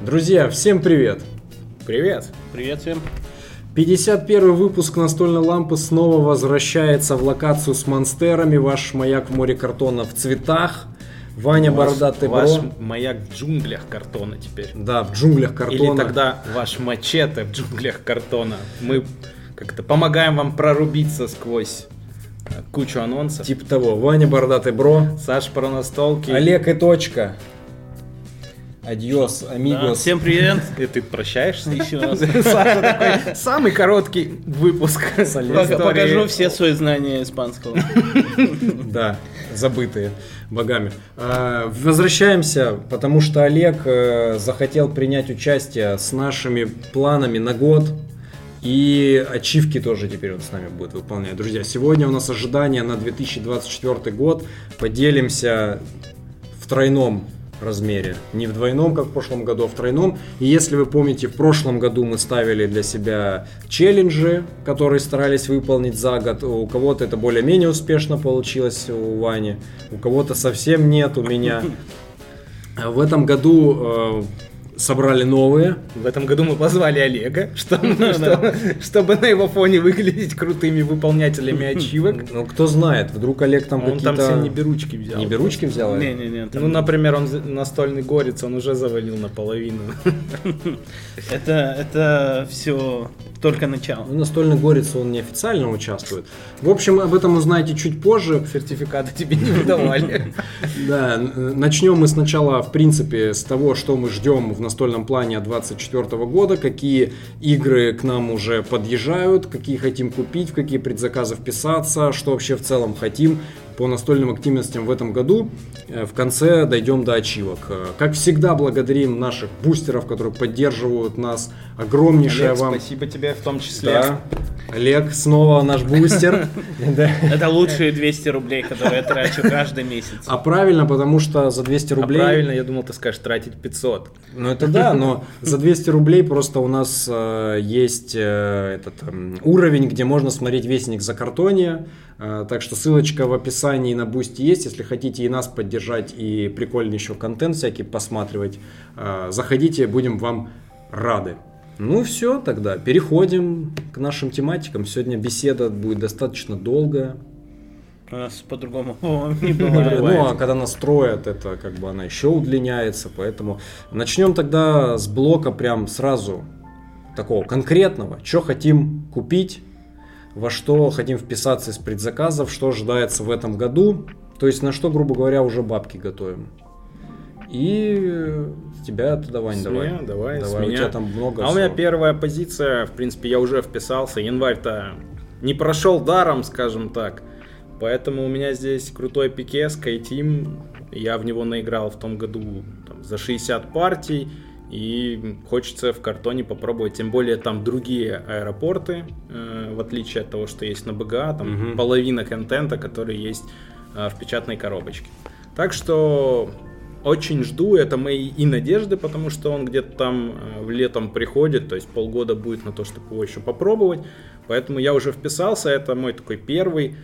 Друзья, всем привет! Привет! Привет всем! 51 выпуск настольной лампы снова возвращается в локацию с монстерами. Ваш маяк в море картона в цветах. Ваня Бородатый Бро. Ваш маяк в джунглях картона теперь. Да, в джунглях картона. Или тогда ваш мачете в джунглях картона. Мы как-то помогаем вам прорубиться сквозь э, кучу анонсов. Типа того. Ваня Бородатый Бро. Саш про настолки. Олег и точка. Адьос, Да, амигос. всем привет! И ты прощаешься? Еще раз. Саша такой, самый короткий выпуск. Покажу все свои знания испанского. Да, забытые богами. А, Возвращаемся, потому что Олег э, захотел принять участие с нашими планами на год. И ачивки тоже теперь он с нами будет выполнять. Друзья, сегодня у нас ожидания на 2024 год. Поделимся в тройном размере. Не в двойном, как в прошлом году, а в тройном. И если вы помните, в прошлом году мы ставили для себя челленджи, которые старались выполнить за год. У кого-то это более-менее успешно получилось, у Вани. У кого-то совсем нет, у меня. В этом году э, собрали новые. В этом году мы позвали Олега, чтобы, что- чтобы на его фоне выглядеть крутыми выполнителями ачивок. Ну, кто знает, вдруг Олег там Он там какие-то... все не беручки взял. Не беручки взял? Олег? Не-не-не, там- Ну, например, он настольный горец, он уже завалил наполовину. это, это все только начало. Ну, настольный горец, он неофициально участвует. В общем, об этом узнаете чуть позже. Сертификаты тебе не выдавали. Да, начнем мы сначала, в принципе, с того, что мы ждем в настольном плане от 2024 года, какие игры к нам уже подъезжают, какие хотим купить, в какие предзаказы вписаться, что вообще в целом хотим по настольным активностям в этом году. Э, В конце дойдем до ачивок. Э, Как всегда, благодарим наших бустеров, которые поддерживают нас. Огромнейшее Олег, вам... спасибо тебе в том числе. Да. Олег, снова наш бустер. Это лучшие 200 рублей, которые я трачу каждый месяц. А правильно, потому что за 200 А рублей... правильно, я думал, ты скажешь тратить 500. Ну это да, но за 200 рублей просто у нас э, есть этот эм, уровень, где можно смотреть вестник за картоне. Э, так что ссылочка в описании на Бусти есть. Если хотите и нас поддержать, и прикольный еще контент всякий посматривать, э, заходите, будем вам рады. Ну все, тогда переходим к нашим тематикам. Сегодня беседа будет достаточно долгая. У нас по-другому не Ну, бывает. а когда настроят, это как бы она еще удлиняется, поэтому начнем тогда с блока прям сразу такого конкретного, что хотим купить, во что хотим вписаться из предзаказов, что ожидается в этом году, то есть на что, грубо говоря, уже бабки готовим. И с тебя тогда, Вань, С давай. меня? Давай, с у меня. тебя там много А у меня всего. первая позиция, в принципе, я уже вписался. Январь-то не прошел даром, скажем так. Поэтому у меня здесь крутой пике, SkyTeam. Я в него наиграл в том году там, за 60 партий. И хочется в картоне попробовать, тем более там другие аэропорты, э, в отличие от того, что есть на БГА, там Мгм. половина контента, который есть э, в печатной коробочке. Так что очень жду, это мои и надежды, потому что он где-то там э, в летом приходит, то есть полгода будет на то, чтобы его еще попробовать. Поэтому я уже вписался, это мой такой первый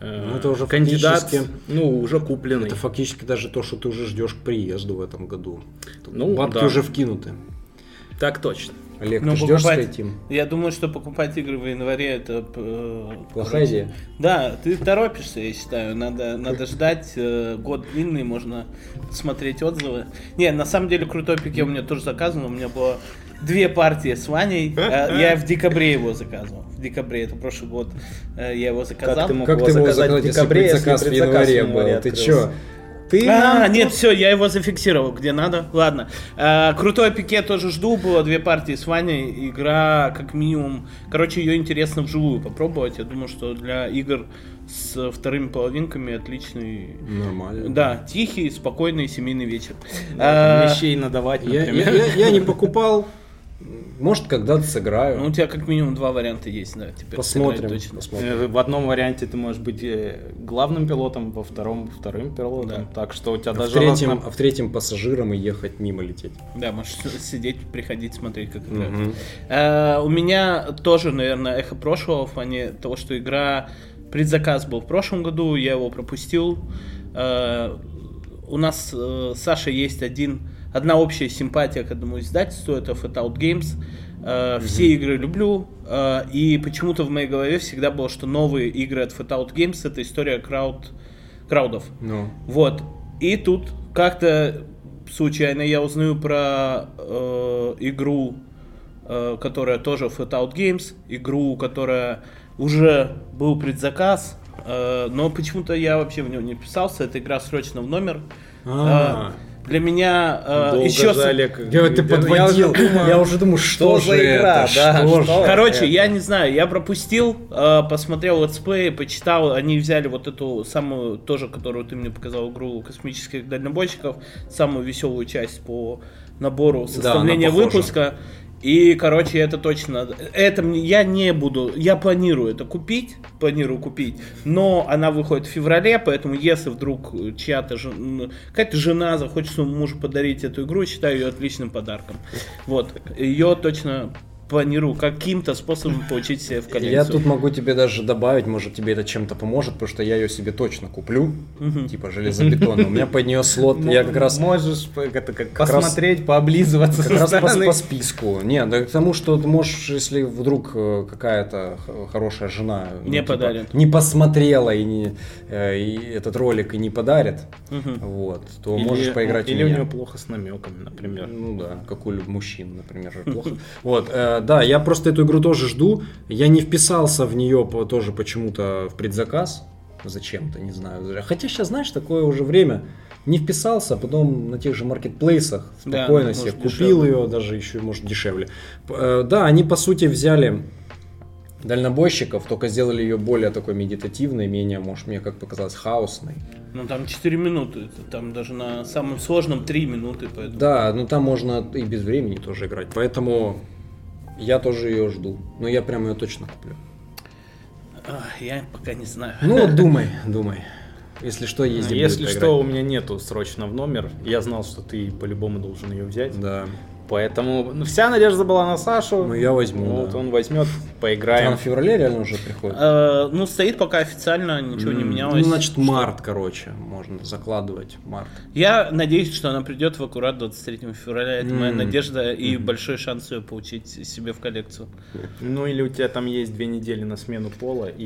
Ну, это уже кандидат, фактически- ну, уже купленный. Это фактически даже то, что ты уже ждешь к приезду в этом году. Ну, Бабки да. уже вкинуты. Так точно. Олег, Ну, ты ждешь покупать- SkyTeam? Я думаю, что покупать игры в январе это... э, Плохая идея. Да, ты торопишься, я считаю. Надо, надо ждать. э, Год длинный, можно смотреть отзывы. Не, на самом деле крутой пике у меня тоже заказан. У меня было две партии с Ваней. Э, Я в декабре его заказывал. В декабре, это прошлый год, э, я его заказал. Как ты мог Как его ты заказать заказать, в декабре, если предзаказ в январе был? Ты чё? Ты А, нам нет, все, я его зафиксировал, где надо. Ладно. А, крутой пике тоже жду. Было две партии с Ваней. Игра, как минимум. Короче, ее интересно вживую попробовать. Я думаю, что для игр с вторыми половинками отличный. Нормально. Да, тихий, спокойный семейный вечер. Да, А, Вещей надавать, Я, например. я- я- я не покупал. Может, когда-то сыграю. ну, у тебя как минимум два варианта есть, да, теперь посмотрим. точно. посмотрим. Э, В одном варианте ты можешь быть э, главным пилотом, во втором вторым пилотом. Да. Так что у тебя А в, даже третьем, разно- а в третьем пассажиром и ехать мимо лететь. Да, можешь сидеть, приходить, смотреть, как играют. Мгм. Э, У меня тоже, наверное, эхо прошлого в плане того, что игра предзаказ был в прошлом году, я его пропустил. Э, У нас э, с Сашей есть один одна общая симпатия к одному издательству, это Fatout Games. Э, Все игры люблю, э, и почему-то в моей голове всегда было, что новые игры от Fatout Games это история крауд, краудов. Ну, Вот. И тут как-то случайно я узнаю про э, игру, э, которая тоже Fatout Games, игру, которая уже был предзаказ, э, но почему-то я вообще в него не писался. Эта игра срочно в номер. А. Для меня э, Долго еще... же Олег Я, ты Я подводил. уже думаю, Я уже думаю, что, что за же игра, это? да, что что? же? Короче, это. я не знаю, я пропустил, э, посмотрел let's play, почитал, они взяли вот эту самую, тоже, которую ты мне показал, игру космических дальнобойщиков, самую веселую часть по набору составления похожа. выпуска. И, короче, это точно, это я не буду, я планирую это купить, планирую купить, но она выходит в феврале, поэтому если вдруг чья-то жен- какая-то жена захочет своему мужу подарить эту игру, считаю ее отличным подарком. Вот, ее точно планирую каким-то способом получить себе в коллекцию. Я тут могу тебе даже добавить, может тебе это чем-то поможет, потому что я ее себе точно куплю, типа железобетонную. У меня под нее слот, я как раз можешь это как Как посмотреть, пооблизываться как раз по, по списку. Нет, да к тому, что ты можешь, если вдруг э, какая-то хорошая жена ну, Не подарит. не посмотрела и, не, э, и этот ролик и не подарит, вот, то Или- можешь поиграть Или у у него плохо с намеками, например. Ну да, как у мужчин, например, же плохо. Вот, э, да, я просто эту игру тоже жду. Я не вписался в нее по- тоже почему-то в предзаказ. Зачем-то, не знаю. Хотя сейчас, знаешь, такое уже время. Не вписался, а потом на тех же маркетплейсах Да, спокойно может, себе купил дешевле. ее, даже еще, может, дешевле. Э, Да, они, по сути, взяли дальнобойщиков, только сделали ее более такой медитативной, менее, может, мне как показалось, хаосной. Ну там 4 минуты, там даже на самом сложном 3 минуты, поэтому... Да, ну там можно и без времени тоже играть, поэтому я тоже ее жду. Но я прям ее точно куплю. Я пока не знаю. Ну вот думай, думай. Если что, есть где Если что, у меня нету срочно в номер. Я знал, что ты по-любому должен ее взять. Да. Поэтому ну, вся надежда была на Сашу. Ну я возьму. Вот да. он возьмет, Там поиграем. в феврале реально уже приходит. Э, ну, стоит пока официально, ничего не М, менялось. Ну, значит, март, короче, можно закладывать март. Я надеюсь, что она придет в аккурат 23 февраля. Это моя М. надежда и большой шанс ее получить себе в коллекцию. Ну или у тебя там есть две недели на смену пола и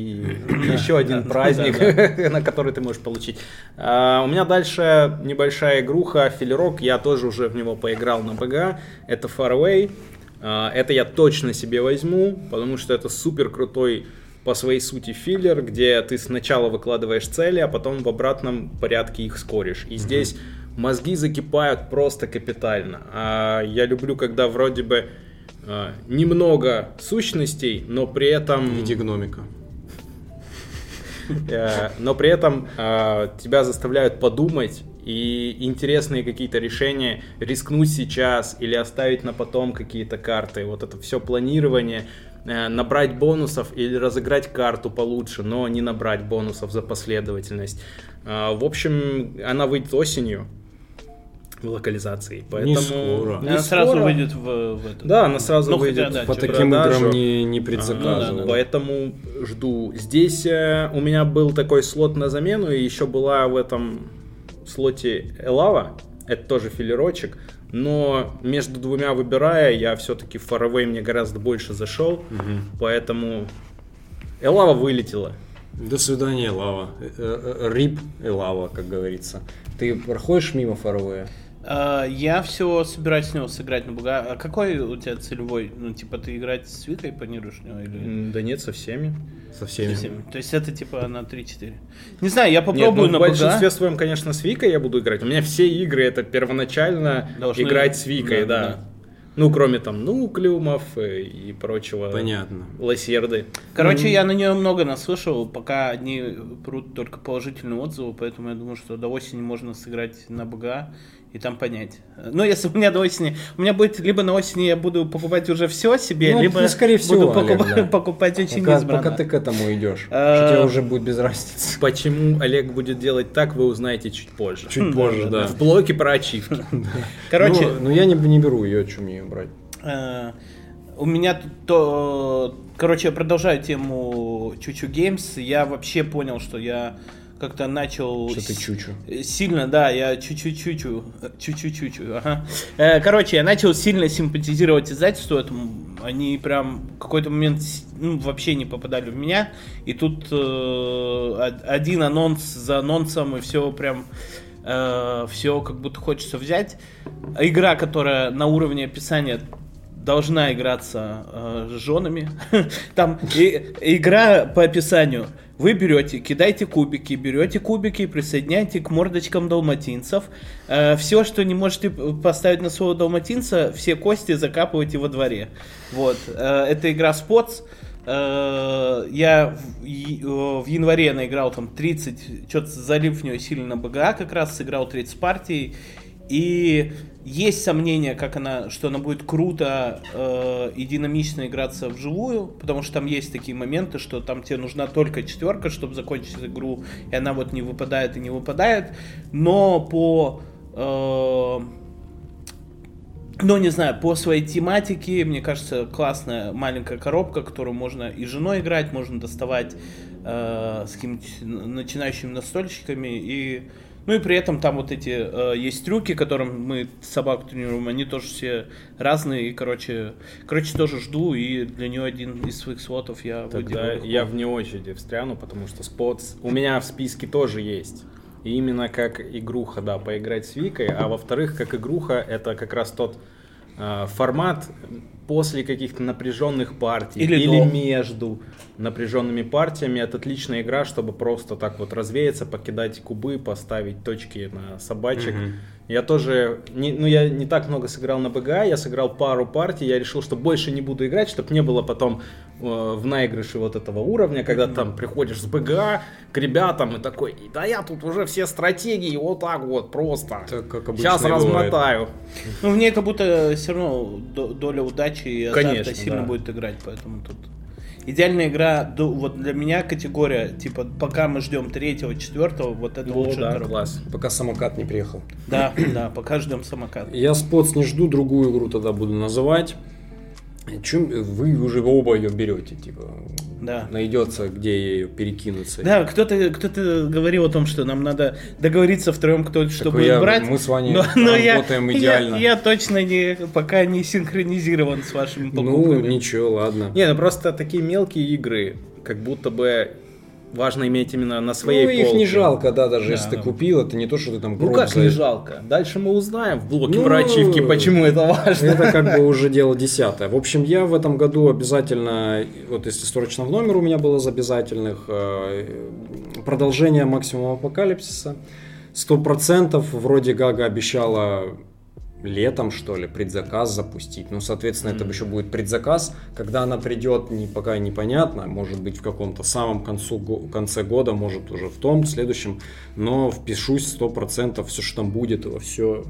еще один праздник, на который ты можешь получить. А, У меня дальше небольшая игруха, филерок, я тоже уже в него поиграл на БГ. Это Faraway. А, Это я точно себе возьму, потому что это супер крутой по своей сути филлер, где ты сначала выкладываешь цели, а потом в обратном порядке их скоришь. И здесь мозги закипают просто капитально. А я люблю, когда вроде бы а, немного сущностей, но при этом виде гномика. Э, но при этом э, тебя заставляют подумать и интересные какие-то решения рискнуть сейчас или оставить на потом какие-то карты. Вот это все планирование, э, набрать бонусов или разыграть карту получше, но не набрать бонусов за последовательность. Э, в общем, она выйдет осенью в локализации, поэтому скоро. не она сразу скоро. выйдет в, в это. Да, она сразу Ну, хотя, выйдет да, в По чё- таким продажу. играм не, не ну предзаказывал. да, Поэтому жду. Здесь э, у меня был такой слот на замену, и еще была в этом слоте Элава. Это тоже филерочек. Но между двумя выбирая, я все-таки в Faraway мне гораздо больше зашел. Поэтому Элава вылетела. До свидания, Лава. Рип и Лава, как говорится. Ты проходишь мимо Фаровея? А, я все собираюсь с него сыграть на буга. А какой у тебя целевой? Ну, типа, ты играть с Викой планируешь него или... Да нет, со всеми. Со всеми. Всеми? То есть это типа на 3-4. Не знаю, я Нет, попробую ну, на в большинстве БГ. своем, конечно, с Викой я буду играть. У меня все игры это первоначально Должны- играть с Викой, да, да. да. Ну, кроме там нуклеумов э, и прочего. Понятно. Лосерды. Короче, я на нее много наслышал, пока одни прут только положительные отзывы, поэтому я думаю, что до осени можно сыграть на БГА и там понять. Ну, если у меня до осени... У меня будет либо на осени я буду покупать уже все себе, Ну, либо ну, скорее всего, буду Олег, покупать, да. покупать очень Пока, избранно. пока ты к этому идешь. А, Что тебе уже будет без разницы. Почему Олег будет делать так, вы узнаете чуть позже. Чуть позже, да. В блоке про ачивки. Короче, Ну, ну, я не, не беру ее, мне ее брать. Э, У меня тут то, короче, я продолжаю тему Чучу Геймс. Я вообще понял, что я как-то начал... Что ты чучу? Сильно, да, я чуть-чуть чучу, чуть-чуть чучу, ага. Э, Короче, я начал сильно симпатизировать издательству этому. Они прям в какой-то момент ну, вообще не попадали в меня. И тут э, од- один анонс за анонсом, и все прям все как будто хочется взять. Игра, которая на уровне описания должна играться э, с женами. Там и- игра по описанию. Вы берете, кидаете кубики, берете кубики, присоединяете к мордочкам далматинцев. все, что не можете поставить на своего далматинца, все кости закапываете во дворе. Вот. Э, это игра Spots. Э, Я и- э, в январе наиграл там 30, что-то залив в нее сильно на БГА как раз, сыграл 30 партий. И есть сомнения, как она, что она будет круто э, и динамично играться вживую, потому что там есть такие моменты, что там тебе нужна только четверка, чтобы закончить игру, и она вот не выпадает и не выпадает. Но по э, ну, не знаю, по своей тематике, мне кажется, классная маленькая коробка, которую можно и женой играть, можно доставать э, с н- начинающими настольщиками. И, ну и при этом там вот эти э, есть трюки, которым мы собаку тренируем, они тоже все разные. И, короче, короче, тоже жду, и для нее один из своих слотов я Тогда выделил. я вне очереди встряну, потому что спотс у меня в списке тоже есть. И именно как игруха, да, поиграть с Викой, а во-вторых, как игруха, это как раз тот э, формат после каких-то напряженных партий Или или, до. между напряженными партиями. Это отличная игра, чтобы просто так вот развеяться, покидать кубы, поставить точки на собачек. Мгм. Я тоже, не, ну я не так много сыграл на БГА, я сыграл пару партий, я решил, что больше не буду играть, чтобы не было потом э, в наигрыше вот этого уровня, когда там приходишь с БГА к ребятам и такой, да я тут уже все стратегии вот так вот просто, Так, как сейчас и бывает. размотаю. Ну, в ней как будто все равно до- доля удачи и азарта Конечно, сильно да. будет играть, поэтому тут... Идеальная игра, вот для меня категория, типа, пока мы ждем третьего, четвертого, вот это О, лучшая да, коробка. класс. Пока самокат не приехал. Да, да, пока ждем самокат. Я спотс не жду, другую игру тогда буду называть. Чем вы уже оба ее берете, типа, Да. найдется, где ее перекинуться. Да, кто-то кто говорил о том, что нам надо договориться втроем, кто что будет я- брать. мы с Ваней я- работаем я, идеально. Я, точно не, пока не синхронизирован с вашими Ну, покупками. ничего, ладно. Не, ну просто такие мелкие игры, как будто бы важно иметь именно на своей ну, их полке. не жалко, да, даже Да, если ты да. купил, это не то, что ты там Ну как не жалко? Дальше мы узнаем в блоке Ну, про ачивки, почему это важно. Это как бы уже дело десятое. В общем, я в этом году обязательно, вот если срочно в номер у меня было из обязательных, э, продолжение максимум апокалипсиса. Сто процентов вроде Гага обещала летом, что ли, предзаказ запустить. Ну, соответственно, это еще будет предзаказ. Когда она придет, не, пока непонятно. Может быть, в каком-то самом концу, конце года, может, уже в том, в следующем. Но впишусь сто процентов, все, что там будет, его все...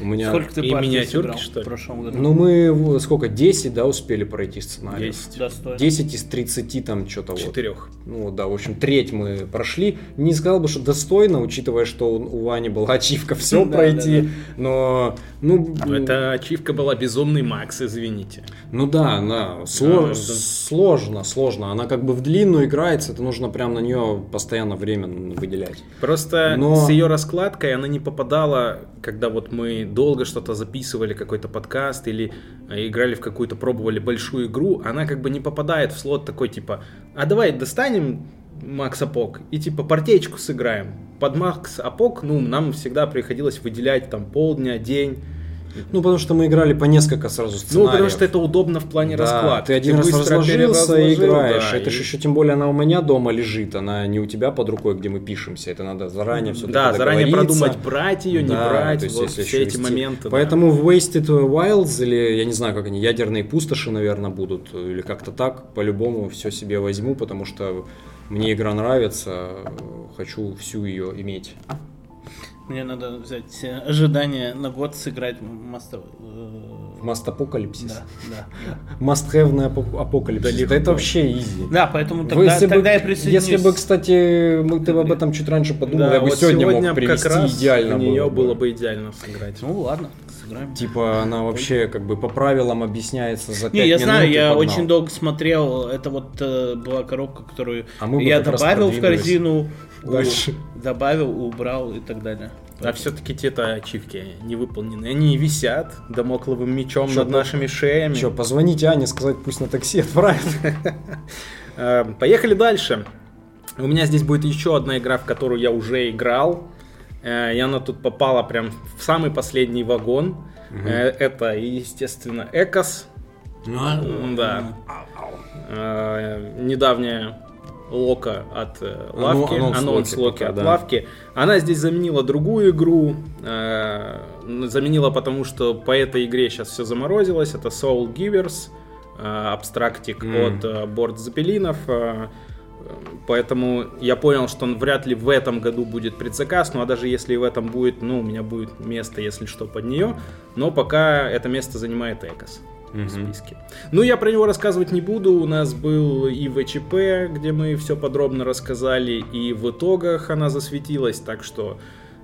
У меня... Сколько ты И миниатюрки, что ли? в прошлом году? Ну, мы сколько, 10, да, успели пройти сценарий? 10. Достойно. 10 из 30 там что-то вот. Четырех. Ну да, в общем, треть мы прошли. Не сказал бы, что достойно, учитывая, что у Вани была ачивка все Да, пройти. да, Но, ну, Ну, Это ачивка была безумный Макс, извините. ну да, Да, сложно, сложно. Она как бы в длинную играется, это нужно прям на нее постоянно время выделять. Просто Но- с ее раскладкой она не попадала, когда вот мы долго что-то записывали, какой-то подкаст или э, играли в какую-то, пробовали большую игру, она как бы не попадает в слот такой типа, а давай достанем Макс Апок и типа партеечку сыграем. Под Макс Апок, ну, нам всегда приходилось выделять там полдня, день. Ну, потому что мы играли по несколько сразу Ну, сценариев. потому что это удобно в плане Да, раскладки. Ты один раз быстро разложился и играешь. да, это и- же еще тем более она у меня дома лежит, она не у тебя под рукой, где мы пишемся. Это надо заранее все Да, заранее продумать, брать ее, не Да, брать, есть вот все эти вести. моменты. да. Поэтому в Wasted Wilds, или я не знаю, как они, ядерные пустоши, наверное, будут, или как-то так, по-любому все себе возьму, потому что мне игра нравится, хочу всю ее иметь. Мне надо взять э, ожидание на год сыграть Master, э, Must Апокалипсис. Да, да, have апокалипсис. Да это вообще изи. Да, поэтому Вы, тогда, если, бы, тогда я присоединюсь. если бы, кстати, мы, ты об этом чуть раньше подумал, Да, я бы вот сегодня, сегодня мог привести как раз идеально нее было, было бы. бы идеально сыграть. Ну ладно, сыграем. Типа она вообще как бы по правилам объясняется за 5 Не, я минут. знаю, я погнал. очень долго смотрел. Это вот э, была коробка, которую А бы я добавил в корзину, дальше. добавил, убрал и так далее. А все-таки те-то ачивки не выполнены. Они висят домокловым мечом Чё, над нашими шеями. Че, позвонить Ане, сказать, пусть на такси отправит. Э, Поехали дальше. У меня здесь будет еще одна игра, в которую я уже играл. Э, И она тут попала прям в самый последний вагон. Э, Это, естественно, Экос. Да. Э, Недавняя лока от э, лавки, анонс анонс локи локи пока, от да. лавки. Она здесь заменила другую игру. э, Заменила потому, что по этой игре сейчас все заморозилось. Это Soul Givers, э, абстрактик М. от э, Борт Запелинов. э, Поэтому я понял, что он вряд ли в этом году будет предзаказ, ну а даже если и в этом будет, ну у меня будет место, если что, под нее. Но пока это место занимает Экос в списке. Ну, я про него рассказывать не буду. У нас был и ВЧП, где мы все подробно рассказали, и в итогах она засветилась, так что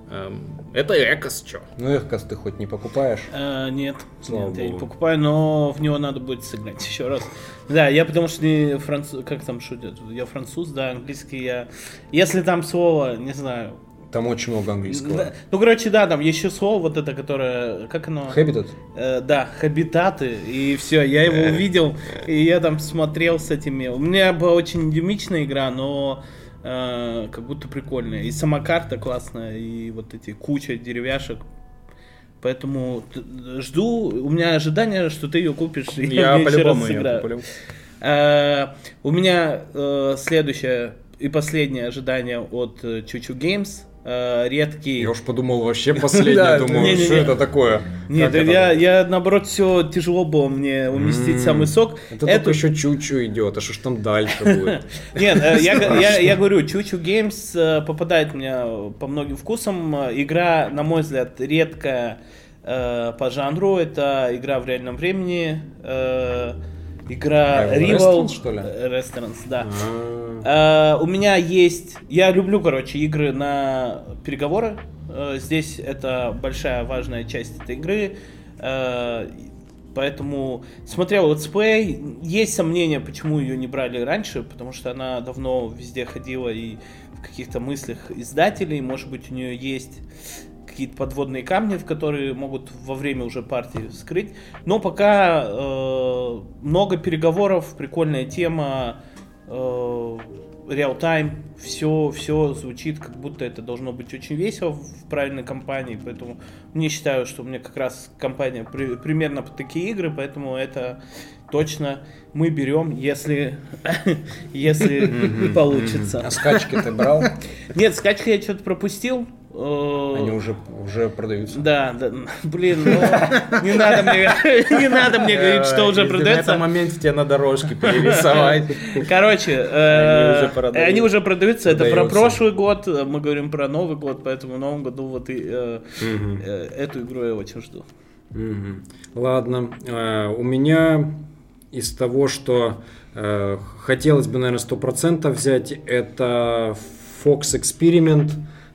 эм, это Экос, чё. Ну, Эхкос ты хоть не покупаешь? Э, нет, Слава нет, я не покупаю, но в него надо будет сыграть еще раз. Да, я потому что не француз, как там шутят, я француз, да, английский я. Если там слово, не знаю. Там очень много английского. Да, ну, короче, да, там еще слово вот это, которое, как оно? Habitat? Э, да, хабитаты, и все, я его увидел, и я там смотрел с этими. У меня была очень дюмичная игра, но э, как будто прикольная. И сама карта классная, и вот эти куча деревяшек. Поэтому жду, у меня ожидание, что ты ее купишь. и Я еще по-любому сыграю. куплю. Э, У меня э, следующее и последнее ожидание от э, Чучу Games. Э, Редкий. Я уж подумал вообще последнее, думаю, что это такое? Нет, я, наоборот все тяжело было мне уместить самый сок. Это только еще чучу идет, а что ж там дальше будет? Нет, э, я, говорю, Чучу Геймс э, попадает у меня по многим вкусам. Игра, на мой взгляд, редкая э, по жанру. Это игра в реальном времени. Игра А, Rival. Что ли? Restaurants, да. А, Э, У меня есть... Я люблю, короче, игры на переговоры. Э, Здесь это большая важная часть этой игры. Э, Поэтому смотрел let's play. Есть сомнения, почему ее не брали раньше, потому что она давно везде ходила и в каких-то мыслях издателей. Может быть, у нее есть какие-то подводные камни, в которые могут во время уже партии скрыть. Но пока э, много переговоров, прикольная тема, э, реал-тайм, все, все звучит, как будто это должно быть очень весело в правильной компании, поэтому не считаю, что у меня как раз компания при- примерно под такие игры, поэтому это точно мы берем, если, если получится. А скачки ты брал? Нет, скачки я что-то пропустил. Э, Они уже, уже продаются. да, да, блин, ну, не надо мне, не надо мне говорить, что уже Если На продается. этом моменте тебе на дорожке перерисовать. Короче, э, Они уже продаются. Это про прошлый год, э, мы говорим про Новый год, поэтому в Новом году вот и эту игру я очень жду. Ладно. У меня из того, что хотелось бы, наверное, 100% взять, это Fox Experiment.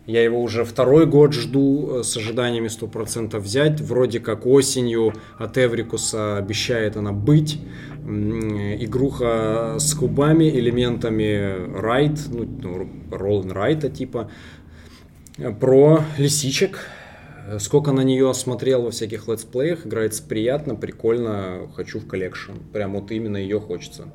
Я его уже второй год жду э, с ожиданиями 100% взять. Вроде как осенью от Эврикуса обещает она быть. Игруха с кубами, элементами райд, ну, ну, ролл райта типа. Про лисичек. Сколько на нее смотрел во всяких let's play ях, играется приятно, прикольно, хочу в collection. Прям вот именно ее хочется.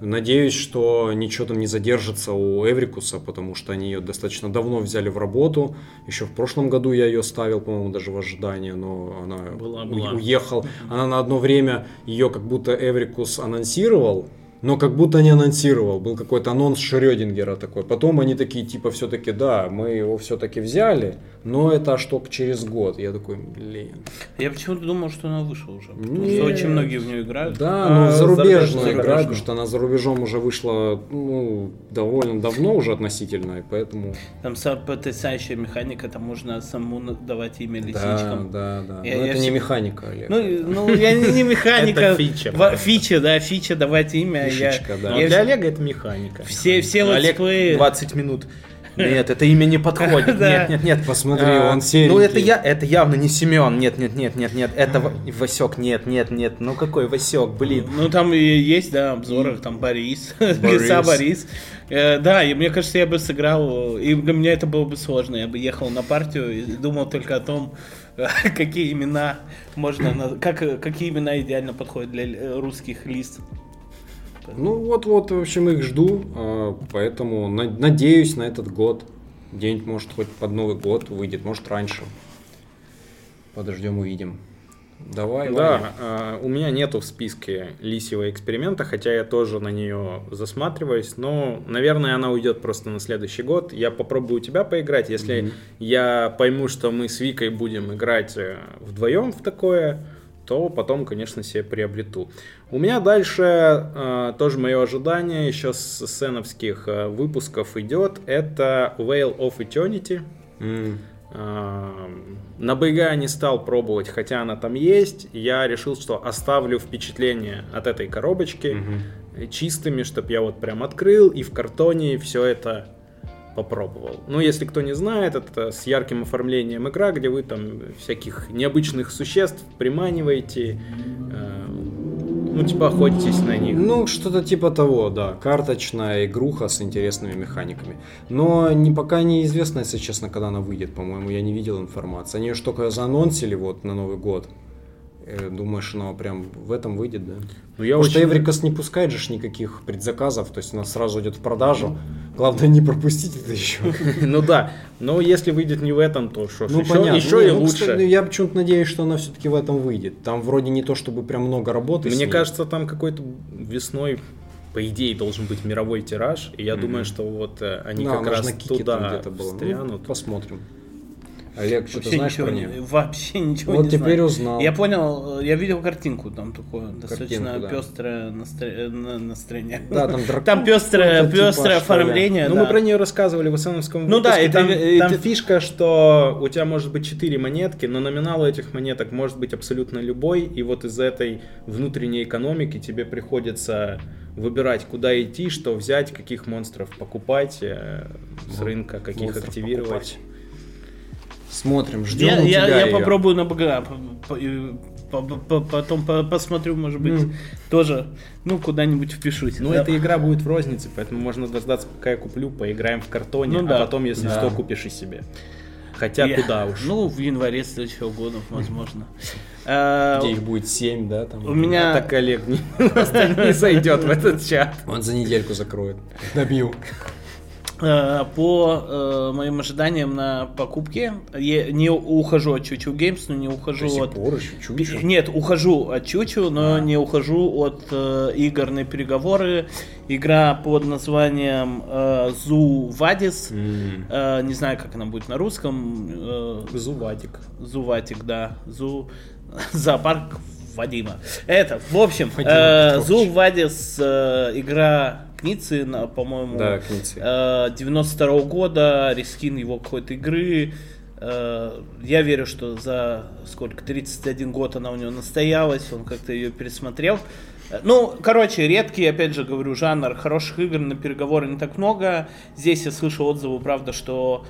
Надеюсь, что ничего там не задержится у Эврикуса, потому что они ее достаточно давно взяли в работу. Еще в прошлом году я ее ставил, по-моему, даже в ожидание, но она Была, была. уехал. Она на одно время ее как будто Эврикус анонсировал, но как будто не анонсировал. Был какой-то анонс Шрёдингера такой. Потом они такие, типа, все-таки, да, мы его все-таки взяли, но это аж только через год. Я такой, блин. Я почему-то думал, что она вышла уже. Потому Нет. что очень многие в нее играют. Да, А, ну зарубежную играют, потому что она за рубежом уже вышла ну, довольно давно уже относительно, и поэтому... Там са- потрясающая механика, там можно самому давать имя Да, лисичкам. да, да. Я- Но я это не всегда- механика, Олег. Ну, ну, я не, не механика. Это фича. Фича, да, фича, давать имя. Я- Фишечка, да. Но я- для Олега это механика. Все- все Олег летсплеи- 20 минут. Нет, это имя не подходит. Да. Нет, нет, нет. Посмотри, А, он серенький. Ну это я, это явно не Семен. Нет, нет, нет, нет, нет. Это Ва- Васек. Нет, нет, нет. Ну какой Васек, блин. Ну, там есть, да, обзоры, там Борис, Лиса Борис. Э, Да, и мне кажется, я бы сыграл, и для меня это было бы сложно. Я бы ехал на партию и думал только о том, какие имена можно, как, какие имена идеально подходят для э, русских лист. Ну вот-вот, в общем, их жду, а, поэтому на- надеюсь на этот год. День, может, хоть под Новый год выйдет, может, раньше. Подождем, увидим. Давай. Да, а, у меня нету в списке лисьего эксперимента, хотя я тоже на нее засматриваюсь, но, наверное, она уйдет просто на следующий год. Я попробую у тебя поиграть, если я пойму, что мы с Викой будем играть э, вдвоем в такое, то потом, конечно, себе приобрету. У меня дальше э, тоже мое ожидание еще с сценовских э, выпусков идет. Это Veil of Eternity. М, Ам, На БГ не стал пробовать, хотя она там есть. Я решил, что оставлю впечатление от этой коробочки мгм. чистыми, чтобы я вот прям открыл и в картоне все это попробовал. Ну, если кто не знает, это с ярким оформлением игра, где вы там всяких необычных существ приманиваете, э, ну, типа охотитесь на них. Ну, что-то типа того, да. Карточная игруха с интересными механиками. Но не, пока неизвестно, если честно, когда она выйдет, по-моему, я не видел информации. Они ее только заанонсили вот на Новый год. Э, Думаешь, она прям в этом выйдет, да? Ну, я Потому что очень- Эврикас не пускает же никаких предзаказов, то есть она сразу идет в продажу. Главное не пропустить это еще. Ну да, но если выйдет не в этом, то что Ну понятно. еще и ну, лучше. кстати, я почему-то надеюсь, что она все-таки в этом выйдет. Там вроде не то, чтобы прям много работы. Мне кажется, там какой-то весной, по идее, должен быть мировой тираж. И я думаю, что вот э, они как раз туда была. Ну, встрянут. посмотрим. Олег, что ты Вообще знаешь ничего, про не- нее? вообще ничего Вот не теперь знаю. узнал. Я понял, э, я видел картинку, там такое достаточно да. пестрое настро- э, на- настроение. Да, там дракон Там пестрое, типа, пестрое ли. оформление. Ну, да. мы про нее рассказывали в СНовском Ну да, это- там, это- там фишка, что у тебя может быть 4 монетки, но номинал у этих монеток может быть абсолютно любой. И вот из этой внутренней экономики тебе приходится выбирать, куда идти, что взять, каких монстров покупать э, с рынка, каких монстров активировать. покупать. Смотрим, ждем Я, у я, я попробую на БГА, потом по- посмотрю, может быть, Ну. тоже, ну, куда-нибудь впишусь. Ну, Да. эта игра будет в рознице, поэтому можно дождаться, пока я куплю, поиграем в картоне, Ну да. а потом, если Да. что, купишь и себе. Хотя Я- куда уж. Ну, в январе следующего года, возможно. А, Где их будет 7, да? Там. У меня... Так Олег не зайдет в этот чат. Он за недельку закроет. Добью. Э, По э, моим ожиданиям на покупки, я не ухожу от Чучу Games, но не ухожу До сих от... пор еще чуть Нет, ухожу от Чучу, но А. не ухожу от э, игр на переговоры. Игра под названием э, Зу Вадис. М. Э, не знаю, как она будет на русском. Э, Зуватик. Зуватик, да. Зу... Зоопарк Вадима. Это, в общем, Вадима э. Зу Вадис, э, игра Кницы, по-моему, Да, Кницы. э, 92 года, рескин его какой-то игры. Э, Я верю, что за сколько, 31 год она у него настоялась, он как-то ее пересмотрел. Э, Ну, короче, редкий, опять же говорю, жанр хороших игр на переговоры не так много. Здесь я слышу отзывы, правда, что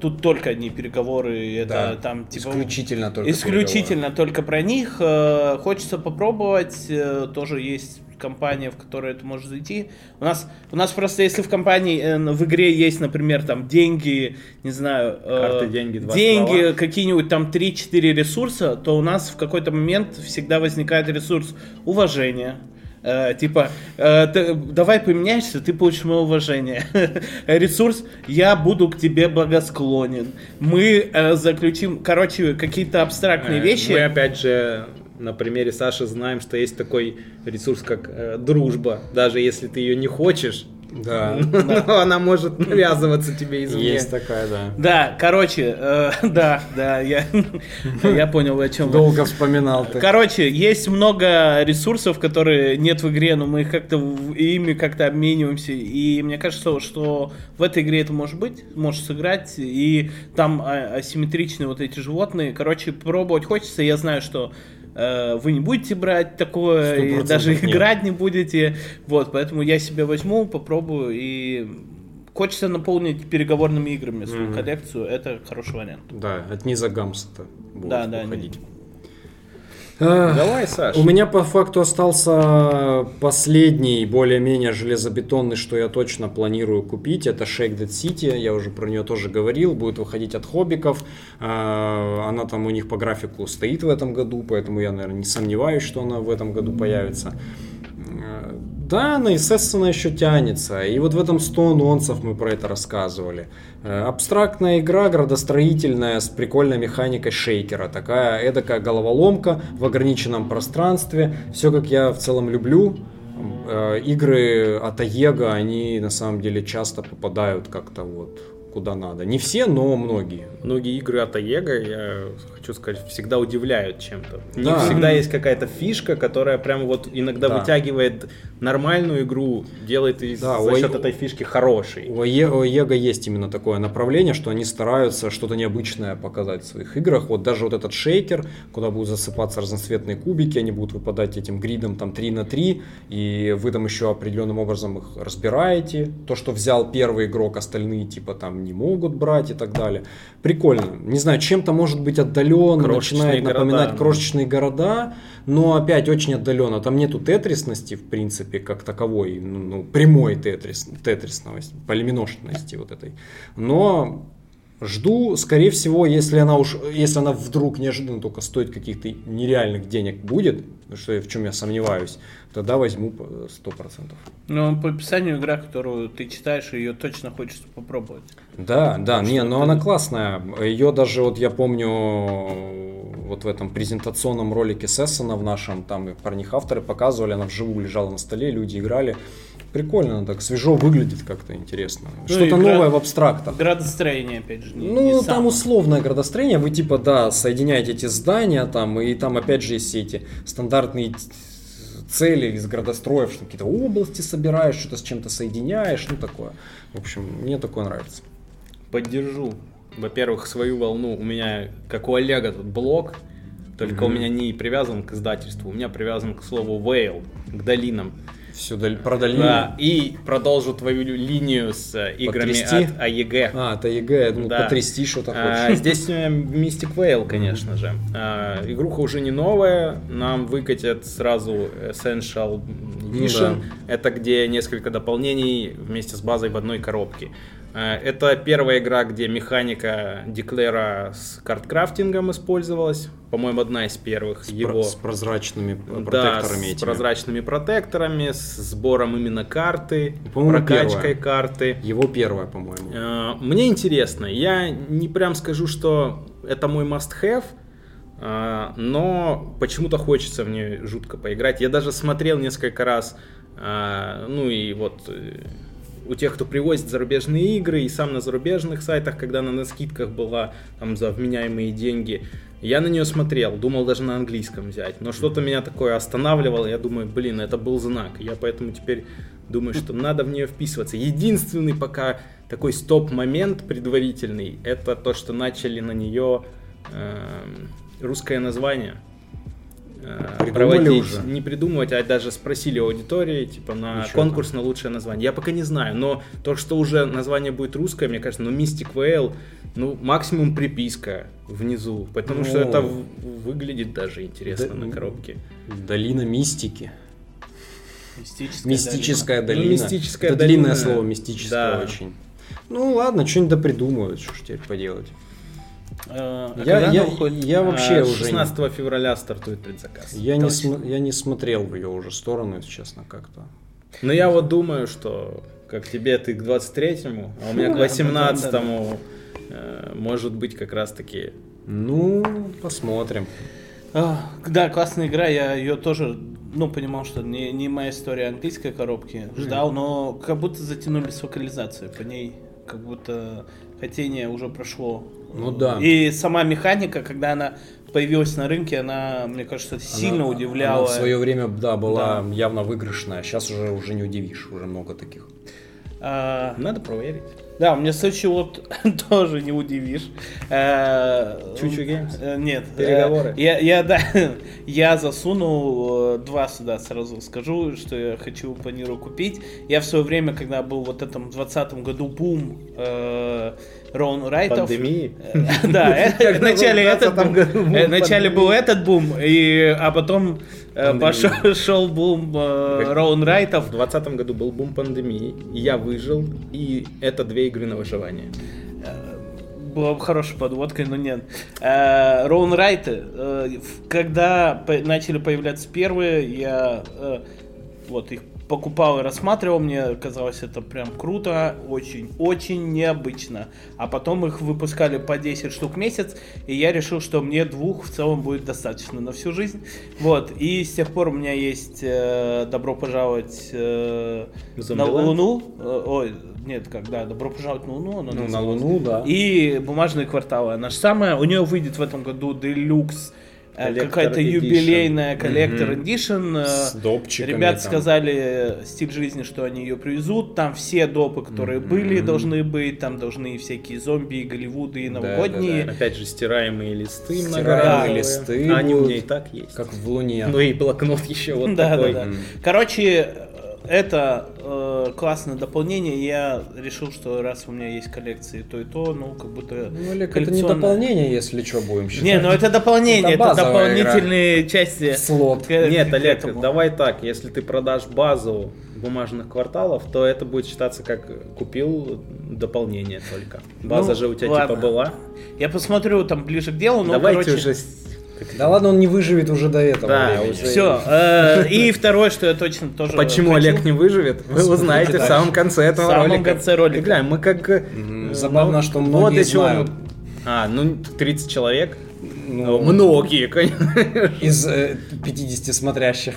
тут только одни переговоры, это Да, там типа... исключительно только Исключительно только про них. Э, Хочется попробовать. Тоже есть компания, в которой это может зайти. У нас, у нас просто, если в компании, э, в игре есть, например, там деньги, не знаю, э, Карты, деньги, деньги, какие-нибудь там 3-4 ресурса, то у нас в какой-то момент всегда возникает ресурс уважения. Э, типа, э, ты- давай поменяешься, ты получишь мое уважение. Ресурс, я буду к тебе благосклонен. Мы э, заключим, короче, какие-то абстрактные Э, вещи. Мы опять же на примере Саши знаем, что есть такой ресурс, как э, дружба. Даже если ты ее не хочешь, Да. но она может навязываться тебе извне. Есть такая, да. Да, короче, э, да, да, я, я понял, о чем. Долго вспоминал ты. Короче, есть много ресурсов, которые нет в игре, но мы их как-то ими как-то обмениваемся. И мне кажется, что в этой игре это может быть, можешь сыграть. И там а- асимметричные вот эти животные. Короче, пробовать хочется. Я знаю, что вы не будете брать такое, и даже нет. играть не будете. Вот, поэтому я себе возьму, попробую и хочется наполнить переговорными играми свою Мгм. коллекцию. Это хороший вариант. Да, от низа Гамса-то будет Да, да, уходить. Ах, Давай, Саш. У меня по факту остался последний, более-менее железобетонный, что я точно планирую купить. Это Shake That City. Я уже про нее тоже говорил. Будет выходить от хоббиков. А, Она там у них по графику стоит в этом году, поэтому я, наверное, не сомневаюсь, что она в этом году появится. Да, она, естественно, еще тянется. И вот в этом 100 нонсов мы про это рассказывали. Э, Абстрактная игра, градостроительная, с прикольной механикой шейкера. Такая эдакая головоломка в ограниченном пространстве. Все, как я в целом люблю. Э, Игры от Аега, они на самом деле часто попадают как-то вот куда надо. Не все, но многие. Многие игры от Аега, я хочу сказать, всегда удивляют чем-то. У них Да. всегда есть какая-то фишка, которая прям вот иногда Да. вытягивает нормальную игру, делает из- Да, за счет этой фишки хорошей. Ае- у Аега есть именно такое направление, что они стараются что-то необычное показать в своих играх. Вот даже вот этот шейкер, куда будут засыпаться разноцветные кубики, они будут выпадать этим гридом там 3 на 3, и вы там еще определенным образом их разбираете. То, что взял первый игрок, остальные типа там не могут брать и так далее. Прикольно. Не знаю, чем-то может быть отдаленно, Крошечные начинает города, напоминать ну. крошечные города, но опять очень отдаленно. Там нету тетрисности, в принципе, как таковой, ну, ну, прямой тетрис, тетрисности, полиминошности вот этой. Но жду, скорее всего, если она уж, если она вдруг неожиданно только стоит каких-то нереальных денег будет, что я, в чем я сомневаюсь, тогда возьму по 100%. Ну, по описанию игра, которую ты читаешь, ее точно хочется попробовать. Да, да, не, но ты- она классная. Ее даже вот я помню вот в этом презентационном ролике Сессона в нашем, там парних авторы показывали, она вживую лежала на столе, люди играли. Прикольно, она так свежо выглядит как-то интересно. Ну, Что-то новое в абстрактах. Градостроение, опять же, не, Ну, не там самое. условное градостроение, вы типа, да, соединяете эти здания там, и там опять же есть все эти стандартные цели из градостроев, что какие-то области собираешь, что-то с чем-то соединяешь, ну такое. В общем, мне такое нравится. Поддержу. Во-первых, свою волну. У меня, как у Олега, тут блок, только у Мгм. меня не привязан к издательству, у меня привязан к слову Vale, к долинам. Все про долину. Да, и продолжу твою линию с э, играми Потрясти? от AEG. А, это ЕГЭ, я думал, Да. потрясти что-то А, хочешь. здесь э, Mystic Vale, конечно же. А, игруха уже не новая, нам выкатят сразу Essential Edition. Ну Это где несколько дополнений вместе с базой в одной коробке. А, Это первая игра, где механика деклера с карткрафтингом использовалась. По-моему, одна из первых С, его. с прозрачными Да, протекторами с этими. прозрачными протекторами, с сбором именно карты, По-моему, прокачкой первая. карты. Его первое, по-моему. Э, Мне интересно. Я не прям скажу, что это мой must-have, э, но почему-то хочется в нее жутко поиграть. Я даже смотрел несколько раз, э, ну и вот э, у тех, кто привозит зарубежные игры, и сам на зарубежных сайтах, когда она на скидках была, там за вменяемые деньги, я на нее смотрел, думал даже на английском взять, но что-то меня такое останавливало, я думаю, блин, это был знак, я поэтому теперь думаю, что надо в нее вписываться. Единственный пока такой стоп-момент предварительный, это то, что начали на нее эм, русское название. э, Придумали проводить, уже? не придумывать, а даже спросили у аудитории, типа, на Ничего конкурс на лучшее название. Я пока не знаю, но то, что уже название будет русское, мне кажется, ну, Mystic Vale, ну, максимум приписка внизу, потому что Ну. это в- выглядит даже интересно Да, на м, коробке. Долина мистики. Мистическая, Мистическая Ну, долина. мистическая Это длинное долина, слово, мистическое да. очень. Ну ладно, что-нибудь да придумают, что ж теперь поделать. Э, а Я- я- я вообще А, уже не- 16 февраля стартует предзаказ. Я не, см- я не смотрел в ее уже сторону, если честно, как-то. Но я вот думаю, что как тебе ты к 23-му, а у меня к Ну, 18-му э, может быть как раз таки Ну, посмотрим. А, Да, классная игра, я ее тоже, ну, понимал, что не, не моя история английской коробки. Ждал, но как будто затянули с вокализацией по ней. Как будто хотение уже прошло. Ну да. И сама механика, когда она появилась на рынке, она, мне кажется, сильно Она- удивляла. она в свое время, да, была Да. явно выигрышная. Сейчас уже, уже не удивишь, уже много таких. А, Надо проверить. Да, у меня следующий вот тоже не удивишь. Э, Чучу Games? э, Нет. Переговоры? э, Я, я, да, я засунул два сюда сразу скажу, что я хочу по Ниру купить. Я в свое время, когда был вот этом 20 году бум э, Роун Райтов. Пандемии. Э, Да, э, в этот 20-м бум, году бум э, вначале был пандемии. этот бум, а потом э, пошел шел бум э, Роун Райтов. В 2020 году был бум пандемии, я выжил, и это две игры на выживание. была бы хорошей подводкой, но нет. Э, Роун Райты, э, когда начали появляться первые, я э, вот их покупал и рассматривал, мне казалось это прям круто, очень, очень необычно. А потом их выпускали по 10 штук в месяц, и я решил, что мне двух в целом будет достаточно на всю жизнь. Вот, и с тех пор у меня есть э, «Добро пожаловать э, на? Луну». Э, ой, нет, как, да, «Добро пожаловать на Луну». оно Ну, на. Луну, да. И бумажные кварталы. Она же самая. У нее выйдет в этом году делюкс. Э, Какая-то юбилейная коллектор. Edition. э, С допчиками Ребята там. сказали э, стиль жизни, что они ее привезут. Там все допы, которые были, должны быть. Там должны и всякие зомби, и Голливуды, и новогодние. Опять же, стираемые листы Стираемые многоразовые. листы А Они у меня и так есть. Как в Луне. Ну и блокнот еще вот такой. Короче, это э, классное дополнение. Я решил, что раз у меня есть коллекции то и то, ну, как будто Ну, Олег, это не коллекционное. дополнение, если что, будем считать. Не, ну это дополнение, Это это, дополнительные части. Слот. к- Нет, Олег, этому. давай так, если ты продашь базу бумажных кварталов, то это будет считаться как купил дополнение только. База Ну, же у тебя ладно. типа была. Я посмотрю там ближе к делу, но Давайте короче... уже... Да ладно, он не выживет уже до этого Да, уже. Все. И второе, что я точно тоже Почему хочу. Олег не выживет, вы узнаете в самом конце этого В самом ролика. конце ролика. Глянь, мы как... э, э, Забавно, ну, что многие знают. А, ну 30 человек. Ну, Многие, конечно. Из э, 50 смотрящих.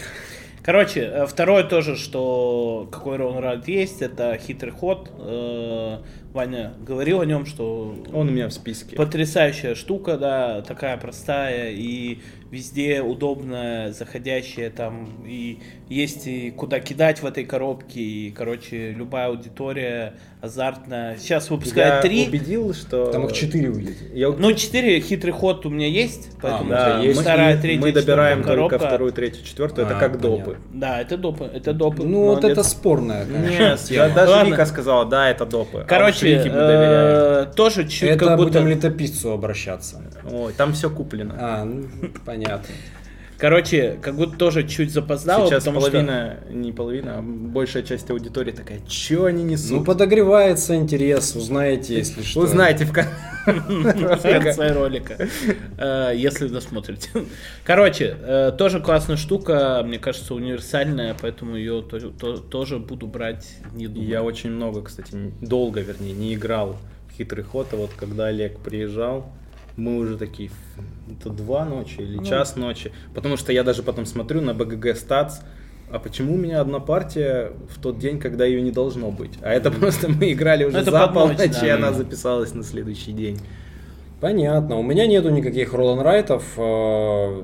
Короче, э, второе тоже, что какой Роун Райт есть, это хитрый ход. Э, Ваня говорил о нем, что Он у меня в списке. Потрясающая штука, да, такая простая и везде удобная, заходящая там, и есть и куда кидать в этой коробке, и, короче, любая аудитория азартная. Сейчас выпускают Я три, убедил, что... Там их 4 выйдет. Я ну, четыре хитрый ход у меня есть, поэтому ну, Да, это есть. мы, вторая, и третья, мы добираем четвертая только коробка. вторую, третью, четвертую. Это А, как понятно. допы. Да, это допы, это допы. Ну, вот молодец. это спорная, конечно, Нет, даже Ладно. Вика сказала, да, это допы. а Короче, мы доверяем. э, тоже чуть Это как будто... будем летописцу обращаться. Ой, там все куплено. А, ну, понятно. Короче, как будто тоже чуть запоздало, Сейчас потому что... половина, не половина, а большая часть аудитории такая, что они несут? Ну, подогревается интерес, узнаете, если что. Узнаете в кон- в конце ролика, э, если досмотрите. Короче, э, тоже классная штука, мне кажется, универсальная, поэтому ее то- то- тоже буду брать, не думаю. Я очень много, кстати, долго, вернее, не играл в хитрый ход, а вот когда Олег приезжал, мы уже такие, «Ф, это два ночи или Ну. час ночи, потому что я даже потом смотрю на БГГ статс, а почему у меня одна партия в тот день, когда ее не должно быть? А это просто мы играли уже Ну, за полночь, и она записалась на следующий день. Понятно. У меня нету никаких Ролан Райтов. э,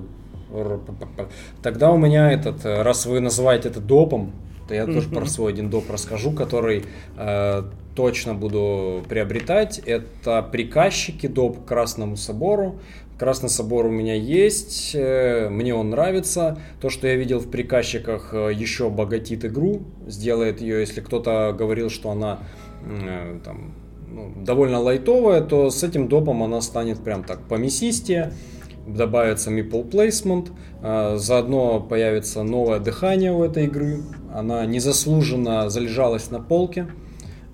Тогда у меня этот, э, раз вы называете это допом, то я тоже про свой один доп расскажу, который э, точно буду приобретать. Это приказчики доп к Красному собору. Красный собор у меня есть, э, мне он нравится. То, что я видел в приказчиках, э, еще обогатит игру, сделает ее, если кто-то говорил, что она э, там, ну, довольно лайтовая, то с этим допом она станет прям так помесистее. Добавится meeple placement, а, заодно появится новое дыхание у этой игры. Она незаслуженно залежалась на полке,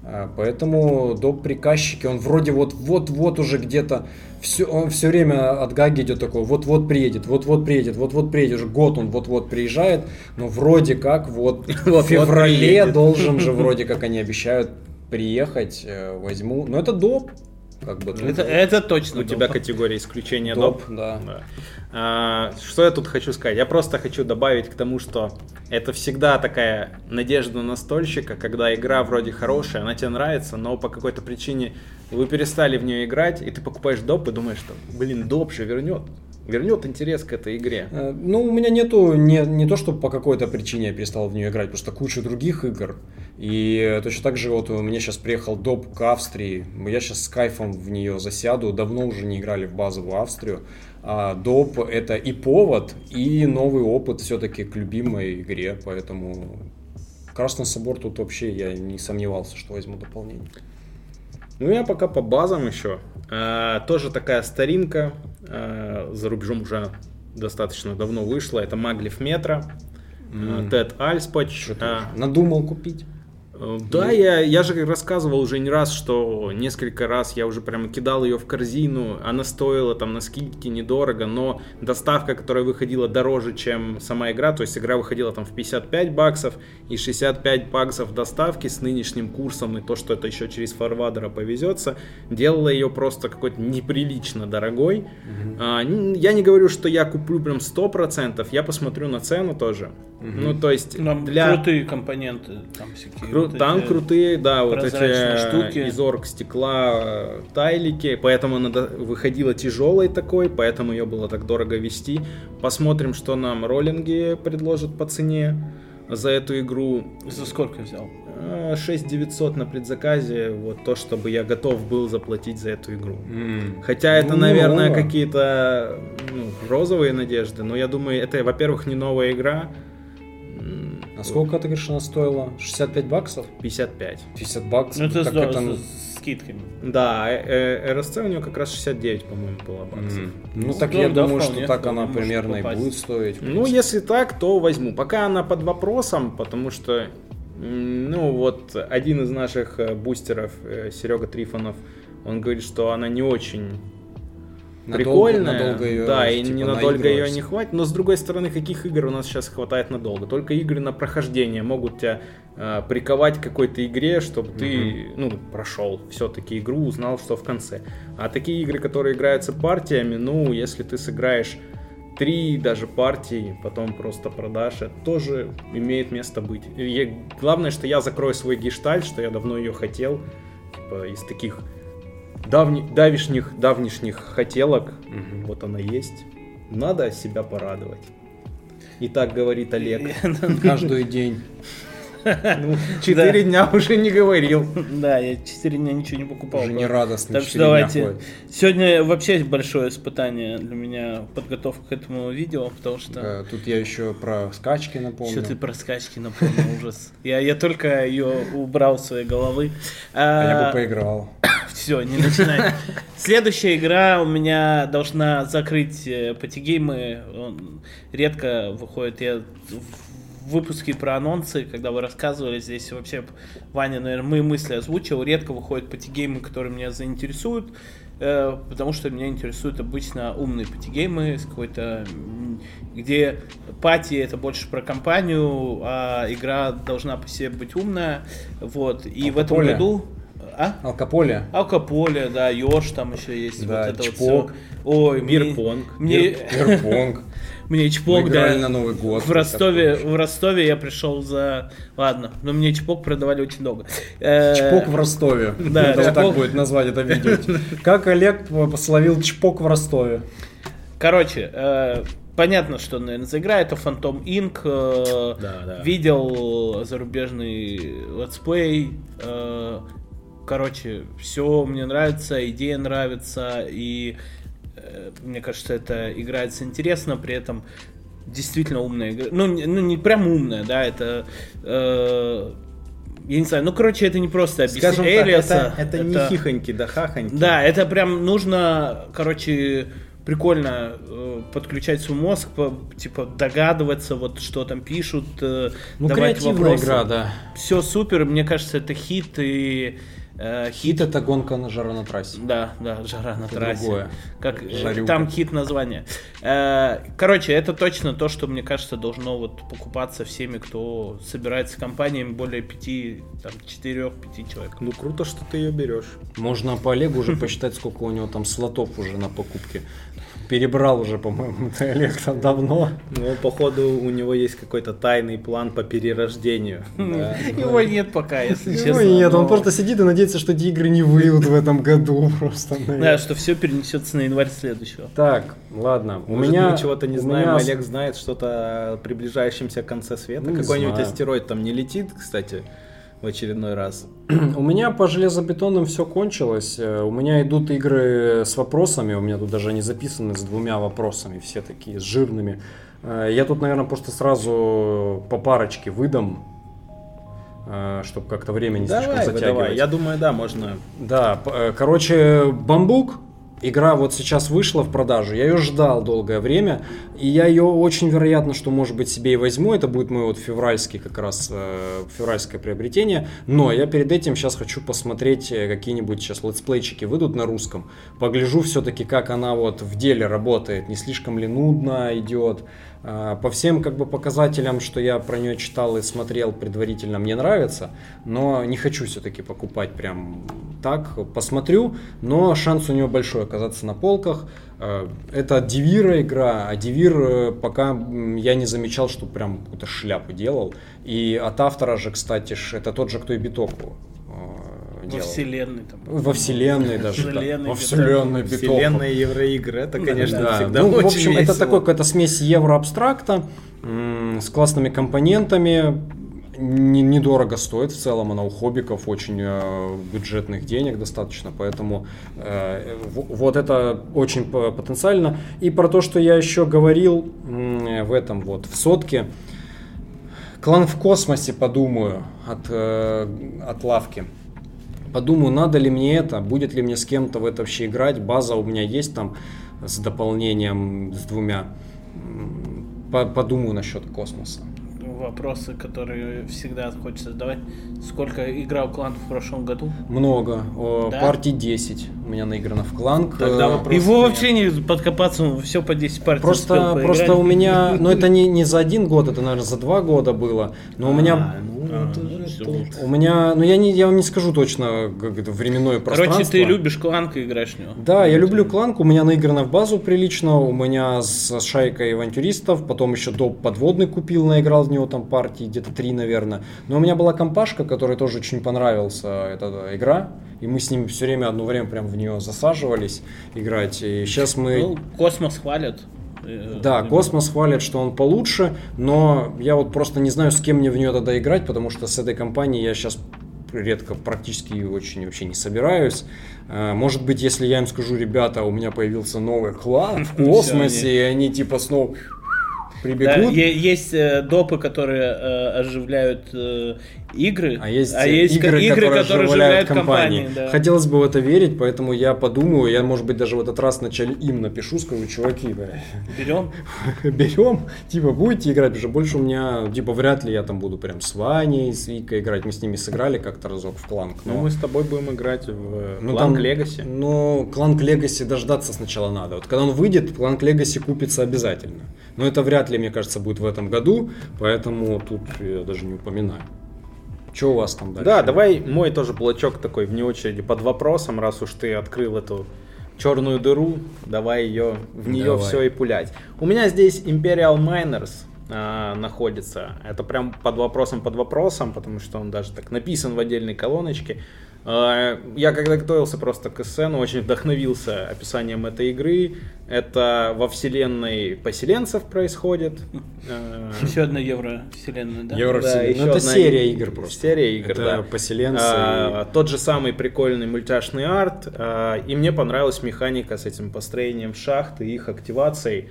а, поэтому доп приказчики, он вроде вот вот-вот уже где-то все, он все время от Гаги идет такой, вот-вот приедет, вот-вот приедет, вот-вот приедет, уже год он вот-вот приезжает, но вроде как вот в феврале должен же вроде как они обещают приехать, э, возьму. Но это доп. Как бы тут Это, это точно. У тебя доп. категория исключения доп, доп. да. Да. А, что я тут хочу сказать? Я просто хочу добавить к тому, что это всегда такая надежда настольщика, когда игра вроде хорошая, она тебе нравится, но по какой-то причине вы перестали в нее играть, и ты покупаешь доп и думаешь, что, блин, доп же вернет. Вернет интерес к этой игре. Э, Ну, у меня нету не, не то, что по какой-то причине я перестал в нее играть, просто куча других игр. И точно так же вот у меня сейчас приехал доп к Австрии. Я сейчас с кайфом в нее засяду. Давно уже не играли в базовую Австрию. А доп это и повод, и новый опыт все-таки к любимой игре. Поэтому Красный собор тут вообще я не сомневался, что возьму дополнение. Ну, я пока по базам еще. А, тоже такая старинка. а, за рубежом уже достаточно давно вышла. Это Маглив Метро. а, Тед Альспач. А, надумал купить. Э, Да, я, я же рассказывал уже не раз, что несколько раз я уже прямо кидал ее в корзину. Она стоила там на скидке недорого, но доставка, которая выходила дороже, чем сама игра, то есть игра выходила там в 55 баксов и 65 баксов доставки с нынешним курсом и то, что это еще через фарвадера повезется, делала ее просто какой-то неприлично дорогой. А, н- я не говорю, что я куплю прям 100%, я посмотрю на цену тоже. Ну, то есть Там для... крутые компоненты, там всякие. Кру- вот там эти- крутые, да, вот эти штуки. из орг стекла э, тайлики, поэтому она выходила тяжелой такой, поэтому ее было так дорого вести. Посмотрим, что нам роллинги предложат по цене за эту игру. За сколько взял? Э, 6900 на предзаказе, вот то, чтобы я готов был заплатить за эту игру. Хотя это, Ну, наверное, какие-то ну, розовые надежды, но я думаю, это, во-первых, не новая игра. А сколько ты говоришь, она стоила? 65 баксов? 55. 50 баксов? Ну, это Так здорово, это- с скидками. Да, э- э- РСЦ у него как раз 69, по-моему, было баксов. М. Ну, Ну, так да, я да, думаю, вполне, что так она примерно и попасть. будет стоить. Ну, если так, то возьму. Пока она под вопросом, потому что, ну, вот один из наших э, бустеров, Серега Трифонов, он говорит, что она не очень Надолго- прикольная. надолго её, да, и типа, ненадолго ее не хватит. Но с другой стороны, каких игр у нас сейчас хватает надолго? Только игры на прохождение могут тебя э, приковать к какой-то игре, чтобы ты, ну, прошел все-таки игру, узнал, что в конце. А такие игры, которые играются партиями, ну, если ты сыграешь три даже партии, потом просто продашь, это тоже имеет место быть. И главное, что я закрою свой гештальт, что я давно ее хотел, типа, из таких давни, давишних, давнишних хотелок, вот она есть. Надо себя порадовать. И так говорит Олег. Каждый день. Ну, Четыре дня уже не говорил. Да, я 4 дня ничего не покупал. Уже не радостно. Так что четыре давайте. Сегодня вообще большое испытание для меня подготовка к этому видео, потому что Тут я еще про скачки напомню. что ты про скачки напомнил ужас. Я, только ее убрал с своей головы. А я бы поиграл. Все, не начинай. Следующая игра у меня должна закрыть э, патигеймы. Он редко выходит. Я в выпуске про анонсы, когда вы рассказывали здесь, вообще Ваня, наверное, мои мысли озвучил. Редко выходят патигеймы, которые меня заинтересуют. э, Потому что меня интересуют обычно умные патигеймы с какой-то где пати это больше про компанию, а игра должна по себе быть умная. Вот. И в этом году. А? Алкополе. Алкополе, да, Ёж там еще есть. Да, вот это Чпок. вот всё. Ой, мне, Бирпонг. мне, Перпонг. Мне Чпок, да. на Новый год. В Ростове, в Ростове я пришел за... Ладно, но мне Чпок продавали очень долго. Э, Чпок в Ростове. Да, чпок. так будет назвать это видео. Как Олег словил чпок в Ростове. Короче, э, понятно, что, наверное, за игра. Это Phantom Inc. э, Да, да. Видел зарубежный летсплей. э, Короче, все мне нравится, идея нравится, и мне кажется, это играется интересно, при этом действительно умная игра. Ну, не- ну не прям умная, да, это... э, я не знаю, ну, короче, это не просто объяснить Элиаса, это, это не хихоньки, да хахоньки. да, это прям нужно, короче, прикольно э, подключать свой мозг, по- типа догадываться, вот что там пишут, э, Ну, давать вопросы. игра, да. Все супер, мне кажется, это хит, и Э, Хит это гонка на жара на трассе. Да, да, жара на Это трассе. другое. Как, э, Жарюка. там хит название. Э, Короче, это точно то, что, мне кажется, должно вот покупаться всеми, кто собирается компаниями более пяти, там, четырех-пяти человек. Ну круто, что ты ее берешь. Можно по Олегу уже посчитать, сколько у него там слотов уже на покупке. Перебрал уже, по-моему, Олег там давно. Ну, походу, у него есть какой-то тайный план по перерождению. Да. Его нет пока, если Ну честно. и нет, он просто сидит и надеется, что эти игры не выйдут в этом году просто. Да, что все перенесется на январь следующего. Так, ладно. У меня мы чего-то не знаем, Олег знает что-то о приближающемся конце света. Ну, Какой-нибудь астероид там не летит, кстати, в очередной раз. У меня по железобетонным все кончилось. Э, У меня идут игры с вопросами. У меня тут даже они записаны с двумя вопросами, все такие с жирными. Э, Я тут, наверное, просто сразу по парочке выдам, чтобы как-то время не слишком Давай, затягивать. давай. Я думаю, да, можно. Да, э, короче, Бамбук, игра вот сейчас вышла в продажу, я ее ждал долгое время, и я ее очень вероятно, что может быть себе и возьму, это будет мой вот февральский как раз, э, февральское приобретение, но я перед этим сейчас хочу посмотреть э, какие-нибудь сейчас летсплейчики выйдут на русском, погляжу все-таки, как она вот в деле работает, не слишком ли нудно идет, По всем как бы показателям, что я про нее читал и смотрел предварительно, мне нравится, но не хочу все-таки покупать прям так. Посмотрю, но шанс у нее большой оказаться на полках. Э, Это Дивира игра, а Дивир э, пока я не замечал, что прям какую-то шляпу делал. И от автора же, кстати, это тот же, кто и Битоку э, Во вселенной. Там, Во вселенной даже. да. Вселенной Во Битоку. вселенной Битоку. Вселенная евроигры, это, конечно, Да, всегда ну, очень в общем, это такой какая-то смесь евроабстракта с классными компонентами. Не- Недорого стоит в целом, она у хоббиков очень э, бюджетных денег достаточно, поэтому э, в- вот это очень потенциально. И про то, что я еще говорил м, в этом вот, в сотке, клан в космосе, подумаю, от, э, от лавки. Подумаю, надо ли мне это, будет ли мне с кем-то в это вообще играть. База у меня есть там с дополнением, с двумя. Подумаю насчет космоса. Вопросы, которые всегда хочется задавать. Сколько играл клан в прошлом году? Много. Да? Партий 10 у меня наиграно в кланк. Тогда Э, вопрос- Его нет. вообще не подкопаться, все по 10 партий Просто, просто у меня, ну это не, не за один год, это, наверное, за два года было. Но у меня А, ну, А, это ну. У меня, ну я не, я вам не скажу точно как это временное пространство. Короче, ты любишь кланку, играешь в него. Да, я люблю кланку, у меня наиграно в базу прилично, у меня с шайкой авантюристов, потом еще доп подводный купил, наиграл в него там партии, где-то три, наверное. Но у меня была компашка, которой тоже очень понравилась эта игра, и мы с ним все время, одно время прям в нее засаживались играть. И сейчас мы... Ну, космос хвалят. Э, Да, Космос хвалят, что он получше, но я вот просто не знаю, с кем мне в нее тогда играть, потому что с этой компанией я сейчас редко, практически очень вообще не собираюсь. Э, Может быть, если я им скажу, ребята, у меня появился новый клан в космосе, и они типа снова прибегут. е- есть э, допы, которые э, оживляют э, игры, А есть, ка- игры, которые, оживляют компании. да. Хотелось бы в это верить, поэтому я подумаю, я, может быть, даже в этот раз вначале им напишу, скажу, чуваки, Берем. берем, типа, будете играть, потому что больше у меня, типа, вряд ли я там буду прям с Ваней, с Викой играть. Мы с ними сыграли как-то разок в кланк. Ну, мы с тобой будем играть в ну, Кланк Легаси. Ну, Кланк Легаси дождаться сначала надо. Вот когда он выйдет, Кланк Легаси купится обязательно. Но это вряд ли, мне кажется, будет в этом году, поэтому тут я даже не упоминаю. Что у вас там дальше? Да, давай мой тоже блочок такой вне очереди под вопросом, раз уж ты открыл эту черную дыру, давай ее в нее Давай. все и пулять. У меня здесь Imperial Miners а, находится. Это прям под вопросом под вопросом, потому что он даже так написан в отдельной колоночке. А, Я когда готовился просто к сцену, очень вдохновился описанием этой игры. Это во вселенной поселенцев происходит. А, Еще одна евро вселенная, да? Евровселенная. еще Ну, это одна серия игр просто. Серия игр, Это да. поселенцы. А, Тот же самый прикольный мультяшный арт. а, И мне понравилась механика с этим построением шахт и их активацией.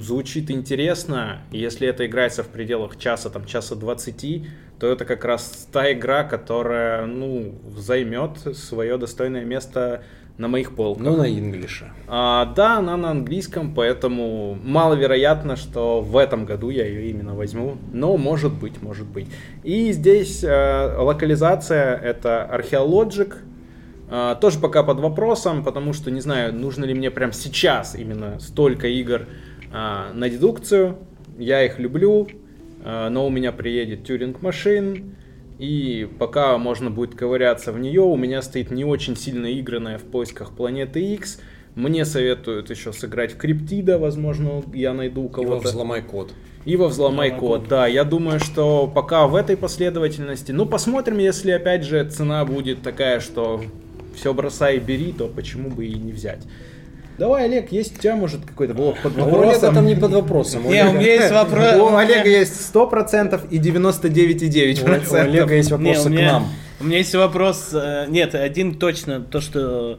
Звучит интересно. Если это играется в пределах часа, там, часа 20, то это как раз та игра, которая, ну, займет свое достойное место на моих полках. Ну, на инглише. А, да, она на английском, поэтому маловероятно, что в этом году я ее именно возьму. Но может быть, может быть. И здесь э, локализация это Archaeologic. Э, тоже пока под вопросом, потому что не знаю, нужно ли мне прям сейчас именно столько игр э, на дедукцию. Я их люблю, э, но у меня приедет Turing Machine. И пока можно будет ковыряться в нее, у меня стоит не очень сильно игранная в поисках планеты X. Мне советуют еще сыграть в Криптида, возможно, я найду у кого-то. взломай код. И во взломай Взломай код, код. да. Я думаю, что пока в этой последовательности. Ну, посмотрим, если опять же цена будет такая, что все бросай и бери, то почему бы и не взять. Давай, Олег, есть у тебя, может, какой-то блок под А у Олега вопросом? там не под вопросом. У Не, у Олега- меня есть вопрос. У Олега есть 100% и у 99,9%. у Олега есть вопросы к нам. у меня есть вопрос. э, Нет, один точно, то, что...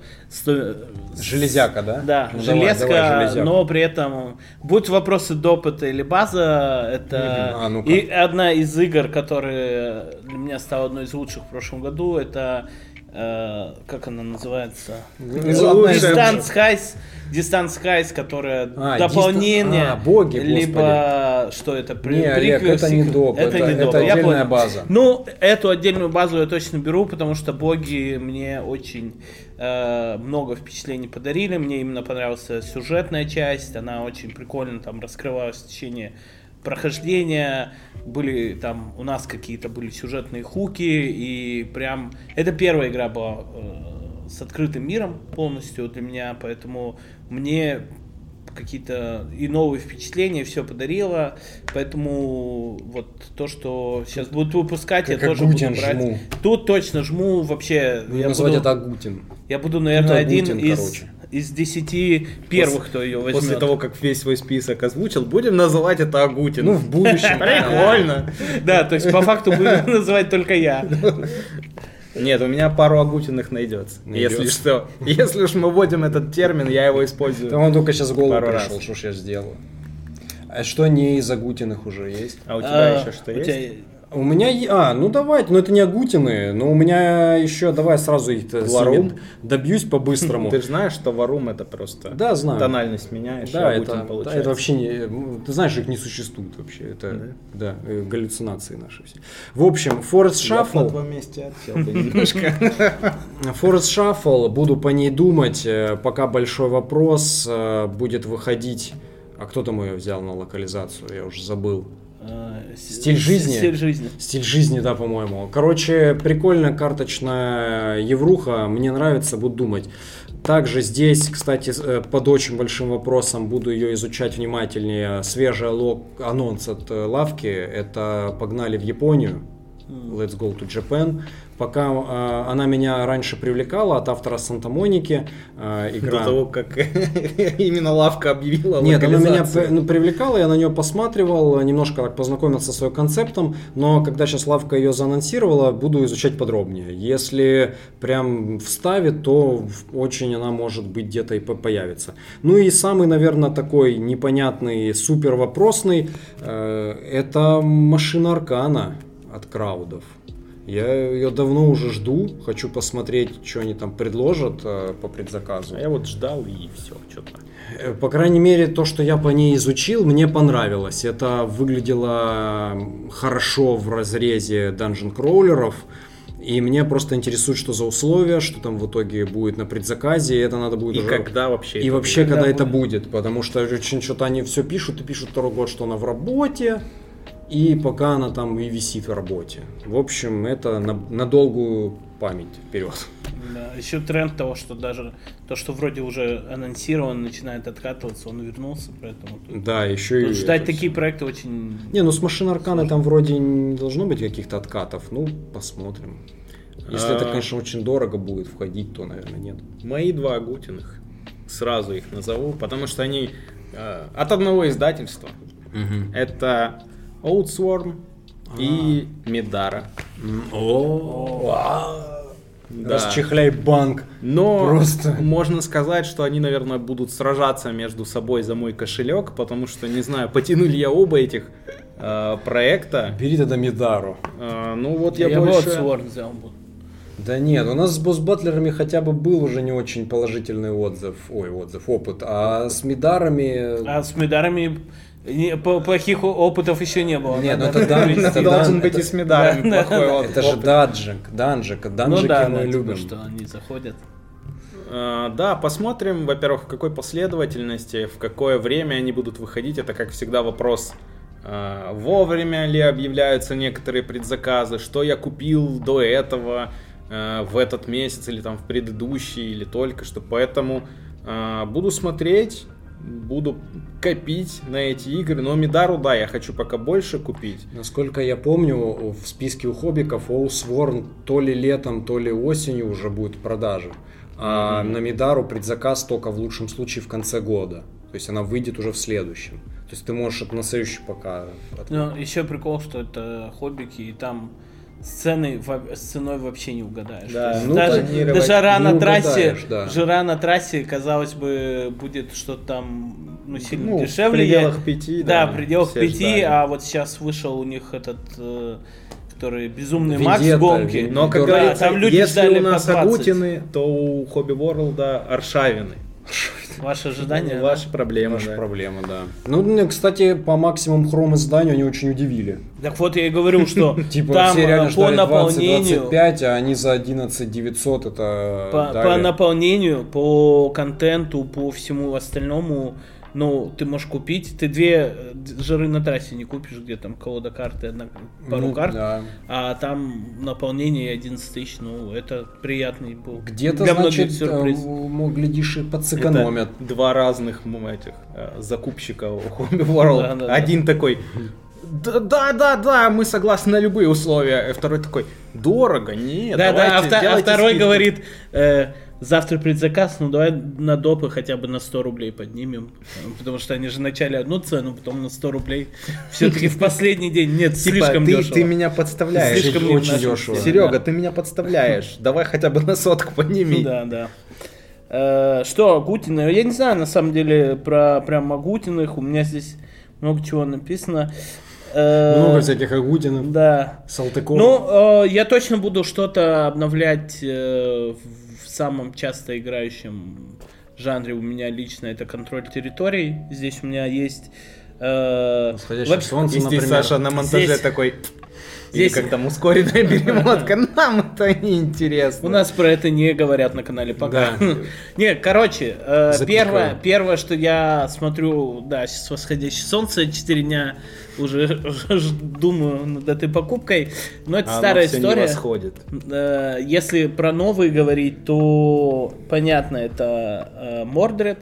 Железяка, да? Да, Ну, железка, давай но при этом будут вопросы доп. это или база, это. А, и одна из игр, которая для меня стала одной из лучших в прошлом году, это э, как она называется? Distance Skies, Distance Skies, которая А, дополнение, Distan- а, боги, либо что это? при- Не, Олег, это не доп, это- не это доп, я отдельная понял. база. Ну, эту отдельную базу я точно беру, потому что боги мне очень э, много впечатлений подарили. Мне именно понравилась сюжетная часть, она очень прикольно там раскрывалась в течение прохождения. Были там у нас какие-то были сюжетные хуки, и прям это первая игра была э, с открытым миром полностью для меня, поэтому мне какие-то и новые впечатления, все подарило. Поэтому вот то, что сейчас будут выпускать, я Как тоже Агутин буду брать. жму. Тут точно жму вообще. Будем Я называть буду, это Агутин. я буду, наверное, один Агутин, из, короче. из десяти первых, кто ее возьмет. После того, как весь свой список озвучил, будем называть это Агутин. Ну, в будущем. Прикольно. Да, то есть по факту буду называть только я. Нет, у меня пару Агутиных найдется. Найдется. Если что. Если уж мы вводим этот термин, я его использую. Да он только сейчас в голову Пару пришел, раз. что ж я сделаю. А что не из Агутиных уже есть? А у тебя А, еще что у есть? тебя- У меня... А, ну давайте, ну это не Агутины, но у меня еще, давай сразу их с Варум? добьюсь по-быстрому. Ты же знаешь, что варум это просто Да, знаю. тональность меняешь, Да, и это, да, получается. это вообще не... Ты знаешь, их не существует вообще. Это, да, э, галлюцинации наши все. В общем, Forest Я б на твоем месте отсел немножко. Forest Shuffle, буду по ней думать, э, пока большой вопрос э, будет выходить. А кто там ее взял на локализацию? Я уже забыл. Э, Стиль жизни? Стиль жизни. Стиль жизни, да, по-моему. Короче, прикольная карточная евруха, мне нравится, буду думать. Также здесь, кстати, э, под очень большим вопросом буду ее изучать внимательнее. Свежий анонс от э, лавки, это «Погнали в Японию». Let's go to Japan. Пока э, она меня раньше привлекала от автора Санта-Моники. э, До игра... того, как именно лавка объявила Нет, она меня ну, привлекала, я на нее посматривал, немножко так познакомился с ее концептом, но когда сейчас Лавка ее заанонсировала, буду изучать подробнее. Если прям вставит, то очень она может быть где-то и по- появится. Ну и самый, наверное, такой непонятный, супер вопросный, э, это машина Аркана от краудов. Я ее давно уже жду, хочу посмотреть, что они там предложат э, по предзаказу. А я вот ждал и все, что-то. Э, По крайней мере, то, что я по ней изучил, мне понравилось. Это выглядело хорошо в разрезе данжен кроулеров. И мне просто интересует, что за условия, что там в итоге будет на предзаказе, и это надо будет И уже... когда вообще И вообще, будет? когда Да, это будет, потому что очень что-то они все пишут и пишут второй год, что она в работе, и пока она там и висит в работе. В общем, это на, на долгую память вперед. Да, еще тренд того, что даже то, что вроде уже анонсирован, начинает откатываться, он вернулся, поэтому тут- Да, еще и... тут ждать это такие всё. проекты очень... Не, ну с машин Арканы там вроде не должно быть каких-то откатов. Ну, посмотрим. Если это, А. конечно, очень дорого будет входить, то, наверное, нет. Мои два Агутиных. Сразу их назову, потому что они э, от одного издательства. Это Outswarm и Медара. О, Да. Расчехляй банк. Но Просто. можно сказать, что они, наверное, будут сражаться между собой за мой кошелек, потому что, не знаю, потянули я оба этих э, проекта. Бери тогда Медару. Э, ну вот я, Я, больше... вот Sworn взял бы. Да нет, у нас с босс-батлерами хотя бы был уже не очень положительный отзыв, ой, отзыв, опыт, а с Мидарами... А с Медарами не- плохих опытов еще не было. Нет, ну Надо это привести. это Должен да, быть и с медалями да, плохой да. опыт. Это же даджик, данжик, Ну данжики да, мы да, типа, любим. что они заходят. А, Да, посмотрим, во-первых, в какой последовательности, в какое время они будут выходить. Это, как всегда, вопрос а, вовремя ли объявляются некоторые предзаказы, что я купил до этого а, в этот месяц или там в предыдущий или только что. Поэтому буду смотреть, буду копить на эти игры. Но Мидару, да, я хочу пока больше купить. Насколько я помню, в списке у хоббиков Оусворн то ли летом, то ли осенью уже будет в продаже. А на Мидару предзаказ только в лучшем случае в конце года. То есть она выйдет уже в следующем. То есть ты можешь это на следующий пока... Ну, еще прикол, что это хоббики, и там сцены во- с ценой вообще не угадаешь. Да, ну, даже, даже жара на трассе, да. жара на трассе, казалось бы, будет что-то там ну, сильно Ну, в дешевле. пределах пяти, Да, да, в пределах пяти, ждали. а вот сейчас вышел у них этот, э, который безумный Вендетта, Макс гонки. Но, как Да, говорится, там люди если у нас по 20. Агутины, то у Хобби Ворлда Аршавины. Ваши ожидания? Ваши проблемы, Наша да. проблема, да. Ну, мне, кстати, по максимум хром изданию они очень удивили. Так вот я и говорю, что Типа там все реально по наполнению... 20-25, а они за 11 900 это По, дали. по наполнению, по контенту, по всему остальному, ну, ты можешь купить, ты две э, жиры на трассе не купишь, где там колода карты, одна, пару Ну, карт, да. а там наполнение 11 тысяч, ну, это приятный был. Где-то, для значит, сюрприз. э, глядишь, и Это подсэкономят. два разных этих э, закупщика у Hobby World. Да, да, да. Один такой, да, да, да, да, мы согласны на любые условия. И второй такой, дорого, нет, Да, да, а, а второй скидку». говорит, э, завтра предзаказ, ну давай на допы хотя бы на 100 рублей поднимем, потому что они же вначале одну цену, потом на 100 рублей. Все-таки в последний день, нет, Типа, слишком ты, дешево. ты меня подставляешь. Слишком очень дешево. Серега, да. ты меня подставляешь. Давай хотя бы на сотку подними. Да, да. Э, Что, Агутины? Я не знаю, на самом деле, про прям Агутиных. У меня здесь много чего написано. Э, Много всяких агутинов, Да. салтыков. Ну, э, я точно буду что-то обновлять в самом часто играющем жанре у меня лично это контроль территорий. Здесь у меня есть... э, Восходящее солнце, здесь например. Саша на монтаже Здесь- такой... здесь- Или как там ускоренная перемотка. Нам это не интересно. У нас про это не говорят на канале пока. Не, короче, э, первое, первое, что я смотрю, да, сейчас восходящее солнце, 4 дня уже думаю над этой покупкой, но это А старая не история. восходит. Э, Если про новые говорить, то понятно, это Мордред,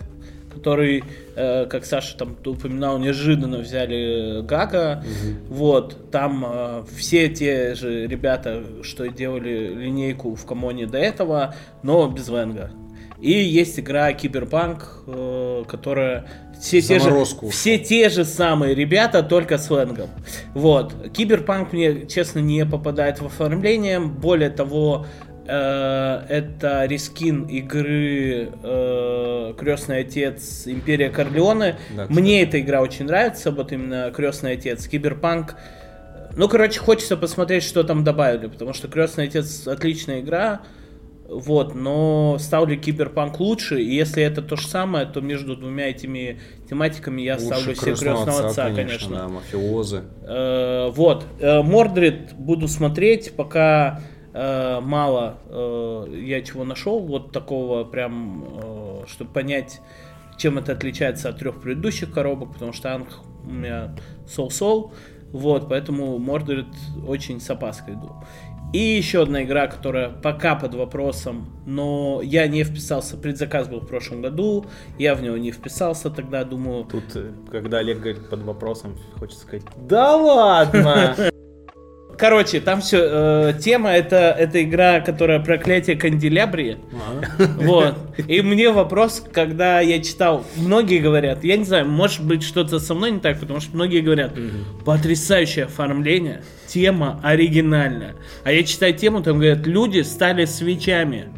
который, э, как Саша там упоминал, неожиданно взяли Гага. Вот, там э, все те же ребята, что делали линейку в Камоне до этого, но без Венга. И есть игра Киберпанк, э, которая все те, же, все те же самые ребята, только с Венгом. Вот. Киберпанк мне, честно, не попадает в оформление. Более того, э, это рескин игры э, Крестный отец Империя Корлеоне. Да. Мне эта игра очень нравится, вот именно Крестный отец. Киберпанк. Ну, короче, хочется посмотреть, что там добавили, потому что Крестный отец отличная игра. Вот, но стал ли Киберпанк лучше? И если это то же самое, то между двумя этими тематиками я Лучше ставлю себе «Крестного Крестного отца, конечно. да, мафиозы. Э, вот, э, Мордрид буду смотреть, пока э, мало э, я чего нашел, вот такого прям, э, чтобы понять, чем это отличается от трех предыдущих коробок, потому что Анг у меня соу-соу, вот, поэтому Мордрид очень с опаской иду. И еще одна игра, которая пока под вопросом, но я не вписался, предзаказ был в прошлом году, я в него не вписался, тогда думаю, Тут, э, когда Олег говорит под вопросом, хочется сказать, да ладно! Короче, там все, тема это, это игра, которая проклятие канделябрии. Вот. И мне вопрос, когда я читал, многие говорят, я не знаю, может быть что-то со мной не так, потому что многие говорят, потрясающее оформление, тема оригинальная. А я читаю тему, там говорят, люди стали свечами.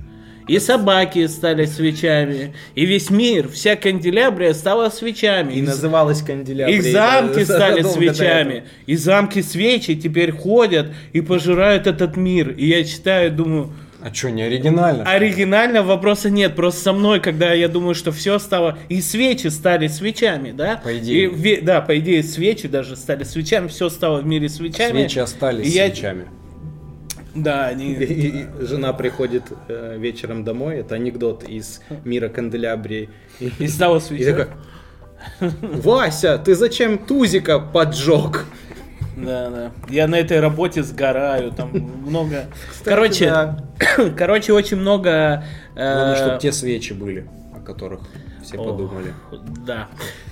И собаки стали свечами, и весь мир, вся канделябрия стала свечами. И называлась канделябрия. Их замки стали свечами. И замки свечи теперь ходят и пожирают этот мир. И я читаю, думаю, А что, не оригинально? Оригинально вопроса нет. Просто со мной, когда я думаю, что все стало... И свечи стали свечами, да? По идее. И да, по идее, свечи даже стали свечами. Все стало в мире свечами. Свечи остались И я- свечами. Да, И, они... и жена приходит э, вечером домой, это анекдот из мира канделябрии. И, И стало и свечами. такая, Вася, ты зачем тузика поджег? Да, да. Я на этой работе сгораю, там много. Короче, да. короче, очень много. э, Главное, чтобы те свечи были, о которых все Ох, подумали. Да.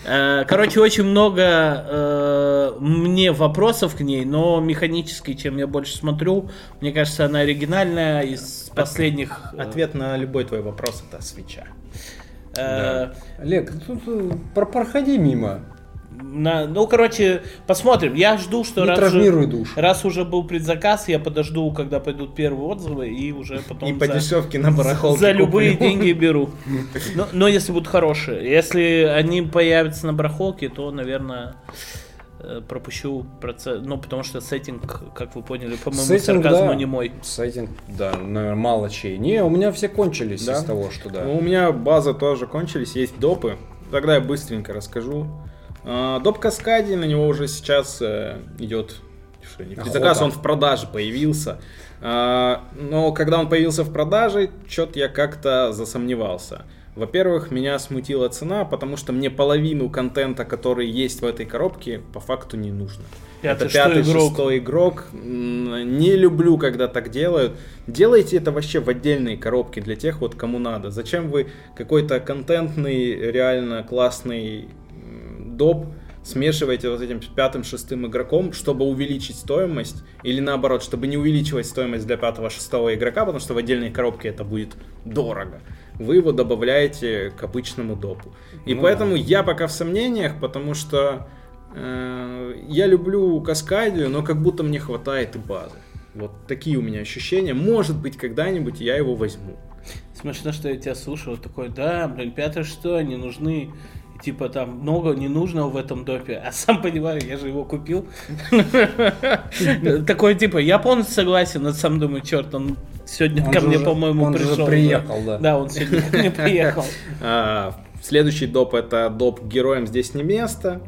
Э, Короче, очень много э, мне вопросов к ней, но механически, чем я больше смотрю, мне кажется, она оригинальная из последних. э, Ответ на любой твой вопрос это свеча. э, Олег, тут про- проходи мимо. На- ну, короче, посмотрим. Я жду, что Не раз, травмируй уже, душу. раз уже был предзаказ, я подожду, когда пойдут первые отзывы, и уже потом И по за- дешевке на барахолке за любые куплю. деньги беру. Но, но если будут хорошие. Если они появятся на барахолке, то, наверное, э, пропущу процесс. Ну, потому что сеттинг, как вы поняли, по моему Сеттинг, сарказму да. не мой. Сеттинг, да, наверное, мало чей. Не, у меня все кончились Да? из того, что да. Ну, у меня база тоже кончились, есть допы. Тогда я быстренько расскажу. А, Доп Каскади, на него уже сейчас э, идет предзаказ, он в продаже появился. А, но когда он появился в продаже, что-то я как-то засомневался. Во-первых, меня смутила цена, потому что мне половину контента, который есть в этой коробке, по факту не нужно. Пятый, это пятый, игрок. шестой игрок. Не люблю, когда так делают. Делайте это вообще в отдельной коробке для тех, вот кому надо. Зачем вы какой-то контентный, реально классный доп смешиваете вот этим пятым, шестым игроком, чтобы увеличить стоимость, или наоборот, чтобы не увеличивать стоимость для пятого, шестого игрока, потому что в отдельной коробке это будет дорого. Вы его добавляете к обычному допу. И Ну поэтому я пока в сомнениях, потому что э, я люблю Каскадию, но как будто мне хватает и базы. Вот такие у меня ощущения. Может быть, когда-нибудь я его возьму. Смешно, что я тебя слушал, такой, да, блин, пятое что, они нужны. Типа там много ненужного в этом допе, а сам понимаю, я же его купил. Такой типа, я полностью согласен, а сам думаю, черт, он сегодня Он ко мне, по-моему, он пришел. приехал, да. Да, он сегодня ко мне приехал. А, Следующий доп это доп героям здесь не место,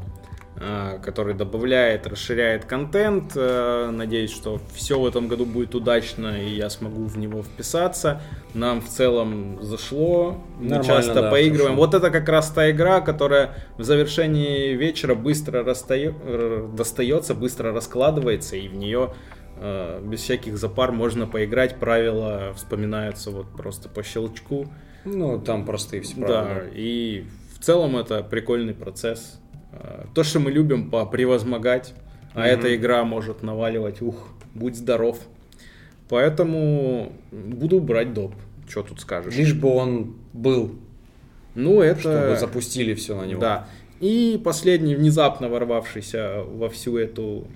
который добавляет, расширяет контент. А, Надеюсь, что все в этом году будет удачно и я смогу в него вписаться. Нам в целом зашло, мы Нормально, часто да, поигрываем. хорошо. Вот это как раз та игра, которая в завершении вечера быстро расстаё- достается, быстро раскладывается и в нее э, без всяких запар можно поиграть. Правила вспоминаются вот просто по щелчку. Ну, там простые все Да, правила. и в целом это прикольный процесс. А, То, что мы любим превозмогать, а эта игра может наваливать, ух, будь здоров. Поэтому буду брать доп. Что тут скажешь? Лишь бы он был, Ну, это... чтобы запустили все на него. Да. И последний, внезапно ворвавшийся во всю эту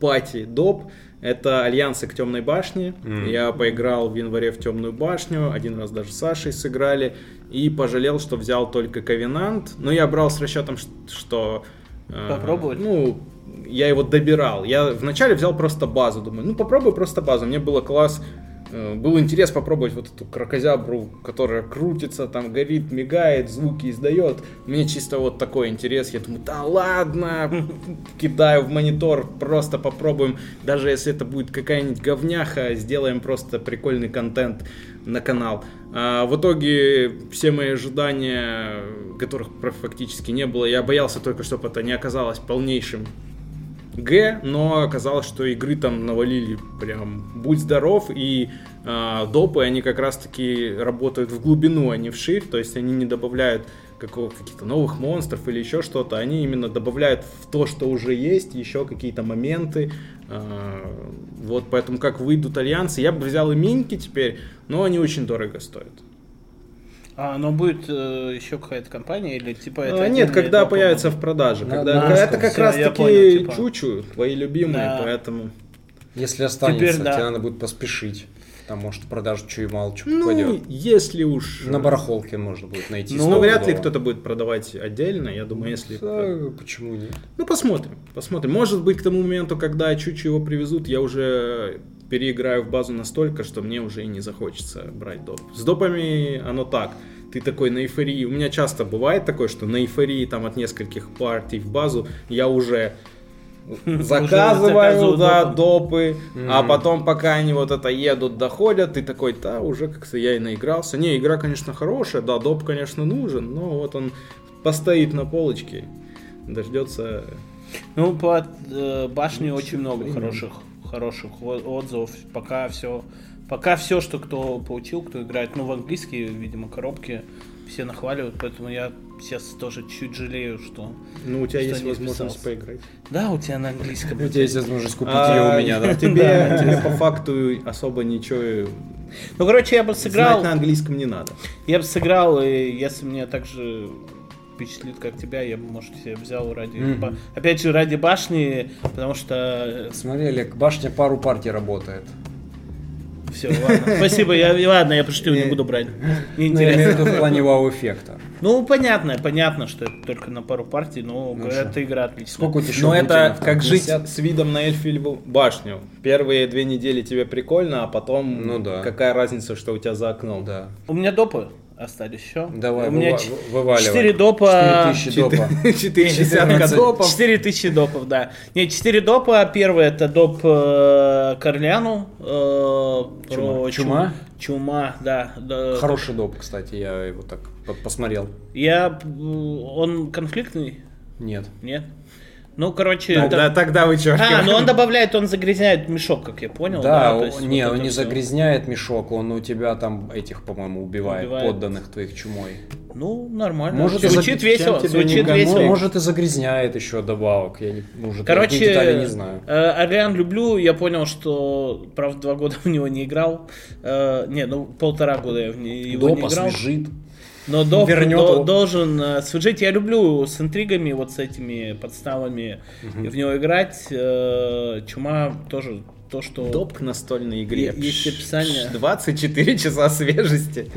пати доп, это Альянсы к Темной башне. Мгм. Я поиграл в январе в Темную башню, один раз даже с Сашей сыграли, и пожалел, что взял только Ковенант. Но я брал с расчетом, что... э, Попробовать? Ну, я его добирал. Я вначале взял просто базу, думаю, ну попробуй просто базу. Мне было класс, э, был интерес попробовать вот эту крокозябру, которая крутится, там горит, мигает, звуки издает. Мне чисто вот такой интерес. Я думаю, да ладно, кидаю в монитор, просто попробуем. Даже если это будет какая-нибудь говняха, сделаем просто прикольный контент на канал. А в итоге все мои ожидания, которых фактически не было, я боялся только, чтобы это не оказалось полнейшим Г, но оказалось, что игры там навалили прям будь здоров, и а, допы, они как раз-таки работают в глубину, а не в ширь, то есть они не добавляют каких-то новых монстров или еще что-то, они именно добавляют в то, что уже есть, еще какие-то моменты, а, вот поэтому как выйдут альянсы, я бы взял и миньки теперь, но они очень дорого стоят. А оно будет э, еще какая-то компания или типа это А, Нет, когда появится в продаже. На- Когда, на это как раз таки понял, типа. чучу, твои любимые, Да. поэтому... Если останется, Теперь да. тебе надо будет поспешить. Там, может, в продажу и мало что Ну, попадет. если уж... На барахолке можно будет найти. Ну, вряд ли кто-то будет продавать отдельно, я думаю, если... Да, почему нет? Ну, посмотрим, посмотрим. Может быть, к тому моменту, когда Чучу его привезут, я уже переиграю в базу настолько, что мне уже и не захочется брать доп. С допами оно так. Ты такой на эйфории. У меня часто бывает такое, что на эйфории там от нескольких партий в базу я уже заказываю, да, допы. допы, а потом, пока они вот это едут, доходят, ты такой, да, уже как-то я и наигрался. Не, игра, конечно, хорошая, да, доп, конечно, нужен, но вот он постоит на полочке, дождется... Ну, по э, башне очень много хороших, хороших отзывов. Пока все, пока все, что кто получил, кто играет, ну, в английский, видимо, коробки, все нахваливают, поэтому я сейчас тоже чуть жалею, что... Ну, у тебя есть возможность поиграть. Да, у тебя на английском. У тебя есть возможность купить А, ее у меня, да? Тебе, по факту особо ничего Ну, короче, я бы сыграл, на английском не надо. я бы сыграл, и если мне так же впечатлит, как тебя, я бы, может, себе взял ради... Ба- Опять же, ради башни, потому что... Смотри, Олег, башня пару партий работает. Все, ладно. Спасибо, я, ладно, я пошлю, не буду брать. Ну, я имею в Неинтересно. виду в плане вау-эффекта. Ну, понятно, понятно, что это только на пару партий, но Ну эта что? игра отличная. Сколько у тебя Но это как жить 50? с видом на Эльфильеву башню. Первые две недели тебе прикольно, а потом Ну да. какая разница, что у тебя за окном. Да. У меня допы остались еще. Давай, у меня выва- вываливай. 4 допа. 4000 допа. Четыре десятка 14. допов. 4000 допов, да. Не, 4 допа. Первый это доп э, Корляну. э, про Чума? чум- Чума, да. Хороший доп, кстати, я его так по- посмотрел. Я... Он конфликтный? Нет. Нет? Ну, короче... Тогда, это- тогда вы? А, ну он добавляет, он загрязняет мешок, как я понял. Да, то он- есть не, вот он не всё. загрязняет мешок, он у тебя там этих, по-моему, убивает, Убивает. подданных твоих чумой. Ну, нормально. Может, звучит за- весело, звучит не весело. Ну, может и загрязняет еще добавок, я не, может, Короче, детали не знаю. э, Орлеан люблю, я понял, что, правда, два года в него не играл. Э, не, ну, полтора года я в не- его Доп не играл. освежит. Но вернет до- его. должен э, освежить. Я люблю с интригами, вот с этими подставами в него играть. Э, чума тоже то, что... Доп к настольной игре. Есть описание. 24 часа свежести.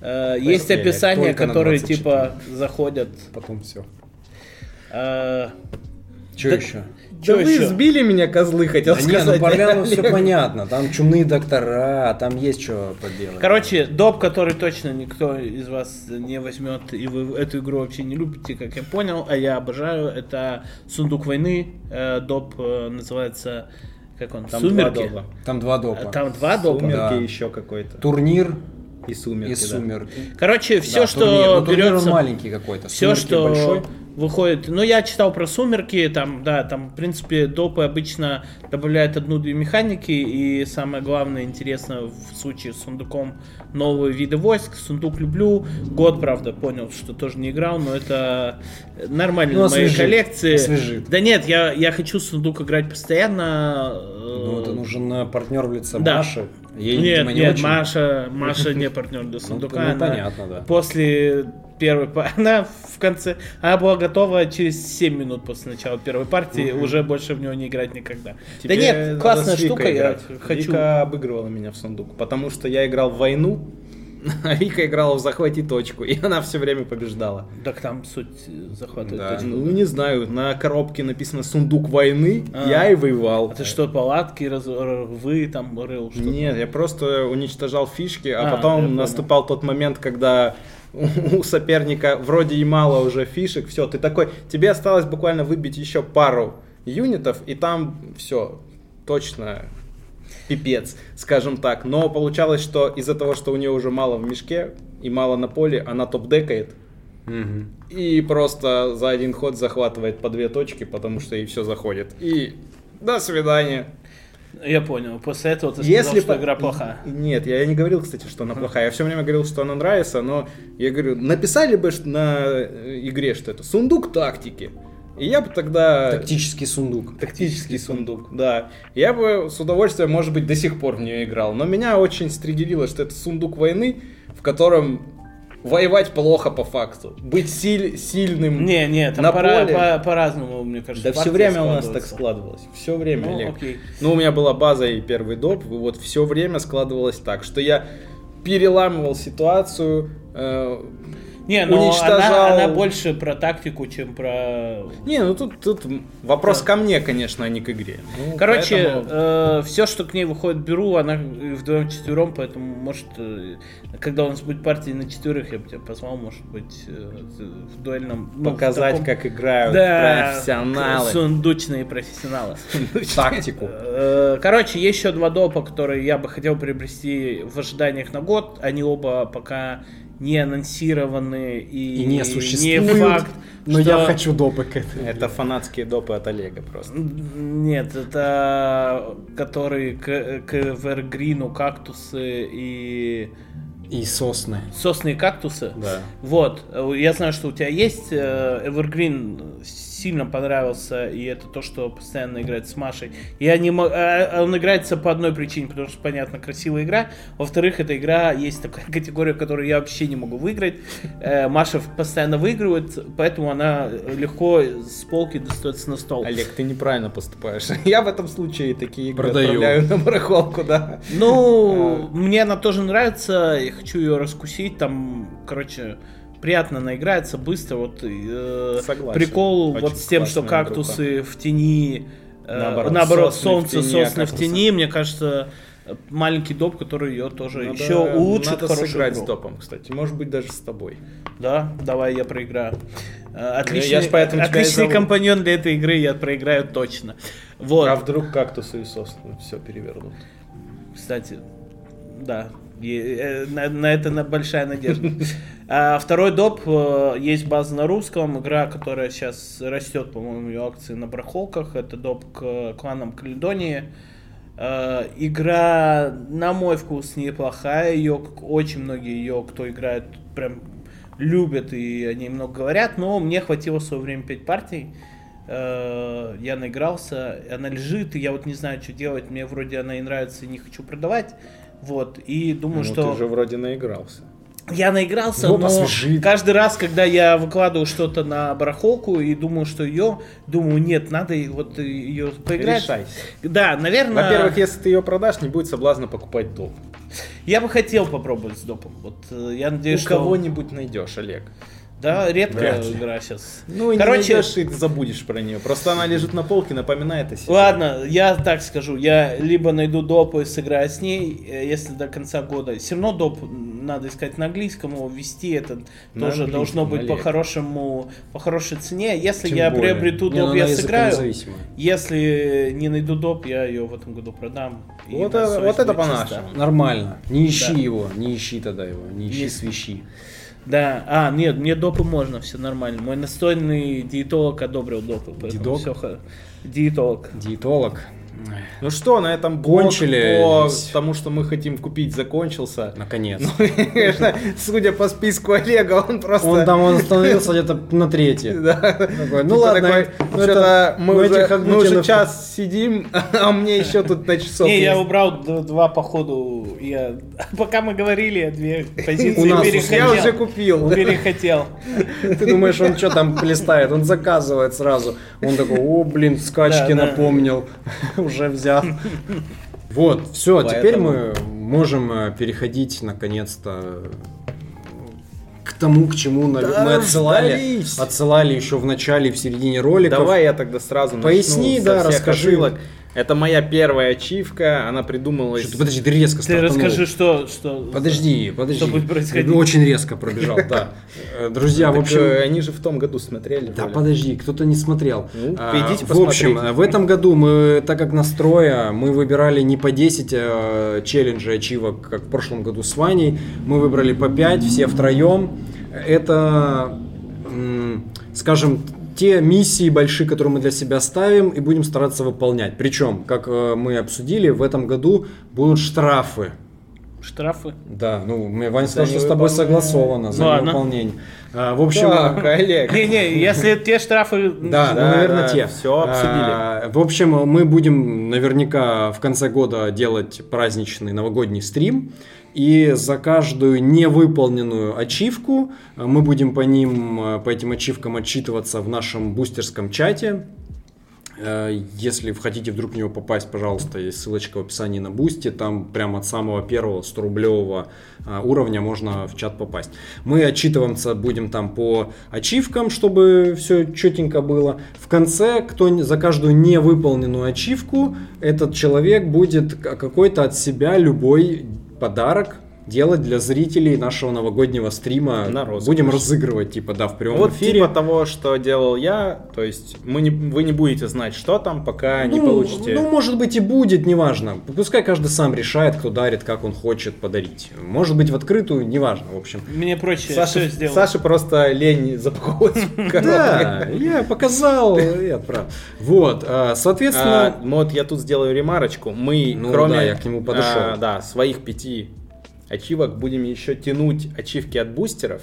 Э, есть описания, которые 24. типа заходят. Потом все. э, Да- еще? Чё да вы сбили меня, козлы, хотел Да не, сказать. ну по Орляну все понятно. Там чумные доктора, там есть что поделать. Короче, доп, который точно никто из вас не возьмет, и вы эту игру вообще не любите, как я понял, а я обожаю, это Сундук войны. Э, Доп э, называется, как он, Там Сумерки. два допа. Там два допа. Там два допа. Сумерки Да. еще какой-то. Турнир И сумерки, и да. сумерки. Короче, все, Да, что турнир. Ну, турнир он берется... маленький какой-то. Все, Сумерки что большой. Выходит. Ну, я читал про сумерки, там, да, там, в принципе, допы обычно добавляют одну-две механики, и самое главное, интересно в случае с сундуком новые виды войск. Сундук люблю. Год, правда, понял, что тоже не играл, но это нормально Ну, в моей коллекции. освежит. Да нет, я, я хочу сундук играть постоянно. э, Ну, это нужен э, партнер в лице Да. Маши. Ей, нет, видимо, не нет, очень. Маша, Маша не партнер для Ну, сундука. ну, она понятно, да. После первой партии, она в конце, она была готова через 7 минут после начала первой партии, уже больше в него не играть никогда. Тебе да нет, классная штука, я хочу. Вика обыгрывала меня в сундук, потому что я играл в войну, а Вика играла в захвати точку, и она все время побеждала. Так там суть э, захватывает Да. точку. Ну, не знаю, на коробке написано сундук войны, А. я и воевал. А ты что, палатки, раз... рвы там рыл? Что Нет, я просто уничтожал фишки, а, А, потом наступал тот момент, когда у соперника вроде и мало уже фишек, все, ты такой, тебе осталось буквально выбить еще пару юнитов, и там все, точно пипец, скажем так. Но получалось, что из-за того, что у нее уже мало в мешке и мало на поле, она топ-декает. Мгм. И просто за один ход захватывает по две точки, потому что ей все заходит. И до свидания. Я понял. После этого ты Если сказал, что по- игра плохая. Нет, я не говорил, кстати, что она плохая. Я все время говорил, что она нравится, но я говорю, написали бы на э, игре, что это сундук тактики. И я бы тогда... Тактический сундук. Тактический сундук, да. Я бы с удовольствием, может быть, до сих пор в нее играл. Но меня очень стригерило, что это сундук войны, в котором воевать плохо по факту. Быть силь- сильным Не, не, там на пора- поле. по- по-разному, мне кажется. Да все время у нас так складывалось. Все время, Ну, Олег. окей. Ну, у меня была база и первый доп. и Вот все время складывалось так, что я переламывал ситуацию. э, Не, но уничтожал... она, она больше про тактику, чем про... Не, ну тут, тут вопрос ко мне, конечно, а не к игре. Ну, Короче, поэтому- все, что к ней выходит, беру, она вдвоем четвером, поэтому, может, э, когда у нас будет партия на четверых, я бы тебя позвал, может быть, э, в дуэльном... ну, в показать, таком- как играют Да, профессионалы. сундучные профессионалы. Тактику. Э, Короче, есть еще два допа, которые я бы хотел приобрести в ожиданиях на год. Они оба пока не анонсированы и, И не существуют. факт. Но что- я хочу допы к этой. Это фанатские допы от Олега просто. Нет, это которые к, к Эвергрину кактусы и И сосны. сосные кактусы. Да. Вот, я знаю, что у тебя есть э, Evergreen сильно понравился, и это то, что постоянно играет с Машей. Я не мо- а, Он играется по одной причине, потому что, понятно, красивая игра. Во-вторых, эта игра, есть такая категория, которую я вообще не могу выиграть. Э, Маша постоянно выигрывает, поэтому она легко с полки достается на стол. Олег, ты неправильно поступаешь. Я в этом случае такие игры Продаю. отправляю на барахолку, да. Ну, мне она тоже нравится, я хочу ее раскусить, там, короче, приятно она играется, быстро, вот э, Согласен. прикол Очень вот с тем, что кактусы в тени, э, Наоборот, наоборот, сосны в солнце, тени, а сосны в кактусы. тени, мне кажется, маленький доп, который ее тоже Надо- еще улучшит Надо хорошую сыграть игру. с допом, кстати. Может быть, даже с тобой. Да, давай я проиграю. Э, Отличный, я поэтому отличный компаньон для этой игры, я проиграю точно. Вот. А вдруг кактусы и сосны все перевернут? Кстати, да, э, на, на это на- большая надежда. А второй доп э, есть база на русском, игра, которая сейчас растет, по-моему, ее акции на барахолках. Это доп к кланам Каледонии. Э, Игра, на мой вкус, неплохая. Ее очень многие ее, кто играет, прям любят и о ней много говорят. Но мне хватило в свое время 5 партий. Э, Я наигрался, она лежит, и я вот не знаю, что делать. Мне вроде она и нравится, и не хочу продавать. Вот, и думаю, Ну, что... ты же вроде наигрался. Я наигрался, Вот но освежит. каждый раз, когда я выкладываю что-то на барахолку и думаю, что ее, думаю, нет, надо вот ее поиграть. Решайся. Да, наверное. Во-первых, если ты ее продашь, не будет соблазна покупать доп. я бы хотел попробовать с допом. Вот э, я надеюсь, У что кого-нибудь найдешь, Олег. Да, редкая Вряд ли. игра сейчас. Ну и Короче, не найдешь, и ты забудешь про нее. Просто она лежит на полке, напоминает о себе. Ладно, я так скажу, я либо найду доп и сыграю с ней, э, если до конца года. Все равно доп надо искать на английском, его ввести это На тоже должно быть по хорошему, по хорошей цене. Если Тем я более. приобрету Не, доп, я сыграю. Если не найду доп, я ее в этом году продам. Вот это- вот это по-нашему. Нормально. Не ищи Да. его, не ищи тогда его, не ищи, Не- свищи. Да, а, нет, мне допы можно, все нормально. Мой настольный диетолог одобрил допы. Дидок? хо- Диетолог. Диетолог. Ну что, на этом блок Кончили. по тому, что мы хотим купить, закончился. Наконец. Ну, конечно, судя по списку Олега, он просто... Он там он остановился где-то на третьей. Да. Такой, ну ладно, такой, ну что-то это- мы, ну уже, этих мы уже час сидим, а мне еще тут на часов Не, я убрал два по ходу. Я... Пока мы говорили, я две позиции У нас перехотел. Я уже купил. Перехотел. Ты думаешь, он что там плестает? Он заказывает сразу. Он такой, о, блин, скачки Да, да. напомнил. Уже взял. Вот, все, теперь Поэтому- мы можем э, переходить наконец-то к тому, к чему Да, мы отсылали, отсылали еще в начале, в середине роликов. Давай я тогда сразу Поясни, начну да, расскажи. ошибок. Это моя первая ачивка, она придумалась... Что-то, подожди, ты резко Ты стартанул. расскажи, что... что... Подожди, подожди. Что будет происходить? Ты Очень резко пробежал, да. Друзья, в общем... э, они же в том году смотрели. Да подожди, кто-то не смотрел. Ну, А, идите в общем, в этом году мы, так как настроя, мы выбирали не по 10 э, челленджей ачивок, как в прошлом году с Ваней, мы выбрали по 5, все втроем. Это, скажем, те миссии большие, которые мы для себя ставим и будем стараться выполнять. Причем, как э, мы обсудили, в этом году будут штрафы. Штрафы? Да, ну, Ваня За сказал, что с тобой согласовано за Ладно. невыполнение. А, в общем, Так, Олег. Не-не, если те штрафы... Да, Да, ну, наверное, да, те. всё обсудили. А, в общем, мы будем наверняка в конце года делать праздничный новогодний стрим. И за каждую невыполненную ачивку а, мы будем по ним, а, по этим ачивкам отчитываться в нашем бустерском чате. Э, Если хотите вдруг в него попасть, пожалуйста, есть ссылочка в описании на Бусти. Там прямо от самого первого 100-рублевого а, уровня можно в чат попасть. Мы отчитываться будем там по ачивкам, чтобы все четенько было. В конце, кто за каждую невыполненную ачивку, этот человек будет какой-то от себя любой подарок делать для зрителей нашего новогоднего стрима. На розыгрыш. Будем разыгрывать, типа, да, в прямом Вот эфире. типа того, что делал я, то есть мы не, вы не будете знать, что там, пока не ну, получите. Ну, может быть и будет, неважно. Пускай каждый сам решает, кто дарит, как он хочет подарить. Может быть в открытую, неважно, в общем. Мне проще Саша, все сделать. Саше просто лень запаковывать. Да, я показал и отправил. Вот, а, А, соответственно, вот я тут сделаю ремарочку. Мы, Ну кроме я к нему подошел. а, да, своих пяти ачивок, будем еще тянуть ачивки от бустеров.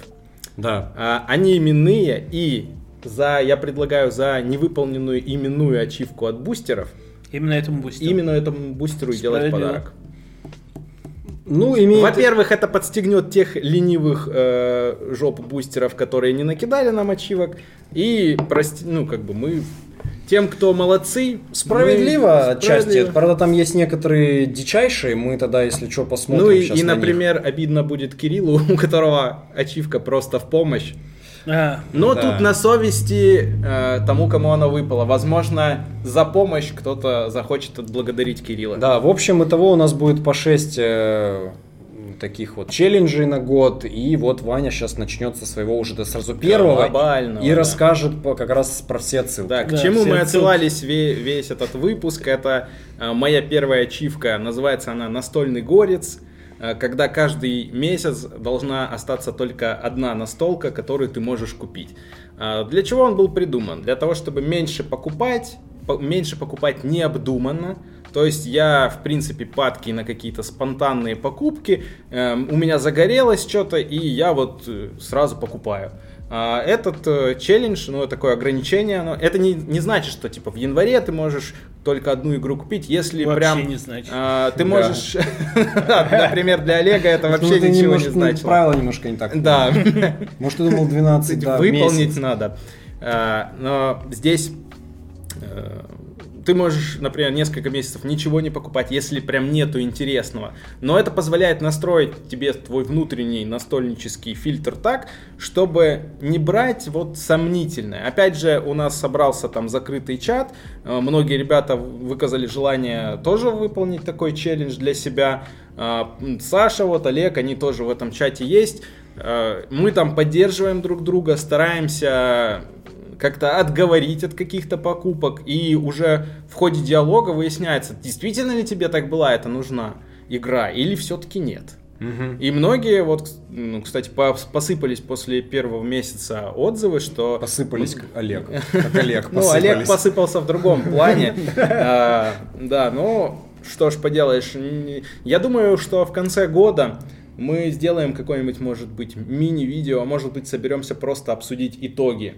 да. А, они именные, и за, я предлагаю за невыполненную именную ачивку от бустеров Именно этому бустеру. именно этому бустеру делать подарок. Ну, имеет... Во-первых, это подстегнет тех ленивых э, жоп бустеров, которые не накидали нам ачивок. И, прости, ну, как бы мы... Тем, кто молодцы... Справедливо мы- отчасти. справедливо. Правда, там есть некоторые дичайшие. Мы тогда, если что, посмотрим. Ну и, и, на них. например, обидно будет Кириллу, у которого ачивка просто в помощь. А, Но Да. тут на совести э, тому, кому она выпала. Возможно, за помощь кто-то захочет отблагодарить Кирилла. Да, в общем, итого у нас будет по 6 таких вот челленджей на год. И вот Ваня сейчас начнет со своего уже до сразу первого. глобального, и да. расскажет по- как раз про все ссылки. Да, к Да, чему мы отсылались ве- весь этот выпуск, это э, моя первая ачивка, называется она «Настольный горец», э, когда каждый месяц должна остаться только одна настолка, которую ты можешь купить. А Для чего он был придуман? Для того, чтобы меньше покупать, по- меньше покупать необдуманно, то есть я, в принципе, падкий на какие-то спонтанные покупки, эм, у меня загорелось что-то, и я вот э, сразу покупаю. А, Этот э, челлендж, ну, такое ограничение, оно, это не, не значит, что типа в январе ты можешь только одну игру купить, если Вообще прям не значит. а, ты Да. можешь, например, для Олега это Ну, вообще ничего не немножко- значило. Правила немножко не так. Да, Может, ты думал 12, да, в выполнить надо. А, Но здесь э, ты можешь, например, несколько месяцев ничего не покупать, если прям нету интересного. Но это позволяет настроить тебе твой внутренний настольнический фильтр так, чтобы не брать вот сомнительное. Опять же, у нас собрался там закрытый чат. Э, Многие ребята выказали желание тоже выполнить такой челлендж для себя. М, Саша, вот Олег, они тоже в этом чате есть. Э, Мы там поддерживаем друг друга, стараемся как-то отговорить от каких-то покупок, и уже в ходе диалога выясняется, действительно ли тебе так была эта нужна игра, или все-таки нет. Мгм. И многие, вот, ну, кстати, по- посыпались после первого месяца отзывы, что... Посыпались к Олег. Как Олег Ну, Олег посыпался в другом плане. А, Да, ну, что ж поделаешь. Я думаю, что в конце года мы сделаем какое-нибудь, может быть, мини-видео, а может быть, соберемся просто обсудить итоги.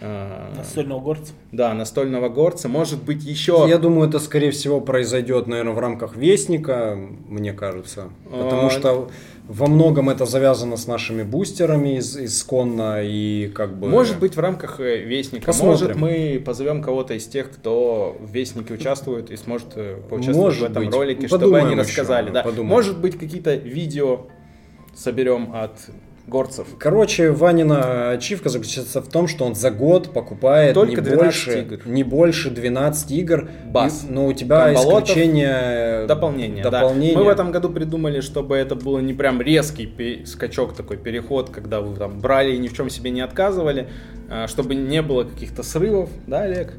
А, Настольного горца. Да, настольного горца. Может быть, еще... Я думаю, это, скорее всего, произойдет, наверное, в рамках Вестника, мне кажется. Потому А, что во многом это завязано с нашими бустерами из, исконно и как бы... Может быть, в рамках э, Вестника. Посмотрим. Может, мы позовем кого-то из тех, кто в Вестнике участвует и сможет э, поучаствовать Может в этом быть. ролике, чтобы Подумаем они еще, рассказали. да. подумаем. Может быть, какие-то видео соберем от горцев. Короче, Ванина ачивка заключается в том, что он за год покупает Только не, 12 больше, игр. не больше 12 игр. Бас. И- но у тебя Камбалотов. исключение... Дополнение, да. дополнение. Мы в этом году придумали, чтобы это было не прям резкий скачок, такой переход, когда вы там брали и ни в чем себе не отказывали, а, чтобы не было каких-то срывов, да, Олег?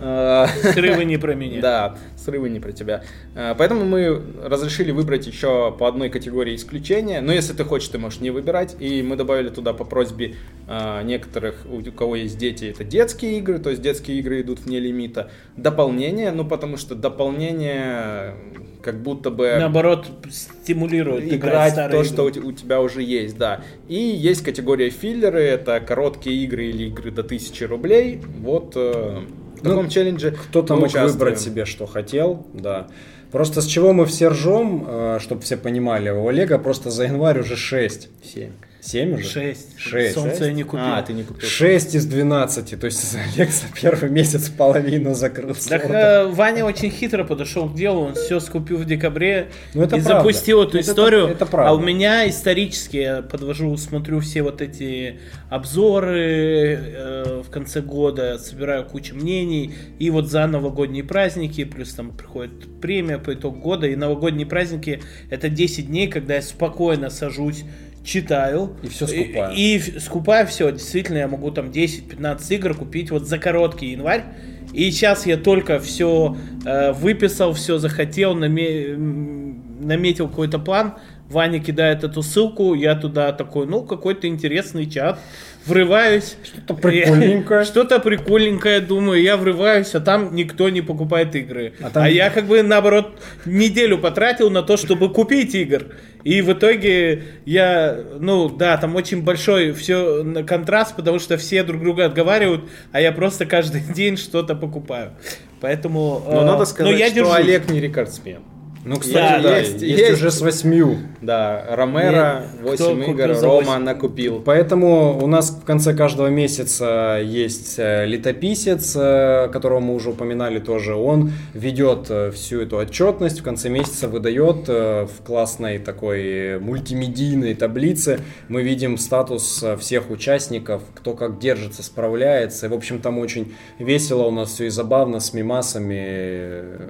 А, Срывы не про меня. Да, срывы не про тебя. А, Поэтому мы разрешили выбрать еще по одной категории исключения. Но если ты хочешь, ты можешь не выбирать. И мы добавили туда по просьбе а, некоторых, у кого есть дети, это детские игры. То есть детские игры идут вне лимита. Дополнение, ну потому что дополнение как будто бы Наоборот, стимулирует играть старые то, что у, игры. те- у тебя уже есть, да. И есть категория филлеры, это короткие игры или игры до 1000 рублей. Вот э, в Ну, таком челлендже Кто-то мог участвуем. выбрать себе, что хотел, да. Просто с чего мы все ржем, чтобы все понимали, у Олега просто за январь уже 6. Семь. 7 уже? Шесть. Шесть. Солнце я не купил. А, ты не купил. 6 из 12. То есть Олег за первый месяц половину закрыл. Так э, Ваня очень хитро подошел к делу, он все скупил в декабре Ну, это и правда. запустил эту Это- историю. это правда. А у меня исторически, я подвожу, смотрю все вот эти обзоры э, в конце года, собираю кучу мнений, и вот за новогодние праздники, плюс там приходит премия по итогу года, и новогодние праздники это 10 дней, когда я спокойно сажусь, читаю. И всё скупаю. И, и скупаю все. Действительно, я могу там 10-15 игр купить вот за короткий январь. И сейчас я только все выписал, все захотел, наме- наметил какой-то план. Ваня кидает эту ссылку, я туда такой, ну, какой-то интересный чат. Врываюсь. Что-то прикольненькое. Что-то прикольненькое, думаю, я врываюсь, а там никто не покупает игры. А А, там- я как бы, наоборот, неделю потратил на то, чтобы купить игр. И в итоге я, ну да, там очень большой все контраст, потому что все друг друга отговаривают, а я просто каждый день что-то покупаю. Поэтому... Но э, надо сказать, я что держусь. Олег не рекордсмен. Ну, кстати, Да, да, есть- есть, есть. уже с восьмью. Да, Ромеро Не, кто 8 купил игр, Рома 8? накупил. Поэтому у нас в конце каждого месяца есть э, летописец, э, которого мы уже упоминали тоже. Он ведет э, всю эту отчетность, в конце месяца выдает в классной такой мультимедийной таблице. Мы видим статус всех участников, кто как держится, справляется. И, в общем, там очень весело у нас все и забавно с мимасами э,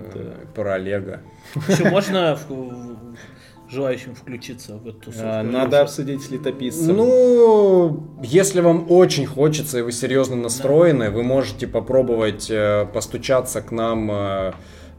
про Олега. Еще можно желающим включиться в эту тусовку? А, Надо обсудить с летописцем. Ну, если вам очень хочется и вы серьезно настроены, вы можете попробовать э, постучаться к нам. э,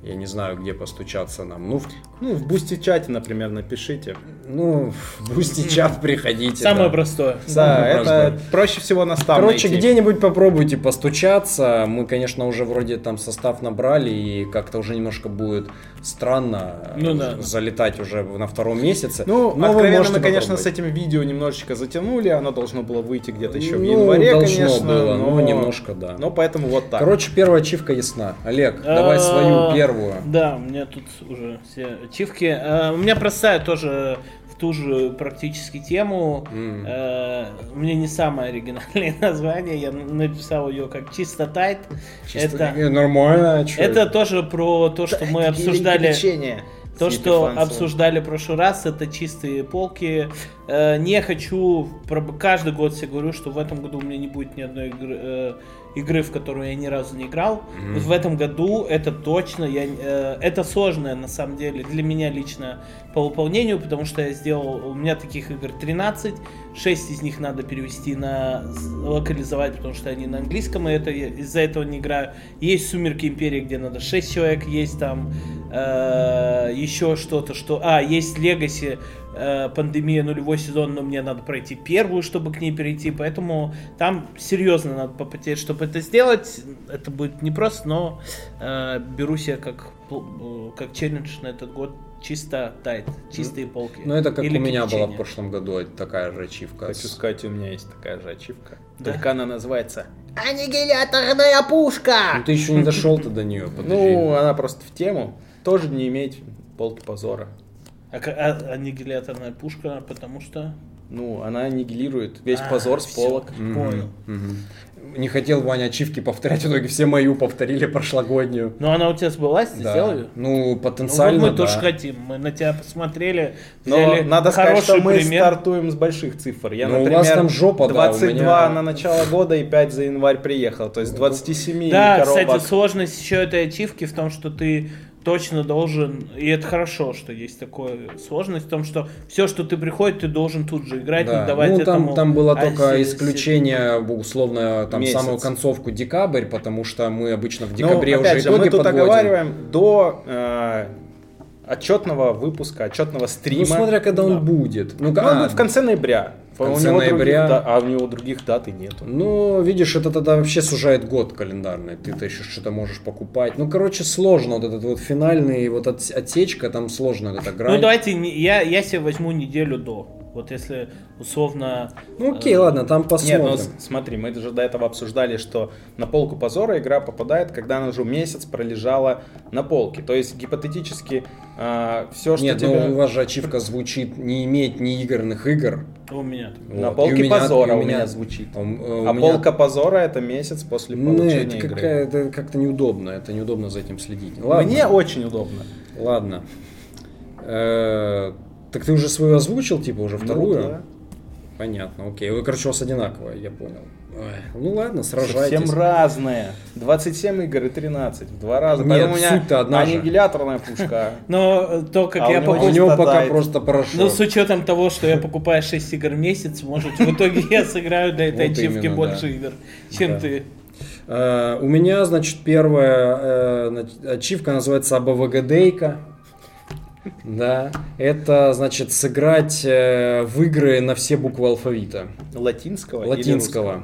я не знаю, где постучаться нам. Ну, в, Ну, в бусти чате, например, напишите. ну, в Бусти чат приходите. Самое да. простое. Да, Самое это простое. проще всего нас там Короче, найти. где-нибудь попробуйте постучаться. Мы, конечно, уже вроде там состав набрали, и как-то уже немножко будет странно э, Ну да. залетать уже на втором месяце. Ну, Но вы откровенно, можете мы, конечно, с этим видео немножечко затянули, оно должно было выйти где-то еще в Ну, январе, должно конечно. было, но... но немножко, да. Но поэтому вот так. Короче, первая ачивка ясна. Олег, давай свою А, первую. Да, у меня тут уже все ачивки. А, У меня простая тоже в ту же практически тему. М. Э, У меня не самое оригинальное название. Я написал ее как чисто тайт. Чисто- Это, нормально. а чё это тоже про то, что мы обсуждали. То, что обсуждали в прошлый раз, это чистые полки. Э, не хочу, про- каждый год себе говорю, что в этом году у меня не будет ни одной игры, э, игры, в которую я ни разу не играл. Вот в этом году это точно, я, э, это сложное на самом деле для меня лично по выполнению, потому что я сделал, у меня таких игр 13, 6 из них надо перевести на локализовать, потому что они на английском, и это из-за этого не играю. Есть Сумерки Империи, где надо 6 человек, есть там э, еще что-то, что... А, есть Легаси, э, пандемия нулевой сезон, но мне надо пройти первую, чтобы к ней перейти, поэтому там серьезно надо попотеть, чтобы это сделать. Это будет непросто, но э, беру себе как, э, как челлендж на этот год чисто тайт, чистые полки. Ну, это как Или у меня была в прошлом году такая же ачивка. Хочу сказать, у меня есть такая же ачивка. Да? Только она называется Аннигиляторная пушка! Ну, ты еще не дошел-то до нее, подожди. Ну, она просто в тему. Тоже не иметь полки позора. А, а- аннигиляторная пушка, потому что... Ну, она аннигилирует весь А, позор с всё, полок. Понял. Мгм. Не хотел Ваня ачивки повторять, в итоге все мою повторили прошлогоднюю. Ну, она у тебя сбылась, ты Да. сделал её? Ну, Ну, вот потенциально, мы да. тоже хотим. Мы на тебя посмотрели, Но взяли надо сказать, что мы пример. стартуем с больших цифр. Я, Ну, у например, вас там жопа, да, у 22 меня- на начало года и 5 за январь приехал. То есть 27 Да, коробок. кстати, сложность еще этой ачивки в том, что ты точно должен, и это хорошо, что есть такая сложность в том, что все, что ты приходит, ты должен тут же играть, Да. не давать ну, этому... там, там было а, только се- исключение, условно, там Месяц. самую концовку декабрь, потому что мы обычно в Ну, декабре уже опять же, итоги мы тут подводим. оговариваем до э, отчетного выпуска, отчетного стрима. Ну, смотря когда он Да. будет. Ну, Ну, а, он будет в конце ноября. В конце у него ноября. Других, да- а у него других дат и нету. Ну, видишь, это тогда вообще сужает год календарный. Ты-то еще что-то можешь покупать. Ну, короче, сложно. Вот этот вот финальный, вот от- отсечка, там сложно вот эта грань. Ну, давайте, я, я себе возьму неделю до. Вот если условно... Ну окей, ладно, там Нет, посмотрим. ну с- смотри, мы же до этого обсуждали, что на полку позора игра попадает, когда она уже месяц пролежала на полке. То есть гипотетически все, что Нет, тебе ну у вас же ачивка звучит не иметь неигранных игр. У меня. на Вот. полке И у меня- позора и у меня звучит. А, м, э, у А меня- полка позора это месяц после Ну, получения это, игры. это как-то неудобно, это неудобно за этим следить. Ладно, Мне очень удобно. ладно. Э, Так ты уже свою озвучил, типа уже вторую? Ну, да. Понятно, окей. Вы, короче, у вас одинаковое, я понял. Ой, ну ладно, сражайтесь. Совсем разные. 27 игр и 13. В два раза. Нет, Поэтому у меня суть-то одна же. аннигиляторная пушка. Но э, то, как А я А у покупаю... него пока просто порошок. Ну, с учетом того, что я покупаю 6 игр в месяц, может, в итоге я сыграю для этой ачивки больше игр, чем ты. Э, У меня, значит, первая э, ачивка называется АБВГДейка. Да, это значит сыграть э, в игры на все буквы алфавита. Латинского? Латинского.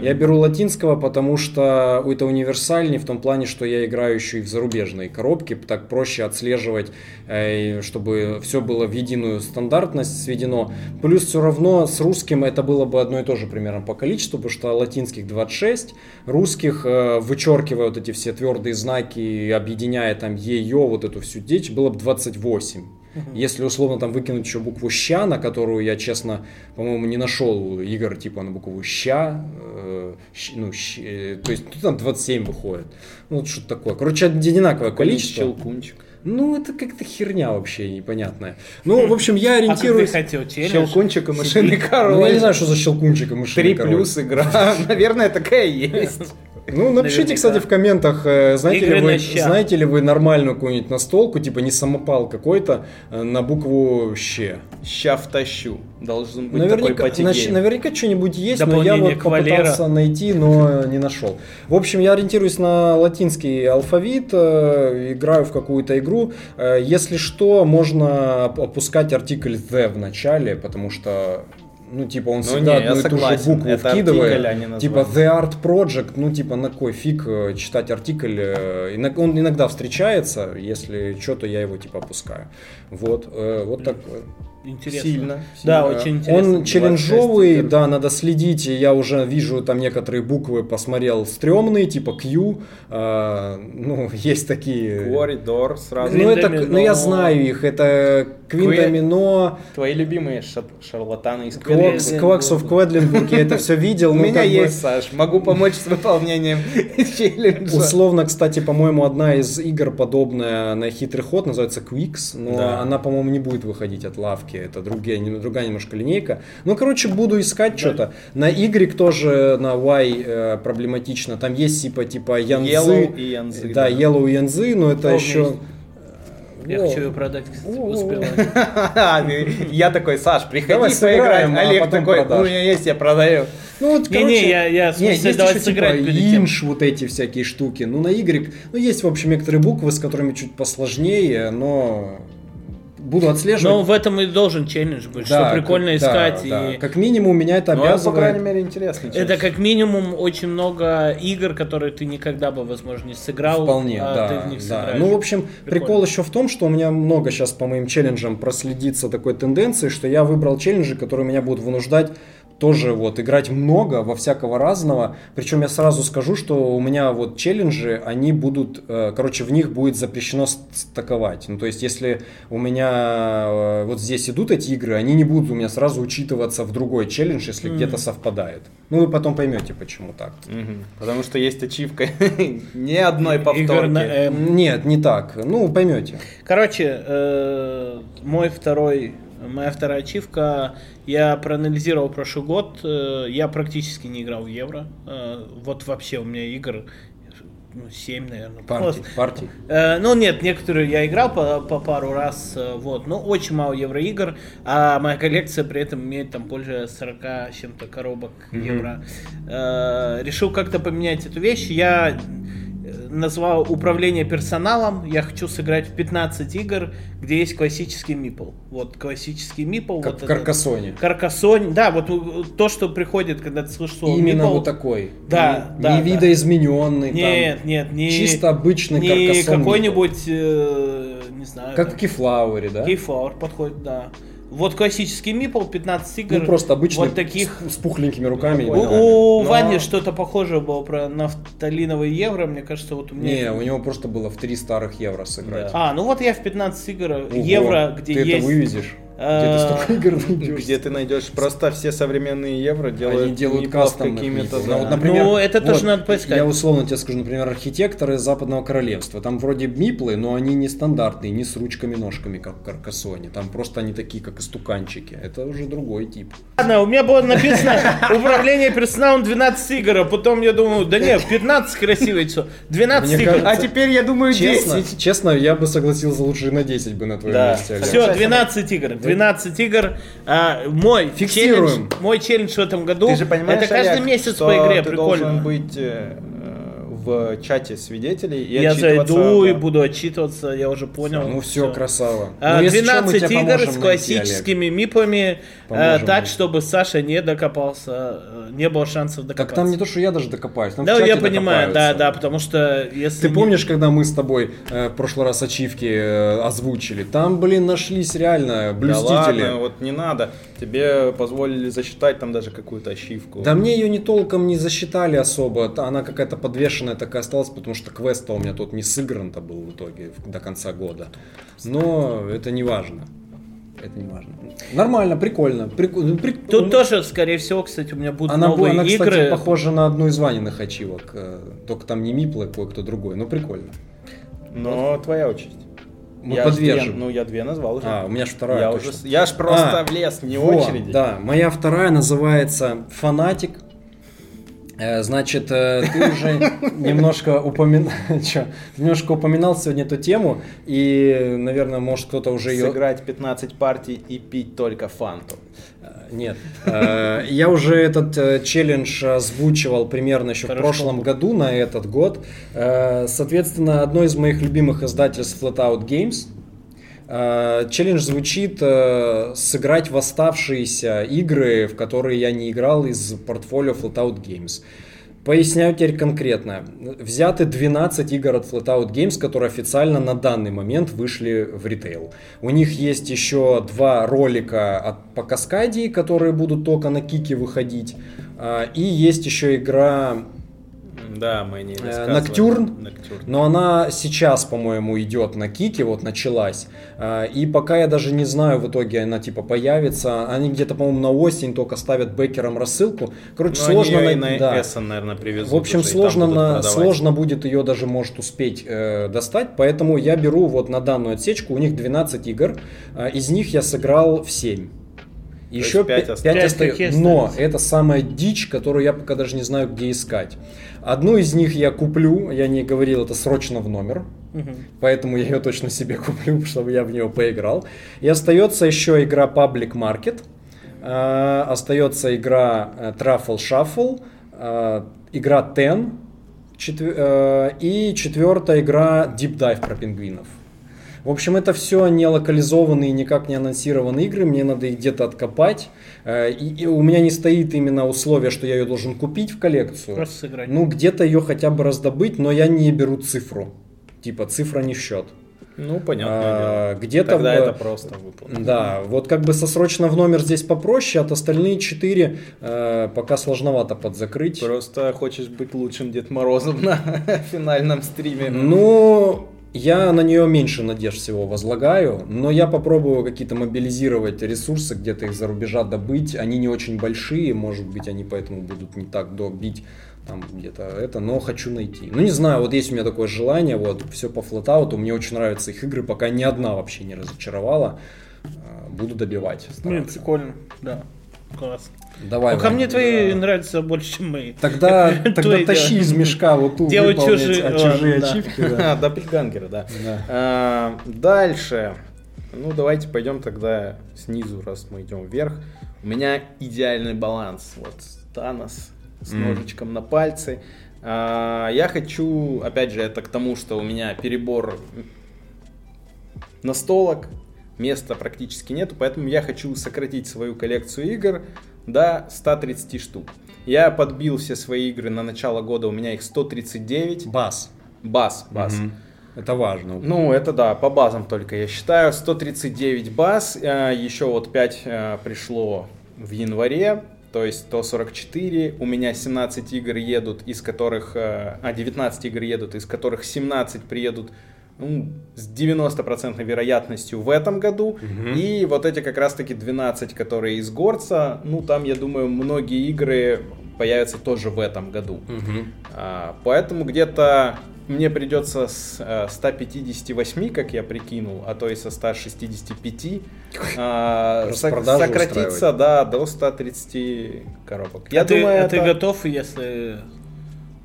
Я беру латинского, потому что это универсальнее в том плане, что я играю еще и в зарубежные коробки, так проще отслеживать, э, чтобы все было в единую стандартность сведено. Плюс все равно с русским это было бы одно и то же примерно по количеству, потому что латинских 26, русских, э, вычеркивая вот эти все твердые знаки, объединяя там ее, вот эту всю дичь, было бы 28. Если условно там выкинуть еще букву ща, на которую я, честно, по-моему, не нашел игр типа на букву ща, э, ну, щ- э, то есть ну, там 27 выходит. Ну, вот что-то такое. Короче, одинаковое количество. Щелкунчик. Ну, это как-то херня вообще непонятная. Ну, в общем, я А как ты ориентируюсь... хотел челлендж? Щелкунчик и мышиный Ну, король. я не знаю, что за щелкунчик и мышиный Три король. плюс игра. Наверное, такая есть. Ну, напишите, Наверняка. кстати, в комментах, э, знаете ли, вы, знаете ли вы нормальную какую-нибудь настолку, типа не самопал какой-то, э, на букву «щ». Ща втащу. Должен быть Наверняка, такой нач- наверняка что-нибудь есть, но я вот к Валера. попытался найти, но не нашел. В общем, я ориентируюсь на латинский алфавит, э, играю в какую-то игру. Если что, можно оп- опускать артикль «the» в начале, потому что ну, типа, он Ну, всегда не, одну и ту же букву Это вкидывает. артикль, а типа The Art Project, ну, типа, на кой фиг э, читать артикль. э, Он иногда встречается, если что, то я его, типа, опускаю. Вот, э, вот такое. Интересно. Сильно. Да, очень интересно. Он челленджовый, 26 игр. да, надо следить. Я уже вижу там некоторые буквы, посмотрел стрёмные, типа Q. э, ну, есть такие. Коридор сразу. Ну, это, ну, я знаю их. Это Квиндомино, Твои любимые шар- шарлатаны из Квокс, Кведлинбург. Кваксов, Кведлинбург, я это все видел. У ну, меня есть, Саш. Могу помочь с выполнением челленджа. Условно, кстати, по-моему, одна из игр подобная на хитрый ход называется Quicks, но она, по-моему, не будет выходить от лавки. Это другие, другая немножко линейка. Ну, короче, буду искать что-то. На Y тоже, на Y э, проблематично. Там есть типа типа Янзы. Yellow и Янзы, Да, да. Yellow и Янзы, но это О, меня еще... Я Во. хочу ее продать, кстати, О. успела. Я такой, Саш, приходи Давай поиграть. сыграем, а Олег такой, у меня есть, я продаю. Ну, вот, Не-не, короче, я- я, в не, есть давай еще, сыграть типа, инш, вот эти всякие штуки. Ну, на Y, ну, есть, в общем, некоторые буквы, с которыми чуть посложнее, но буду отслеживать. Но в этом и должен челлендж быть, Да, что прикольно как- искать. да, да. и Как минимум, меня это Ну, это, по обязывает. крайней мере, интересно. Это как минимум очень много игр, которые ты никогда бы, возможно, не сыграл. Вполне, а да, ты в них да. сыграешь. Ну, в общем, Прикольно. прикол еще в том, что у меня много сейчас по моим челленджам проследится такой тенденции, что я выбрал челленджи, которые меня будут вынуждать тоже вот играть много во всякого разного. Причем я сразу скажу, что у меня вот челленджи, они будут, э, короче, в них будет запрещено ст- стаковать. Ну, то есть, если у меня э, вот здесь идут эти игры, они не будут у меня сразу учитываться в другой челлендж, если где-то совпадает. Ну, вы потом поймете, почему так. Мгм. Потому что есть ачивка ни одной повторки. Нет, не так. Ну, поймете. Короче, э, мой второй, моя вторая ачивка, я проанализировал прошлый год, э, я практически не играл в евро, Э, вот вообще у меня игр ну, 7, наверное. Партий. партий. Э, ну нет, некоторые я играл по, по пару раз, вот, но очень мало евроигр, а моя коллекция при этом имеет там больше 40 с чем-то коробок евро. Э, решил как-то поменять эту вещь, я назвал управление персоналом, я хочу сыграть в 15 игр, где есть классический мипл. Вот классический мипл. Как вот в Каркасоне. Каркасонь, да, вот э, то, что приходит, когда ты слышишь слово Именно meeple. вот такой. Да, не, да, не да. видоизмененный. Нет, там, нет, не чисто обычный не каркасон какой-нибудь, э, не знаю, Как там, в Кифлауэре, да? Кейфлауэр подходит, да. Вот классический мипл, 15 игр. Ну, просто обычный Вот таких. с, с пухленькими руками. У, понял. у Но- Вани что-то похожее было про нафталиновый евро, мне кажется, вот у меня... Не, у него просто было в три старых евро сыграть. А, ну вот я в 15 игр Ого, евро, где ты есть... это вывезешь? Где ты столько игр найдешь? Где ты найдешь просто все современные евро делают, Они делают кастомных какими-то. да. Ну, вот, например, Ну, это тоже надо поискать. Я условно тебе скажу, например, архитекторы Западного Королевства. Там вроде миплы, но они не стандартные, не с ручками-ножками, как в Каркасоне. Там просто они такие, как истуканчики. Это уже другой тип. Ладно, у меня было написано управление персоналом 12 игр, а потом я думаю, да нет, 15 красивое все. 12 Мне игр. кажется- А теперь я думаю Честно, 10. честно, я бы согласился лучше на 10 бы на твоем Да. месте. Все, 12 игр. 12 игр. А, мой Фиксируем. челлендж, мой челлендж в этом году. Ты же понимаешь, это каждый Олег, месяц по игре, ты прикольно. должен быть э, в чате свидетелей и я зайду и да. буду отчитываться, я уже понял. Ну все, красава. А, Ну, если что, мы 12 тебе игр с найти, классическими мипами, э, Поможем так, найти. чтобы Саша не докопался, э, не было шансов докопаться. Так там не то, что я даже докопаюсь. там в Да, чате я понимаю, да, докопаются. да, потому что если... Ты не- помнишь, когда мы с тобой э, в прошлый раз ачивки э, озвучили? Там, блин, нашлись реально Да блюстители. ладно, вот не надо. Тебе позволили засчитать там даже какую-то ачивку. Да мне ее не толком не засчитали особо. Она какая-то подвешенная такая осталась, потому что квест у меня тут не сыгран-то был в итоге до конца года. Но это не важно. Это не важно. Нормально, прикольно. Прику- ну, прик- Тут ну, тоже, скорее всего, кстати, у меня будут Она, новые она, игры. кстати, похожа на одну из Ваниных ачивок. э, Только там не Миплы, а кое-кто другой. Ну, прикольно. Но твоя очередь. Мы Я подвержем. две- ну, я две назвал уже. А, у меня ж вторая я, точно. уже, я ж просто А, влез вне Вот, очереди. Да, моя вторая называется «Фанатик». Э, Значит, э, ты уже немножко упоминал, немножко упоминал сегодня эту тему, и, наверное, может кто-то уже ее... Сыграть 15 партий и пить только фанту. Нет. Э, Я уже этот э, челлендж озвучивал примерно еще в Хорошо. прошлом году на этот год. Э, Соответственно, одно из моих любимых издательств Flatout Games. Челлендж звучит сыграть в оставшиеся игры, в которые я не играл из портфолио Flatout Games. Поясняю теперь конкретно. Взяты 12 игр от Flatout Games, которые официально на данный момент вышли в ритейл. У них есть еще два ролика от, по Каскадии, которые будут только на Кике выходить. А, И есть еще игра Да, мы не Э. Ноктюрн? Ноктюрн. но она сейчас, по-моему, идет на Кике, вот началась. А, И пока я даже не знаю, в итоге она типа появится. Они где-то, по-моему, на осень только ставят бэкерам рассылку. Короче, Ну, сложно они на да. Эссен, наверное, привезут. В общем, сложно, на, сложно будет ее даже, может, успеть э, достать. Поэтому я беру вот на данную отсечку, у них 12 игр, э, из них я сыграл в 7. Еще пять 5, осталось. Пять остается. такие Но это самая дичь, которую я пока даже не знаю, где искать. Одну из них я куплю, я не говорил, это срочно в номер. Мгм. Поэтому я ее точно себе куплю, чтобы я в нее поиграл. И остается еще игра Public Market. Э, остается игра э, Truffle Shuffle. э, игра Ten. четвер- э, и четвертая игра Deep Dive про пингвинов. В общем, это все не локализованные, никак не анонсированные игры, мне надо их где-то откопать. Э, И, и у меня не стоит именно условие, что я ее должен купить в коллекцию. Просто сыграть. Ну, где-то ее хотя бы раздобыть, но я не беру цифру. Типа, цифра не в счет. Ну, понятно. А, где-то Тогда в- это просто выполнено. Да, вот как бы со срочно в номер здесь попроще, от остальные четыре э, пока сложновато подзакрыть. Просто хочешь быть лучшим Дед Морозом на финальном стриме. Ну, я на нее меньше надежд всего возлагаю, но я попробую какие-то мобилизировать ресурсы, где-то их за рубежа добыть. Они не очень большие, может быть, они поэтому будут не так добить там где-то это, но хочу найти. Ну, не знаю, вот есть у меня такое желание, вот, все по флотауту, мне очень нравятся их игры, пока ни одна вообще не разочаровала. Э, Буду добивать. Блин, стараться. прикольно. Да. Класс. Давай, Пока Ваня. мне твои нравятся больше, чем мои. Тогда, тогда да. тащи из мешка вот ту Делай чужие- а, чужие да. ачивки. да. Доппельгангера, да. Да. А, Дальше. Ну, давайте пойдем тогда снизу, раз мы идем вверх. У меня идеальный баланс. Вот Танос с ножичком на пальце. А, Я хочу, опять же, это к тому, что у меня перебор настолок, места практически нету, поэтому я хочу сократить свою коллекцию игр до 130 штук. Я подбил все свои игры на начало года, у меня их 139. Бас. Бас, бас. Мгм. Это важно. Ну, это да, по базам только, я считаю. 139 баз, э, еще вот 5 э, пришло в январе, то есть 144. У меня 17 игр едут, из которых... э, А, 19 игр едут, из которых 17 приедут ну, с 90% вероятностью в этом году. И вот эти как раз-таки 12, которые из Горца, ну, там, я думаю, многие игры появятся тоже в этом году. Мгм. А, Поэтому где-то мне придется с э, 158, как я прикинул, а то и со 165 а, сок- сократиться, да, до 130 коробок. Я а, ты, думаю, а ты это- готов, если,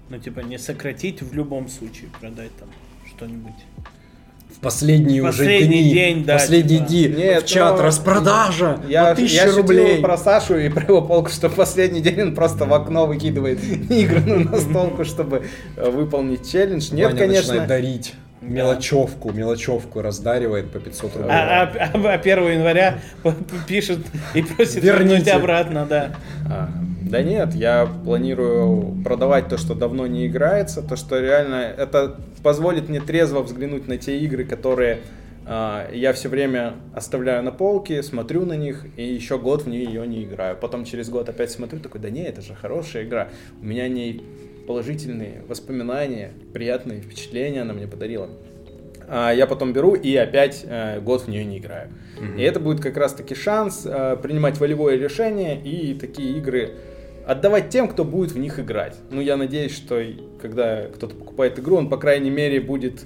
ну, типа, не сократить, в любом случае продать там что-нибудь? В последние уже Последний дни, день, да, последние типа. дни Нет, в чат ну, распродажа Я, на я 1000 шутил рублей. про Сашу и про его полку, что последний день он просто в окно выкидывает игру на столку, чтобы э, выполнить челлендж. Нет, Ваня конечно. дарить мелочевку, мелочевку раздаривает по 500 рублей. А, а- а 1 января п- п- пишет и просит вернуть обратно, да. А, Да нет, я планирую продавать то, что давно не играется, то, что реально это позволит мне трезво взглянуть на те игры, которые а, я все время оставляю на полке, смотрю на них и еще год в нее не играю. Потом через год опять смотрю, такой, да не, это же хорошая игра. У меня о ней положительные воспоминания, приятные впечатления она мне подарила. А я потом беру и опять э, год в нее не играю. И это будет как раз таки шанс э, принимать волевое решение и такие игры отдавать тем, кто будет в них играть. Ну, я надеюсь, что когда кто-то покупает игру, он, по крайней мере, будет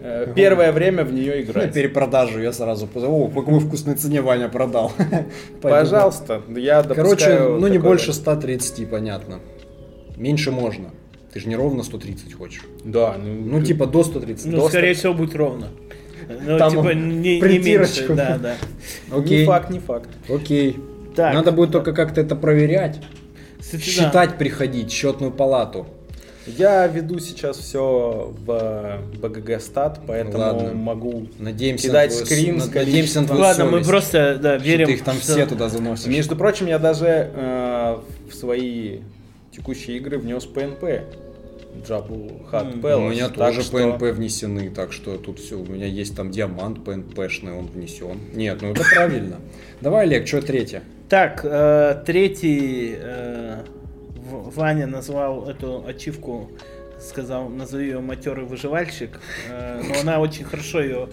э, первое время в нее На играть. перепродажу я сразу позову. О, по какой вкусной цене Ваня продал. Пожалуйста, я Короче, допускаю ну не больше 130, понятно. Меньше можно. Ты же не ровно 130 хочешь. Да, ну, Ну, типа до 130. Ну, До скорее всего, будет ровно. Ну, Там типа, не, не меньше, да, да. Окей. не факт, не факт. Окей. Так. Надо будет только как-то это проверять. Кстати, да. Считать приходить, счетную палату. Я веду сейчас все в БГГ стат, поэтому Ладно. могу Надеемся Кидать на твою, скрин с- надеемся на твою Ладно, мы совесть, просто, да, что верим. ты их там что- все туда заносишь. Между прочим, я даже э, в свои текущие игры внес ПНП. Джабу Хат М. У меня тоже что- ПНП внесены, так что тут все, у меня есть там диамант ПНПшный, он внесен. Нет, ну это правильно. Давай, Олег, что третье? Так, э, третий э, Ваня назвал эту ачивку, сказал, назови ее матерый выживальщик, э, но она очень хорошо ее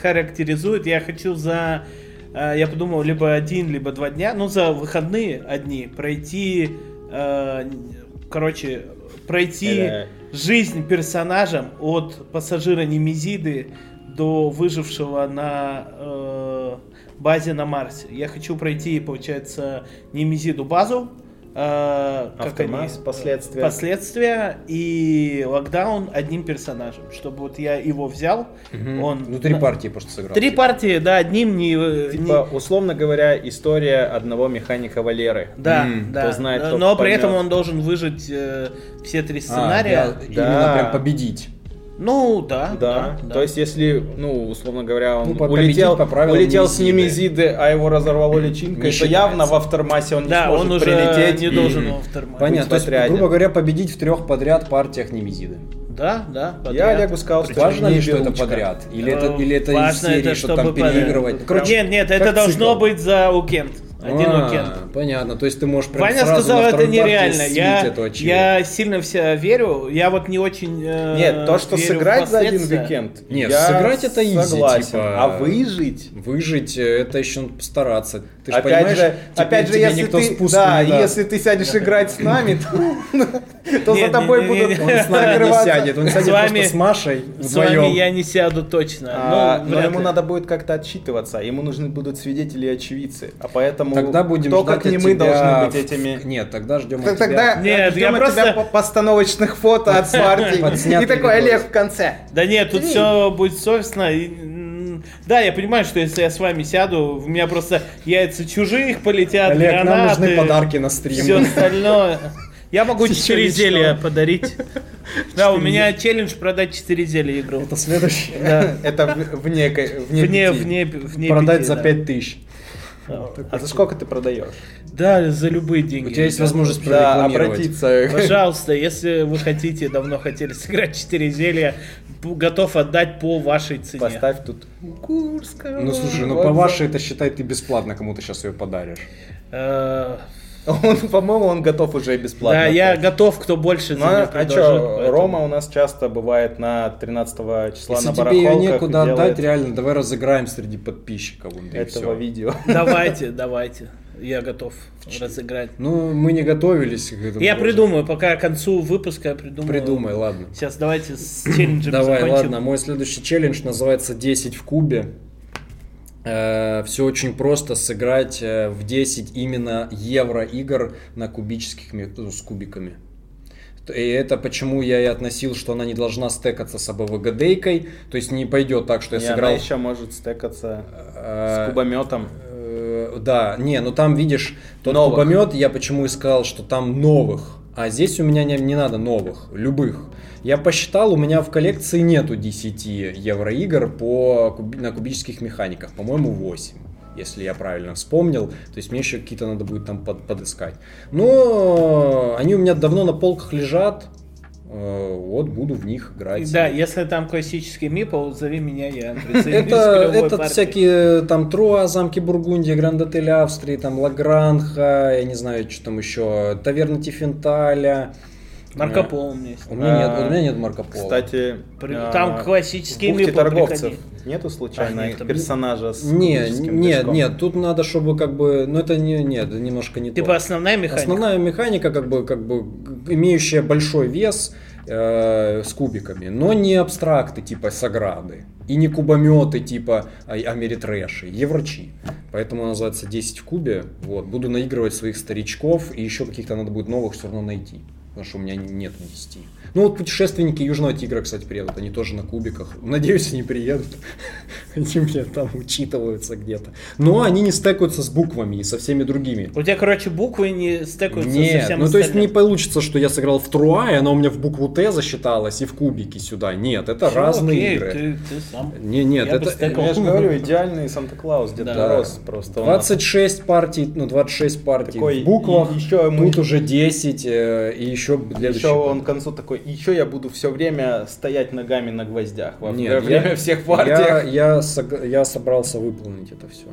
характеризует. Я хочу за, э, я подумал, либо один, либо два дня, ну за выходные одни пройти, э, короче, пройти Это- жизнь персонажам от пассажира Немезиды до выжившего на э, базе на Марсе. Я хочу пройти, получается, Немезиду базу. Э, как они, последствия. Последствия и локдаун одним персонажем. Чтобы вот я его взял. Он Ну, три на- партии просто сыграл. Три партии, да, одним не... Типа, условно говоря, история одного механика Валеры. Да, М, да. кто знает, но тот но при поймет. этом он должен выжить э, все три А, сценария. да, Да. Именно прям победить. Ну, да, Да. да. То есть, если, ну, условно говоря, он Ну, улетел, улетел с Немезиды. А его разорвало личинкой, то явно в Автермасе он не Да, сможет он уже прилететь. не и- должен во втором. Понятно, то есть, грубо говоря, победить в трех подряд партиях Немезиды. Да, да. Я подряд. Олегу сказал, что Важно не ли, что это подряд? Или это, или это из важно серии, это, что там чтобы подряд. переигрывать? Короче, нет, нет, это должно цикл. быть за уикенд. Один А, уикенд. Понятно, то есть ты можешь прям Ваня сразу сказал, на это нереально. Я, я сильно все верю. Я вот не очень. э, Нет, то, что сыграть за один уикенд, Нет, я сыграть это изи, согласен. типа- А выжить? Выжить, это еще постараться. Ты ж опять понимаешь, же, опять же, если ты, да, если ты сядешь играть с нами, то, то за тобой будут. Он с нами не сядет, он С сядет вами- просто с Машей С вами вдвоем. я не сяду точно. А, Ну, но ему надо будет как-то отчитываться, ему нужны будут свидетели и очевидцы, а поэтому Тогда будем ждать как не мы, должны быть этими... Нет, тогда ждем от тебя. Нет, я просто- постановочных фото от. Подснятый И такой. Олег в конце. Да нет, тут все будет совестно. Да, я понимаю, что если я с вами сяду, у меня просто яйца чужих полетят, Олег, нам гранаты, нужны подарки на стрим. все остальное. Я могу Еще 4 лично. зелья подарить. Да, у меня челлендж продать 4 зелья игру. Это следующее. Да. Это вне, вне, Продать за да. 5000. А за сколько ты продаешь? Да, за любые деньги. У тебя есть возможность Да, обратиться. Пожалуйста, если вы хотите, давно хотели сыграть 4 зелья, готов отдать по вашей цене. Поставь тут Курского. Ну слушай, ну по вашей это считай ты бесплатно кому-то сейчас ее подаришь. Он, по-моему, он готов уже и бесплатно. Да, я готов, кто больше Ну, за неё а предложит, что, поэтому- Рома у нас часто бывает на 13 числа Если на тебе ее барахолках некуда делает отдать, реально, давай разыграем среди подписчиков. этого видео. Давайте, давайте. Я готов разыграть. Ну, мы не готовились к этому. Я тоже. придумаю, пока к концу выпуска я придумаю. Придумай, ладно. Сейчас давайте с челленджем Давай, закончим. ладно. Мой следующий челлендж называется 10 в кубе. Все очень просто сыграть э, в 10 именно евро игр на кубических ну, с кубиками. И это почему я и относил, что она не должна стекаться с АБВГДейкой. То есть не пойдет так, что я она сыграл... еще может стекаться э, с кубометом. Э, Да, не, ну там видишь, тот Новых. кубомет, я почему и сказал, что там новых, а здесь у меня не, не надо новых, любых. Я посчитал, у меня в коллекции нету 10 евроигр по, на кубических механиках, по-моему 8 если я правильно вспомнил, то есть мне еще какие-то надо будет там под- подыскать. Но они у меня давно на полках лежат, вот буду в них играть. Да, если там классический мипл, зови меня, я Это, это всякие там Троа, замки Бургундии, Гранд-отель Австрии, там Лагранха, я не знаю, что там еще, Таверна Тифенталя. Марко Поло у меня есть. У меня нет, А, у меня нет Марко Поло. Кстати, При- а, там классические мипл, торговцев приходи. нету случайно А, нет, там- персонажа с нет, движком? нет, тут надо, чтобы как бы, ну это не, нет, немножко не Типа то. основная механика. Основная механика, как бы, как бы, имеющая большой вес э, с кубиками, но не абстракты типа Саграды. И не кубометы типа а- Америтрэши, Еврочи. Поэтому она называется 10 в кубе. Вот. Буду наигрывать своих старичков, и еще каких-то надо будет новых все равно найти. Потому что у меня нет 10. Ну вот путешественники Южного Тигра, кстати, приедут. Они тоже на кубиках. Надеюсь, они приедут. Они мне там учитываются где-то. Но они не стекаются с буквами и со всеми другими. У тебя, короче, буквы не стекаются со Нет, всем ну то есть не получится, что я сыграл в Труа, и она у меня в букву Т засчиталась, и в кубике сюда. Нет, это Всё, разные окей, игры. Ты, ты сам. Не, нет, Я это... Я же говорю, идеальный Санта-Клаус, Дед Да. Мороз просто. у нас. 26 партий, ну 26 партий Такой, в буквах, и еще мы- тут уже 10, э, и еще следующий. Еще он к концу такой, еще я буду все время стоять ногами на гвоздях во Нет, время я- всех Я, партиях. я, сог- я собрался выполнить это все.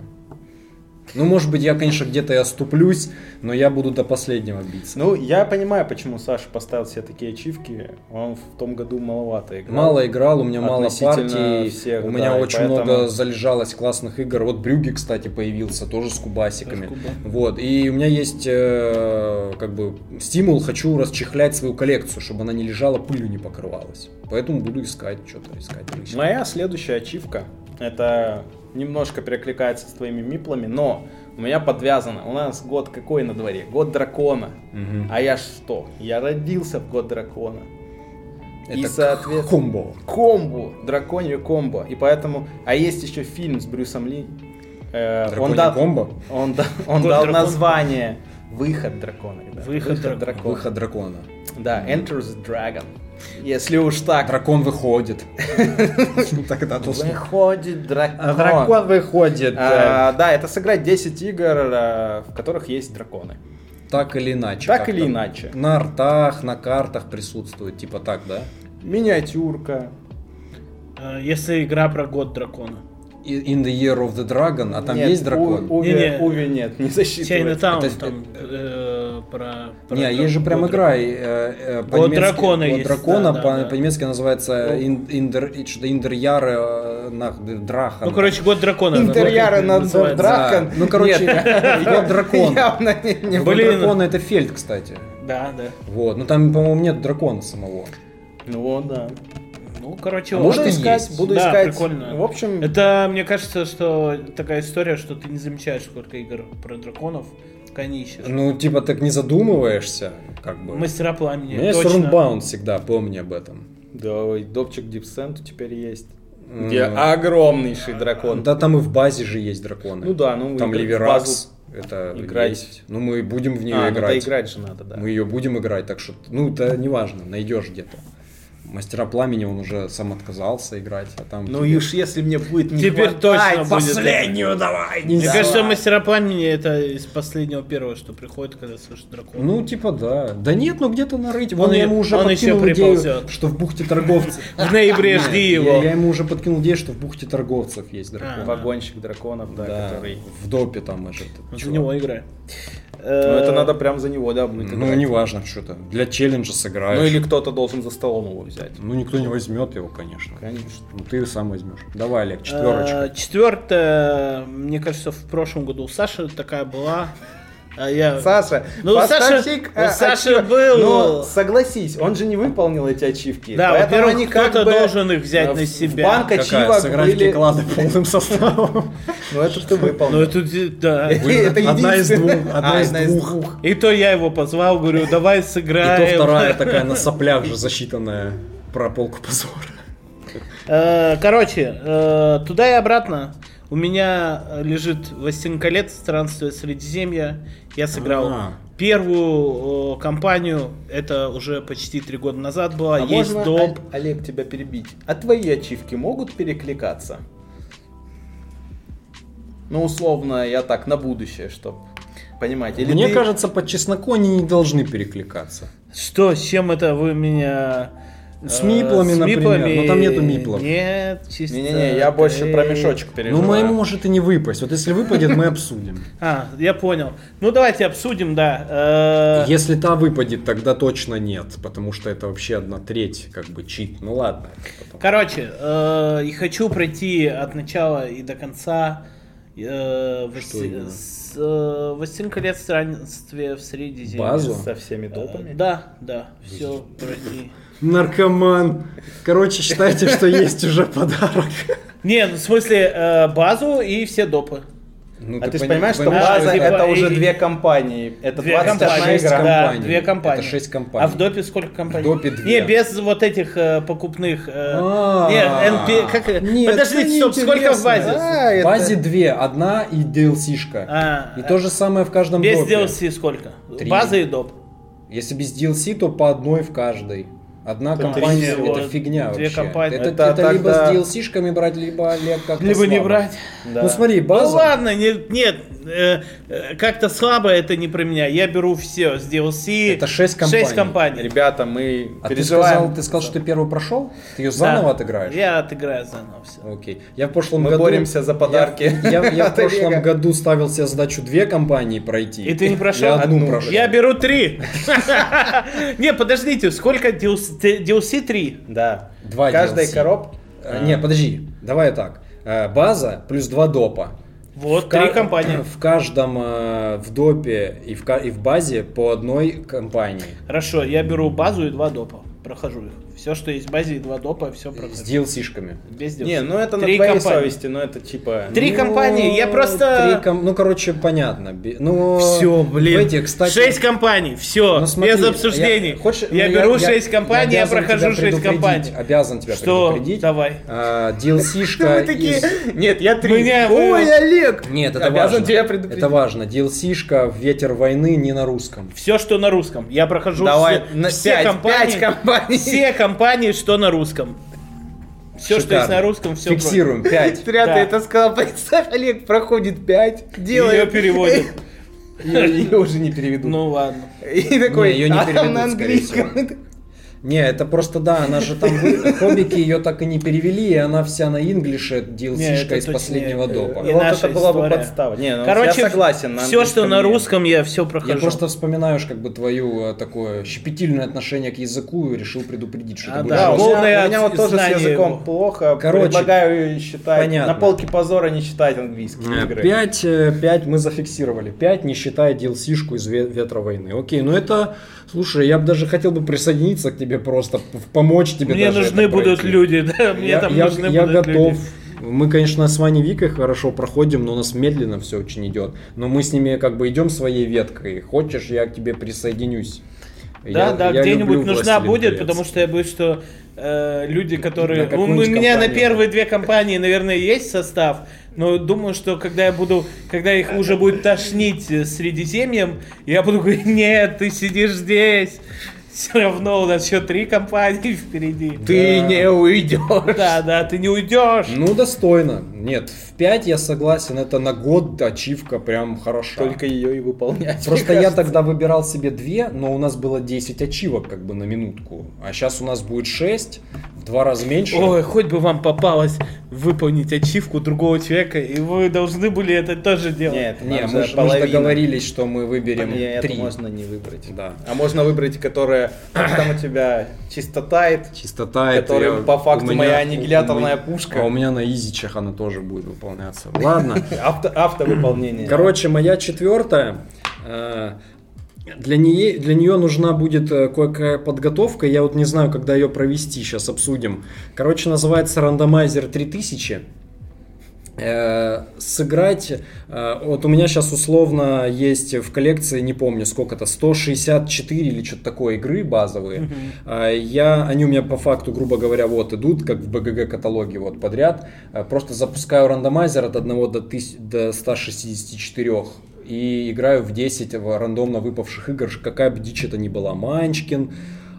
Ну, может быть, я, конечно, где-то и оступлюсь, но я буду до последнего биться. Ну, я понимаю, почему Саша поставил себе такие ачивки. Он в том году маловато играл. Мало играл, у меня мало партий, всех, у да, меня и очень поэтому- много залежалось классных игр. Вот Брюги, кстати, появился, тоже с кубасиками. Тоже куба. Вот, и у меня есть э, как бы стимул, хочу расчехлять свою коллекцию, чтобы она не лежала, пылью не покрывалась. Поэтому буду искать что-то, искать рысь. Моя следующая ачивка, это немножко перекликается с твоими миплами, но у меня подвязано. У нас год какой на дворе? Год дракона. Мгм. А я что? Я родился в год дракона. И, Это соответственно, комбо. комбо, драконье комбо. И поэтому, а есть еще фильм с Брюсом Ли. Э, он Драконий дал, комбо? он, да- он дал дракона. название Выход дракона, ребят. Выход дракона. Выход дракона. Да, Enter the Dragon. Если уж так. Дракон выходит. Тогда. Выходит дракон. А дракон выходит. А, да, это сыграть 10 игр, а, в которых есть драконы. Так или иначе. Так или иначе. На артах, на картах присутствует, типа так, да? Миниатюрка. Э, Если игра про год дракона. In the Year of the Dragon, а там Нет, есть дракон? У- Уви, Не-не. Уви нет, не засчитывается. Чайнатаун Это- там э, про, про Не, есть же прям игра. э, э, дракона Год есть, дракона, да, да, по- да. по-немецки называется ин- индер, и что-то Индерьяре э, на Драхан. Ну, короче, год дракона. Интерьеры на. Да. Ну, короче, Нет, год дракона. Явно не- не Год Блин. дракона это фельд, кстати. Да, да. Вот, ну там, по-моему, нет дракона самого. Ну да. Ну, короче, А вот. и искать, есть. буду Да, искать. прикольно. В общем, Это, мне кажется, что такая история, что ты не замечаешь, сколько игр про драконов, ищешь. Ну, типа, так не задумываешься, как бы. Мастера У пламени. меня есть. Runbound всегда, помни об этом. да, и Допчик Дипсент теперь есть. Где огромнейший дракон. Да, там и в базе же есть драконы. Ну да, ну Там играть Ливеракс, это играть. есть. Ну, мы будем в нее А, ну да, играть. играть же надо, да. Мы ее будем играть, так что, ну, это не важно, найдешь где-то. Мастера пламени он уже сам отказался играть, а там... Ну и уж если мне будет не Теперь хватать точно будет. последнюю давай! Мне нельзя. кажется, мастера пламени это из последнего первого, что приходит, когда слышит дракона. Ну, типа, да. Да нет, ну где-то нарыть. Он и- ему уже он еще подкинул идею, приползет. что в бухте торговцев... в ноябре жди его. Я ему уже подкинул идею, что в бухте торговцев есть дракон. А. Вагонщик драконов, да, который... в допе там этот Вот чувак. за него играй. Ну это надо прям за него, да, будет Ну, неважно, что-то. Для челленджа сыграешь. Ну или кто-то должен за столом его взять. Ну, никто не возьмет его, конечно. Конечно. Ну, ты сам возьмешь. Давай, Олег, четверочка. Э, Четвертое, мне кажется, в прошлом году у Саши такая была. А я... Саша, Ну, поставщик, э, Саши ачив- был- Но согласись, он же не выполнил эти ачивки. Да, поэтому они как кто-то бы, должен их взять э, на себя. Банк Какая? ачивок Сыграть были... Кеклады полным составом. Ну это ты Ну, выполнил. это, да. Это Одна из двух. Одна А, из двух. И то я его позвал, говорю, давай И сыграем. то вторая такая на соплях же засчитанная про полку позора. Э, Короче, э, туда и обратно. У меня лежит «Властелин колец. Странствие Средиземья». Я сыграл А. первую э, кампанию, это уже почти три года назад было. А Есть можно, доп. О- Олег, тебя перебить? А твои ачивки могут перекликаться? Ну, условно, я так, на будущее, чтоб понимать. Или Мне ты- кажется, по чесноку они не должны перекликаться. Что, с чем это вы меня... С э, миплами, с например. миплами? Но там нету миплов. Нет, чисто... Не-не-не, я больше про мешочек Ну, переживаю. моему может и не выпасть. Вот если выпадет, мы обсудим. А, я понял. Ну, давайте обсудим, да. Э, Если та выпадет, тогда точно нет, потому что это вообще одна треть, как бы чит. Ну ладно. Короче, э, и хочу пройти от начала и до конца э, э, «Властелин колец. Странствие в Средиземье». Базу? Со всеми Э, допами? Да, да, все пройти. Наркоман. Короче, считайте, что есть уже подарок. Не, ну, в смысле, э, базу и все допы. Ну, А ты пони- понимаешь, что база типа, это и- уже две компании. Это Две 21 компании, игра. да, компаний. две компании. Это шесть компаний. А в допе сколько компаний? В допе две. Не, без вот этих э, покупных. э, А, не, NP, как, нет, подождите, стоп, сколько в базе? А, В это- базе две, одна и DLC-шка. А, и то же самое в каждом Без допе. DLC сколько? Три. База и доп. Если без DLC, то по одной в каждой. Одна То компания три, это фигня две вообще. компании. Это, Это это либо тогда- с DLC-шками брать, либо как-то Либо не слабо. брать. Да. Ну смотри, база. Ну ладно, нет, нет э, э, как-то слабо это не про меня. Я беру все с DLC. Это шесть компаний. Шесть компаний. Ребята, мы А ты переживаем. сказал, ты сказал, что ты первый прошел? Ты ее Да. заново отыграешь? Я отыграю заново все. Окей. Я в прошлом Мы году... боремся за подарки Я, я- я в прошлом году ставил себе задачу две компании пройти. И ты не прошел? Я одну Одну. прошел. Я беру три. Не, подождите, сколько DLC? DLC 3? Да. Два В каждой DLC. коробке. Э, Не, подожди. Давай так. Э, База плюс два допа. Вот, В ка- три компании. В каждом э, в допе и в, ка- и в базе по одной компании. Хорошо, я беру базу и два допа. Прохожу их. Все, что есть в базе и два допа, все С прохожу. DLC-шками. Без DLC. Не, ну это Три на твоей компании. совести, но это типа... Три компании, я просто- три ком- Ну, короче, понятно. Ну, Все, блин. В этих, кстати... Шесть компаний, все, Ну, смотри, без обсуждений. я- хочешь- я ну, беру я- шесть компаний, я, обязан прохожу шесть компаний. Обязан тебя Что? предупредить. Давай. А, DLC-шка из- Нет, я три. Меня Ой, Олег! Нет, это Обязан важно. тебя предупредить. Это важно. DLC-шка «Ветер войны» не на русском. Все, что на русском. Я прохожу Давай, все, все компании, пять компаний. Все компании, что на русском. Все, что есть Шикарно. на русском, все. Фиксируем. Пять. Зря Да. ты это сказал. Представь, Олег проходит пять, делает... Ее переводят. Ее уже не переведут. Ну ладно. И такой, Не, её не а там переведут, на скорее английском. Не, это просто да, она же там хоббики ее так и не перевели, и она вся на инглише DLC-шка из последнего э, допа. И Вот это была бы подстава. Не, ну, Короче, я согласен. на все, что на русском, я все прохожу. Я просто вспоминаю как бы твою э, такое щепетильное отношение к языку и решил предупредить, что А, это будет да, Да, у жестко. меня, у меня вот тоже с языком его. плохо. Короче, Предлагаю считать понятно. на полке позора не читать английские Э, игры. Пять, э, пять мы зафиксировали. Пять, не считая DLC-шку из «Ве- Ветра войны. Окей, ну это, слушай, я бы даже хотел бы присоединиться к тебе просто, помочь тебе Мне нужны будут пройти. люди, да, мне я, там я- нужны я будут готов. люди. Мы, конечно, с Ваней Викой хорошо проходим, но у нас медленно все очень идет. Но мы с ними как бы идем своей веткой. Хочешь, я к тебе присоединюсь. Да, Я- да, где-нибудь нужна «Властелин будет, колец». потому что я боюсь, что э, люди, которые... На У какую-нибудь меня на компанию. первые две компании, наверное, есть состав, но думаю, что когда я буду, когда их уже будет тошнить э, Средиземьем, я буду говорить, нет, ты сидишь здесь, Все равно у нас еще три компании впереди. Ты не уйдешь. Да, да, ты не уйдешь. Ну, достойно. Нет, в 5 я согласен, это на год ачивка прям хороша. Только ее и выполнять. Просто я тогда выбирал себе две, но у нас было 10 ачивок как бы на минутку. А сейчас у нас будет 6, в два раза меньше. Ой, хоть бы вам попалось выполнить ачивку другого человека, и вы должны были это тоже делать. Нет, Не, мы, же мы же договорились, что мы выберем Не, это три. можно не выбрать. Да. А можно выбрать, которая там у тебя Чистота это которая по факту меня- моя аннигиляторная у меня- пушка. А у меня на изичах она тоже будет выполняться. Ладно. авто, автовыполнение. Короче, моя четвертая. Для нее, для нее нужна будет э, кое-какая подготовка. Я вот не знаю, когда ее провести, сейчас обсудим. Короче, называется рандомайзер 3000. Э, сыграть, э, вот у меня сейчас условно есть в коллекции, не помню сколько-то, 164 или что-то такое игры базовые. Э, Я, они у меня по факту, грубо говоря, вот идут, как в БГГ каталоге вот подряд. Просто запускаю рандомайзер от 1 до, тыс- до 164 и играю в 10 в рандомно выпавших игр, какая бы дичь это ни была. Манчкин,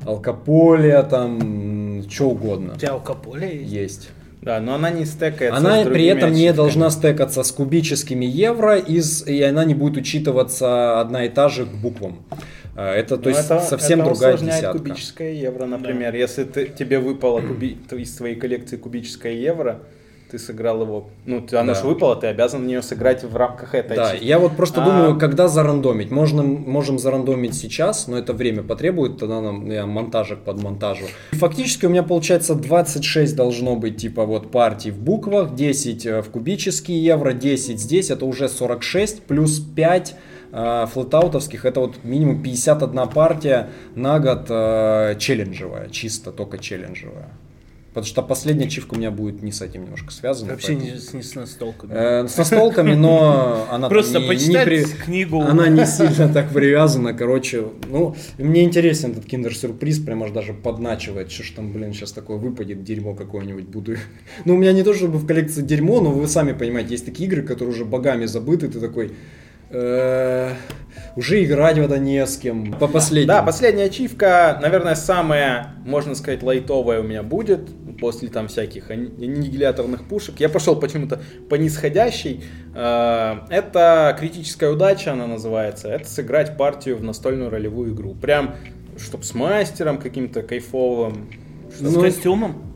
Алкополия, там, что угодно У тебя алкополя есть? есть. Да, но она не стекается Она с при этом не ачивками. должна стекаться с кубическими евро, из, и она не будет учитываться одна и та же к буквам. Э, Это, то Ну, есть, это- совсем это другая усложняет десятка. кубическое евро, например. Если ты, тебе выпало куби- из твоей коллекции кубическое евро, ты сыграл его, ну, оно Да. же выпало, ты обязан в нее сыграть в рамках этой Да, я вот просто А- думаю, когда зарандомить. Можно, можем зарандомить сейчас, но это время потребует, тогда нам я монтажик под монтажу. Фактически у меня получается 26 должно быть типа вот партий в буквах, 10 э, в кубические евро, 10 здесь, это уже 46, плюс 5 э, флотаутовских, это вот минимум 51 партия на год э, челленджевая, чисто только челленджевая. Потому что последняя чивка у меня будет не с этим немножко связана. Вообще поэтому- не, с- не с настолками. Э, с настолками, но она Просто не- не почитать при- книгу. Она не сильно так привязана, короче. Ну, мне интересен этот киндер-сюрприз, прям аж даже подначивает. Что ж там, блин, сейчас такое выпадет, дерьмо какое-нибудь буду. Ну, у меня не то, чтобы в коллекции дерьмо, но вы сами понимаете, есть такие игры, которые уже богами забыты, ты такой... «Э, Уже играть в это не с кем. По последнему. Да, последняя ачивка, наверное, самая, можно сказать, лайтовая у меня будет, после там всяких аннигиляторных пушек. Я пошел почему-то по нисходящей. Э, Это критическая удача, она называется. Это сыграть партию в настольную ролевую игру. Прям, чтоб с мастером каким-то кайфовым. С Ну, костюмом?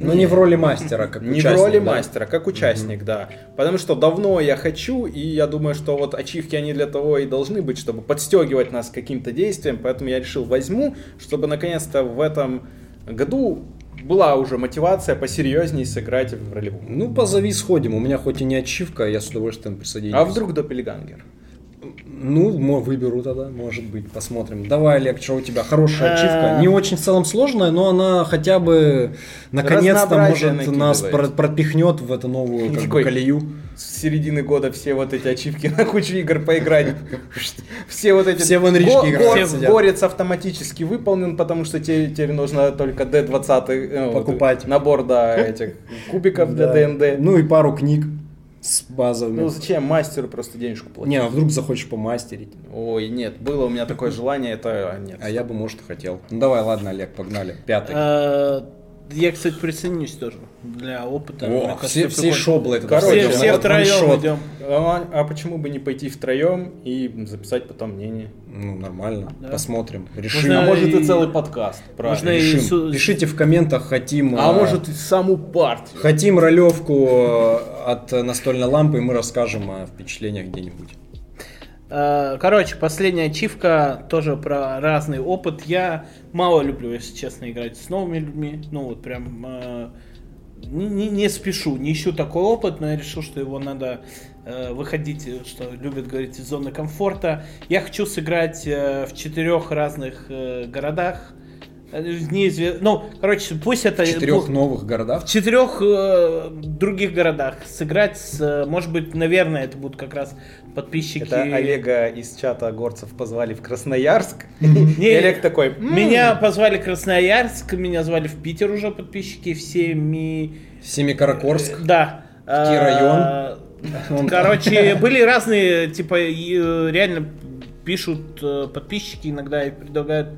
Но не в роли мастера, как Не в участник, роли да? мастера, как участник, да. Потому что давно я хочу, и я думаю, что вот ачивки они для того и должны быть, чтобы подстегивать нас к каким-то действиям. Поэтому я решил возьму, чтобы наконец-то в этом году была уже мотивация посерьезнее сыграть в ролевую. Ну, позови, сходим. У меня хоть и не ачивка, я с удовольствием присоединюсь. А вдруг Доппельгангер? Ну, мо- выберу тогда, может быть, посмотрим. Давай, Олег, что у тебя? Хорошая А. ачивка. Не очень в целом сложная, но она хотя бы наконец-то может нас про- пропихнет в эту новую как бы, колею. С середины года все вот эти ачивки на кучу игр поиграть. Все вот эти... Все в Энричке Го- играют. Горец автоматически выполнен, потому что те- теперь нужно только D20 э, Покупать. набор да, этих кубиков для. ДНД. Ну и пару книг с базовыми. Ну зачем мастеру просто денежку платить? Не, а вдруг захочешь помастерить? Ой, нет, было у меня такое желание, это а, нет. А я бы, может, хотел. Ну давай, ладно, Олег, погнали. Пятый. Я, кстати, присоединюсь тоже для опыта. О, кажется, все, все шоблы это Короче, Все, все втроем идем. А, а почему бы не пойти втроем и записать потом мнение? Ну, нормально. Да. Посмотрим. Решим. Можно а может и и- целый подкаст, правильно. можно и Решим. су- Пишите в комментах, хотим... А э, может и саму партию. Хотим ролевку э, от настольной лампы, и мы расскажем о впечатлениях где-нибудь. Э, Короче, последняя ачивка тоже про разный опыт. Я мало люблю, если честно, играть с новыми людьми. Ну вот прям э, не, не- спешу, не ищу такой опыт, но я решил, что его надо э, выходить, что любят говорить, из зоны комфорта. Я хочу сыграть э, в четырех разных э, городах. Э, неизве- Ну, короче, пусть это... В четырех новых городах. в четырех э, других городах сыграть, с, э, может быть, наверное, это будут как раз подписчики. Это Олега из чата горцев позвали в Красноярск. Не, Олег такой, «М, Меня позвали в Красноярск, меня звали в Питер уже подписчики, в Семи... Семикаракорск. Да. Какие А, Он- Короче, были разные, типа, э, реально пишут э, подписчики иногда и предлагают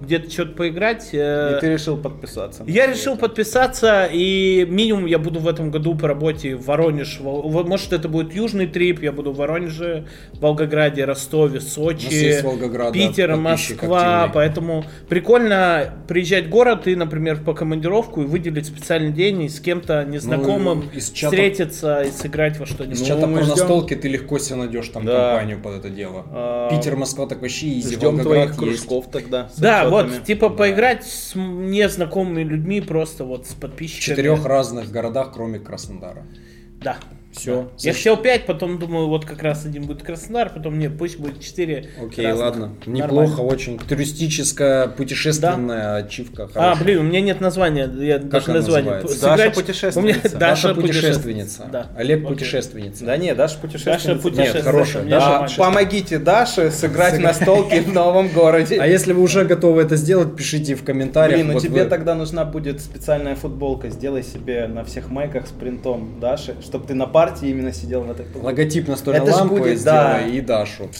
где-то что-то поиграть. э, И ты решил подписаться. Я это. решил подписаться, и минимум я буду в этом году по работе в Воронеж. Может, это будет южный трип, я буду в Воронеже, Волгограде, Ростове, Сочи, Питер, Москва. активный. Поэтому прикольно приезжать в город и, например, по командировку и выделить специальный день и с кем-то незнакомым Ну, из чата- встретиться и сыграть во Из что-нибудь. чата мы про настолки ты легко себе найдешь там Да. компанию под это дело. А, Питер, Москва так вообще изи, Ждем Волгоград твоих есть. кружков тогда. Да. Вот, типа поиграть с незнакомыми людьми, просто вот с В подписчиками. четырех разных городах, кроме Краснодара. Да. Все. Я хотел 5, потом думаю, вот как раз один будет Краснодар, потом нет, пусть будет 4. Окей, ладно. Неплохо, очень. Туристическая, путешественная ачивка. А, хорошая. блин, у меня нет названия. Я даже она название. называется? Даша путешественница. Меня Даша Даша, путешественница. Да. Олег Окей. путешественница. Да не, Даша путешественница. Даша путешественница. хорошая. меня же Да, помогите Даше сыграть на столке в новом городе. А если вы уже готовы это сделать, пишите в комментариях. Блин, ну Вот тебе вы- тогда нужна будет специальная футболка. Сделай себе на всех майках с принтом Даши, чтобы ты на партии именно сидел в этой. Логотип настольной Это ж лампы будет, сделай да. и Дашу.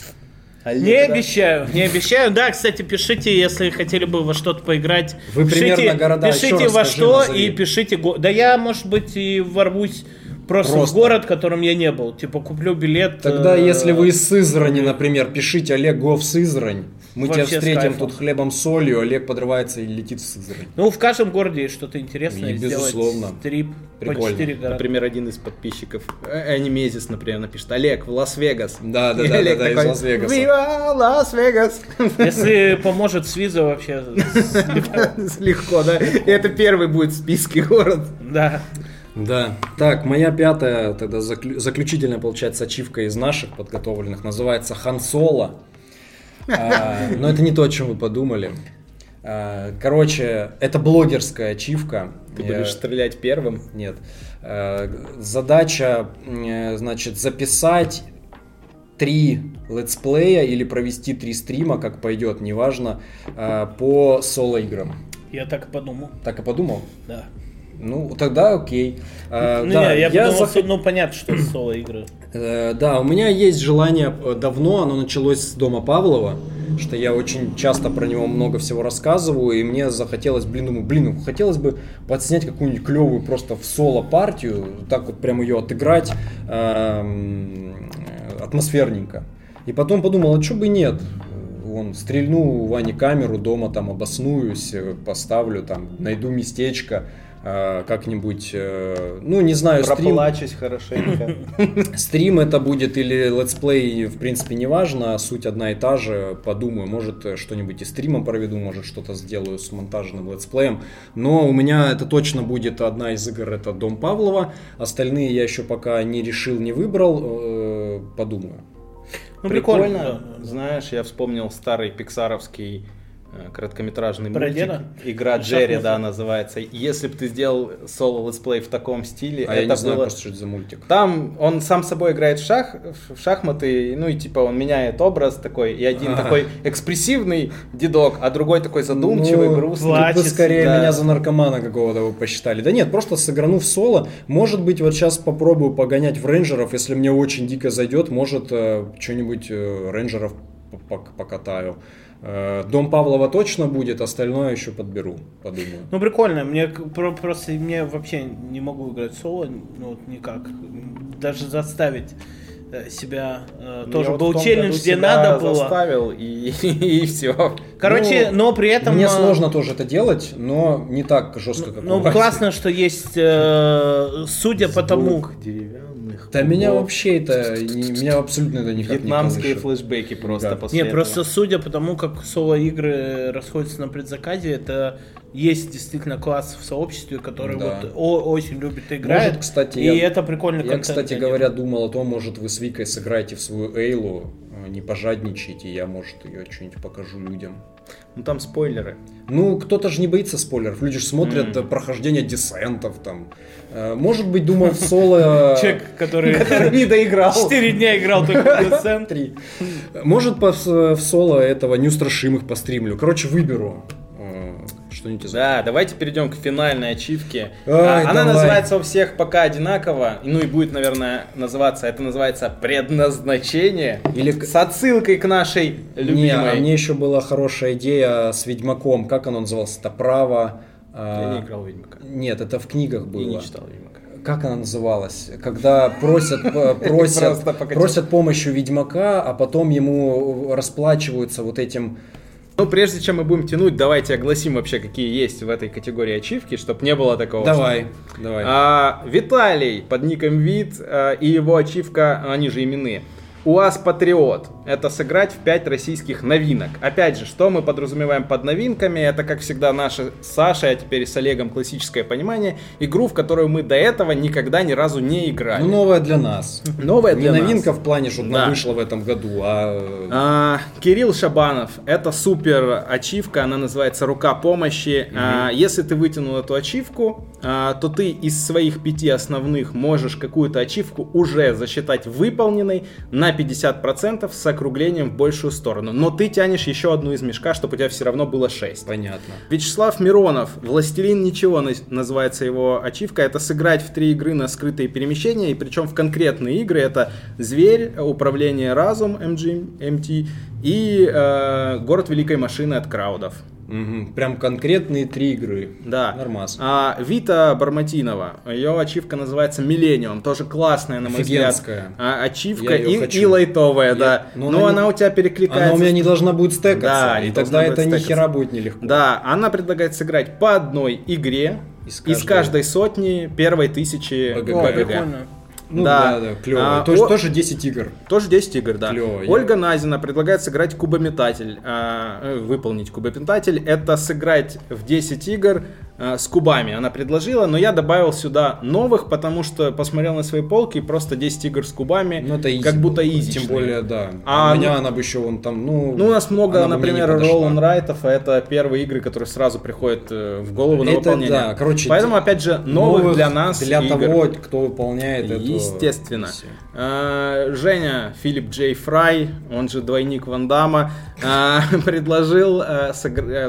Олег, Не да? обещаю, не обещаю. Да, кстати, пишите, если хотели бы во что-то поиграть. Вы пишите, примерно города Пишите раз во скажи, что назови. и пишите... Да я, может быть, и ворвусь просто, Просто. в город, в котором я не был. Типа, куплю билет. Тогда, э, если вы из Сызрани, например, пишите Олег Го в Сызрань. Мы тебя встретим тут хлебом солью, Олег подрывается и летит в Сызрань. Ну, в каждом городе есть что-то интересное. И, безусловно. Трип по Прикольно. 4 города. Например, один из подписчиков, э, Анимезис, например, напишет, Олег, в Лас-Вегас. Да, да, И да, да, Олег да, из такой, Лас-Вегаса. Вива Лас-Вегас! Если поможет с визой вообще легко. Легко, да? И это первый будет в списке город. Да. Да. Так, моя пятая, тогда заклю- заключительная, получается, ачивка из наших подготовленных, называется Хан Соло. А, Но это не то, о чем вы подумали. А, Короче, это блогерская ачивка. Ты Я- будешь стрелять первым. Нет. Э, Задача, э, значит, записать три летсплея или провести три стрима, как пойдет, неважно, по соло-играм. Я так и подумал. Так и подумал? Да. Ну, тогда окей. Э, Ну, да, не, я, подумал, зах- ну, понятно, что это соло-игры. Э, Да, у меня есть желание э, давно, оно началось с дома Павлова, что я очень часто про него много всего рассказываю, и мне захотелось, блин, думаю, блин, ну, хотелось бы подснять какую-нибудь клевую просто в соло партию, так вот прям ее отыграть эм, э, атмосферненько. И потом подумал, а что бы нет? Вон, стрельну у Вани камеру дома, там обоснуюсь, поставлю, там, найду местечко, как-нибудь, э, ну, не знаю, стрим. Проплачусь хорошенько. Стрим это будет или летсплей, в принципе, не важно, суть одна и та же. Подумаю, может, э, что-нибудь и стримом проведу, может, что-то сделаю с монтажным летсплеем. Но у меня это точно будет одна из игр, это Дом Павлова. Остальные я еще пока не решил, не выбрал. э, Подумаю. Ну, Прикольно. прикольно. Знаешь, я вспомнил старый пиксаровский э, короткометражный Про мультик. деда? Игра Шахматы? Джерри, да, называется. Если бы ты сделал соло-летсплей в таком стиле, А это я не знаю было... просто, что это за мультик. Там он сам собой играет в, шах, в шахматы, ну и типа он меняет образ такой, и один Ага. такой экспрессивный дедок, а другой такой задумчивый, Ну, грустный. плачет. Тут вы скорее да. меня за наркомана какого-то вы посчитали. Да нет, просто сыграну в соло. Может быть, вот сейчас попробую погонять в рейнджеров. Если мне очень дико зайдет, может, э, что-нибудь э, рейнджеров пок- покатаю. Э, Дом Павлова точно будет, остальное еще подберу, подумаю. Ну, прикольно. Мне просто мне вообще не могу играть в соло, ну, вот никак. Даже заставить э, себя э, Ну, тоже вот был в том челлендж, где надо было. заставил, и, и все. Короче, Ну, но при этом... Мне э, сложно тоже это делать, но не так жестко, как Ну, у Васи. классно, что есть, э, судя по тому... деревянных Да меня вообще это, не- меня абсолютно это никак не Вьетнамские колышет. флешбеки просто Да. после Не, этого. просто судя по тому, как соло-игры расходятся на предзаказе, это есть действительно класс в сообществе, который Да. вот о- очень любит и играет. Может, кстати, и я- это прикольно. Я, кстати говоря, думал о том, может, вы с Викой сыграете в свою Эйлу, э, не пожадничайте, я, может, ее что-нибудь покажу людям. Ну там спойлеры. Ну, кто-то же не боится спойлеров, люди же смотрят э, прохождение десентов там. Э, Может быть, думаю, в соло... Человек, который Не доиграл. четыре дня играл только в. Три. Может, по- в соло этого неустрашимых постримлю. Короче, выберу э, что-нибудь Да, давайте перейдем к финальной ачивке. Ай, А, Она давай. называется у всех пока одинаково, ну и будет, наверное, называться, это называется предназначение. Или с отсылкой к нашей Не, любимой. а мне еще была хорошая идея с Ведьмаком. Как оно называлось? Это право. а, Я не играл Ведьмака. Нет, это в книгах было. И не читал Ведьмака. Как она называлась? Когда просят, просят, просят помощи у Ведьмака, а потом ему расплачиваются вот этим. Ну, прежде чем мы будем тянуть, давайте огласим вообще, какие есть в этой категории ачивки, чтобы не было такого. Давай, давай. А, Виталий под ником Вит а, и его ачивка, они же именные. УАЗ Патриот. Это сыграть в 5 российских новинок. Опять же, что мы подразумеваем под новинками? Это, как всегда, наша с Сашей, а теперь с Олегом классическое понимание. Игру, в которую мы до этого никогда ни разу не играли. Ну, новая для нас. Новая Не для нас. новинка в плане, что она Да. вышла в этом году, а... А, Кирилл Шабанов, это супер ачивка, она называется «Рука помощи». А, если ты вытянул эту ачивку, то ты из своих пяти основных можешь какую-то ачивку уже засчитать выполненной на 50% с округлением в большую сторону. Но ты тянешь еще одну из мешка, чтобы у тебя все равно было 6. Понятно. Вячеслав Миронов, «Властелин ничего» наз- называется его ачивка. Это сыграть в три игры на скрытые перемещения, и причем в конкретные игры. Это «Зверь», «Управление разум» MG, MT и э, «Город великой машины» от Краудов. Мгм. Прям конкретные три игры. Да. Нормас. А, Вита Барматинова, ее ачивка называется «Миллениум», тоже классная, на мой взгляд. Офигенская. А, ачивка и, хочу. и лайтовая, Я- да. но Но, она она, не- у тебя перекликается. Она у меня не должна будет стекаться, Да, и тогда это ни хера будет нелегко. Да, она предлагает сыграть по одной игре Из из каждой. каждой, сотни первой тысячи БГГ. О, прикольно. Ну Да. да, да, клево. А, тоже, о- тоже 10 игр. Тоже 10 игр, да. Клёво, я- Ольга Назина предлагает сыграть кубометатель, а, э, выполнить кубометатель. Это сыграть в 10 игр с кубами. Она предложила, но я добавил сюда новых, потому что посмотрел на свои полки и просто 10 игр с кубами, Ну это изи как будто изи. Тем более, да. А, А, у меня ну- она бы еще вон там, ну... Ну, у нас много, например. Ролан Райтов, а это первые игры, которые сразу приходят э, в голову на Это выполнение. да, короче, Поэтому, опять же, новых, для нас Для игр. того, кто выполняет эту Естественно. А, Женя Филипп Джей Фрай, он же двойник Ван Дамма, а, предложил э,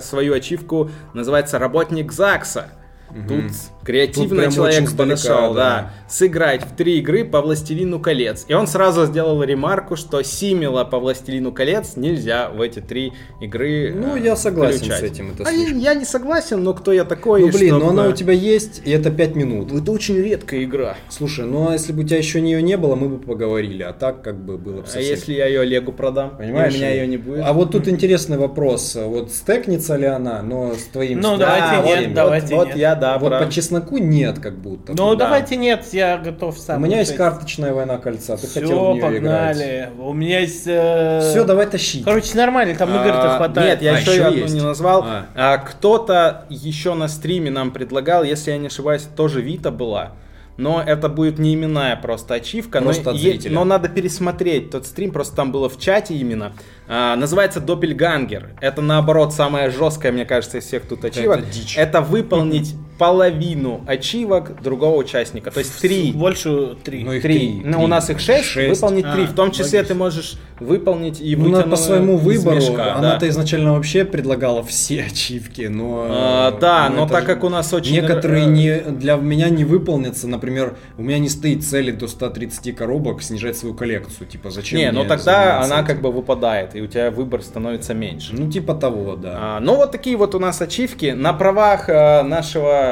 свою ачивку, называется «Работник ЗАГСа». Тут креативный прям человек подошел, да. да. Сыграть в три игры по «Властелину колец». И он сразу сделал ремарку, что Симила по «Властелину колец» нельзя в эти три игры Ну, э, я согласен включать. с этим, это А я, я не согласен, но кто я такой? Ну блин, чтобы- но она у тебя есть, и это 5 минут. Это очень редкая игра. Слушай, ну а если бы у тебя еще нее не было, мы бы поговорили, а так как бы было бы А совсем... если я ее Олегу продам? Понимаешь? И у меня ее не будет? А вот тут интересный вопрос. Вот стекнется ли она, но с твоим... Ну, давайте нет, вот, давайте вот нет. я, да, Вот про- по чесноку нет, как будто. Ну, Да. давайте нет, я готов У сам. меня есть карточная война кольца, ты хотел в Все, нее играть. погнали. У меня есть... э, Все, давай тащить. Короче, нормально, там игр-то А, хватает. Нет, я А, еще, еще одну есть. не назвал. А. А, кто-то еще на стриме нам предлагал, если я не ошибаюсь, тоже Вита была. Но это будет не именная просто ачивка. Просто но, от е- но надо пересмотреть тот стрим, просто там было в чате именно. А, называется Доппельгангер. Это наоборот самая жесткая, мне кажется, из всех тут ачивок. дичь. Это выполнить половину ачивок другого участника. То есть три. Больше три. Ну, Три. три, Ну, три. у нас их шесть, Шесть. выполнить три. А, В том числе логично. ты можешь выполнить и Ну, по своему выбору, мешка, да. она-то изначально вообще предлагала все ачивки, но... А, да, ну, но это так же- как у нас очень... Некоторые э, не, для меня не выполнятся, например, у меня не стоит цели до 130 коробок снижать свою коллекцию, типа зачем Не, но тогда заниматься она этим? как бы выпадает, и у тебя выбор становится меньше. Ну типа того, да. А, ну вот такие вот у нас ачивки. На правах э, нашего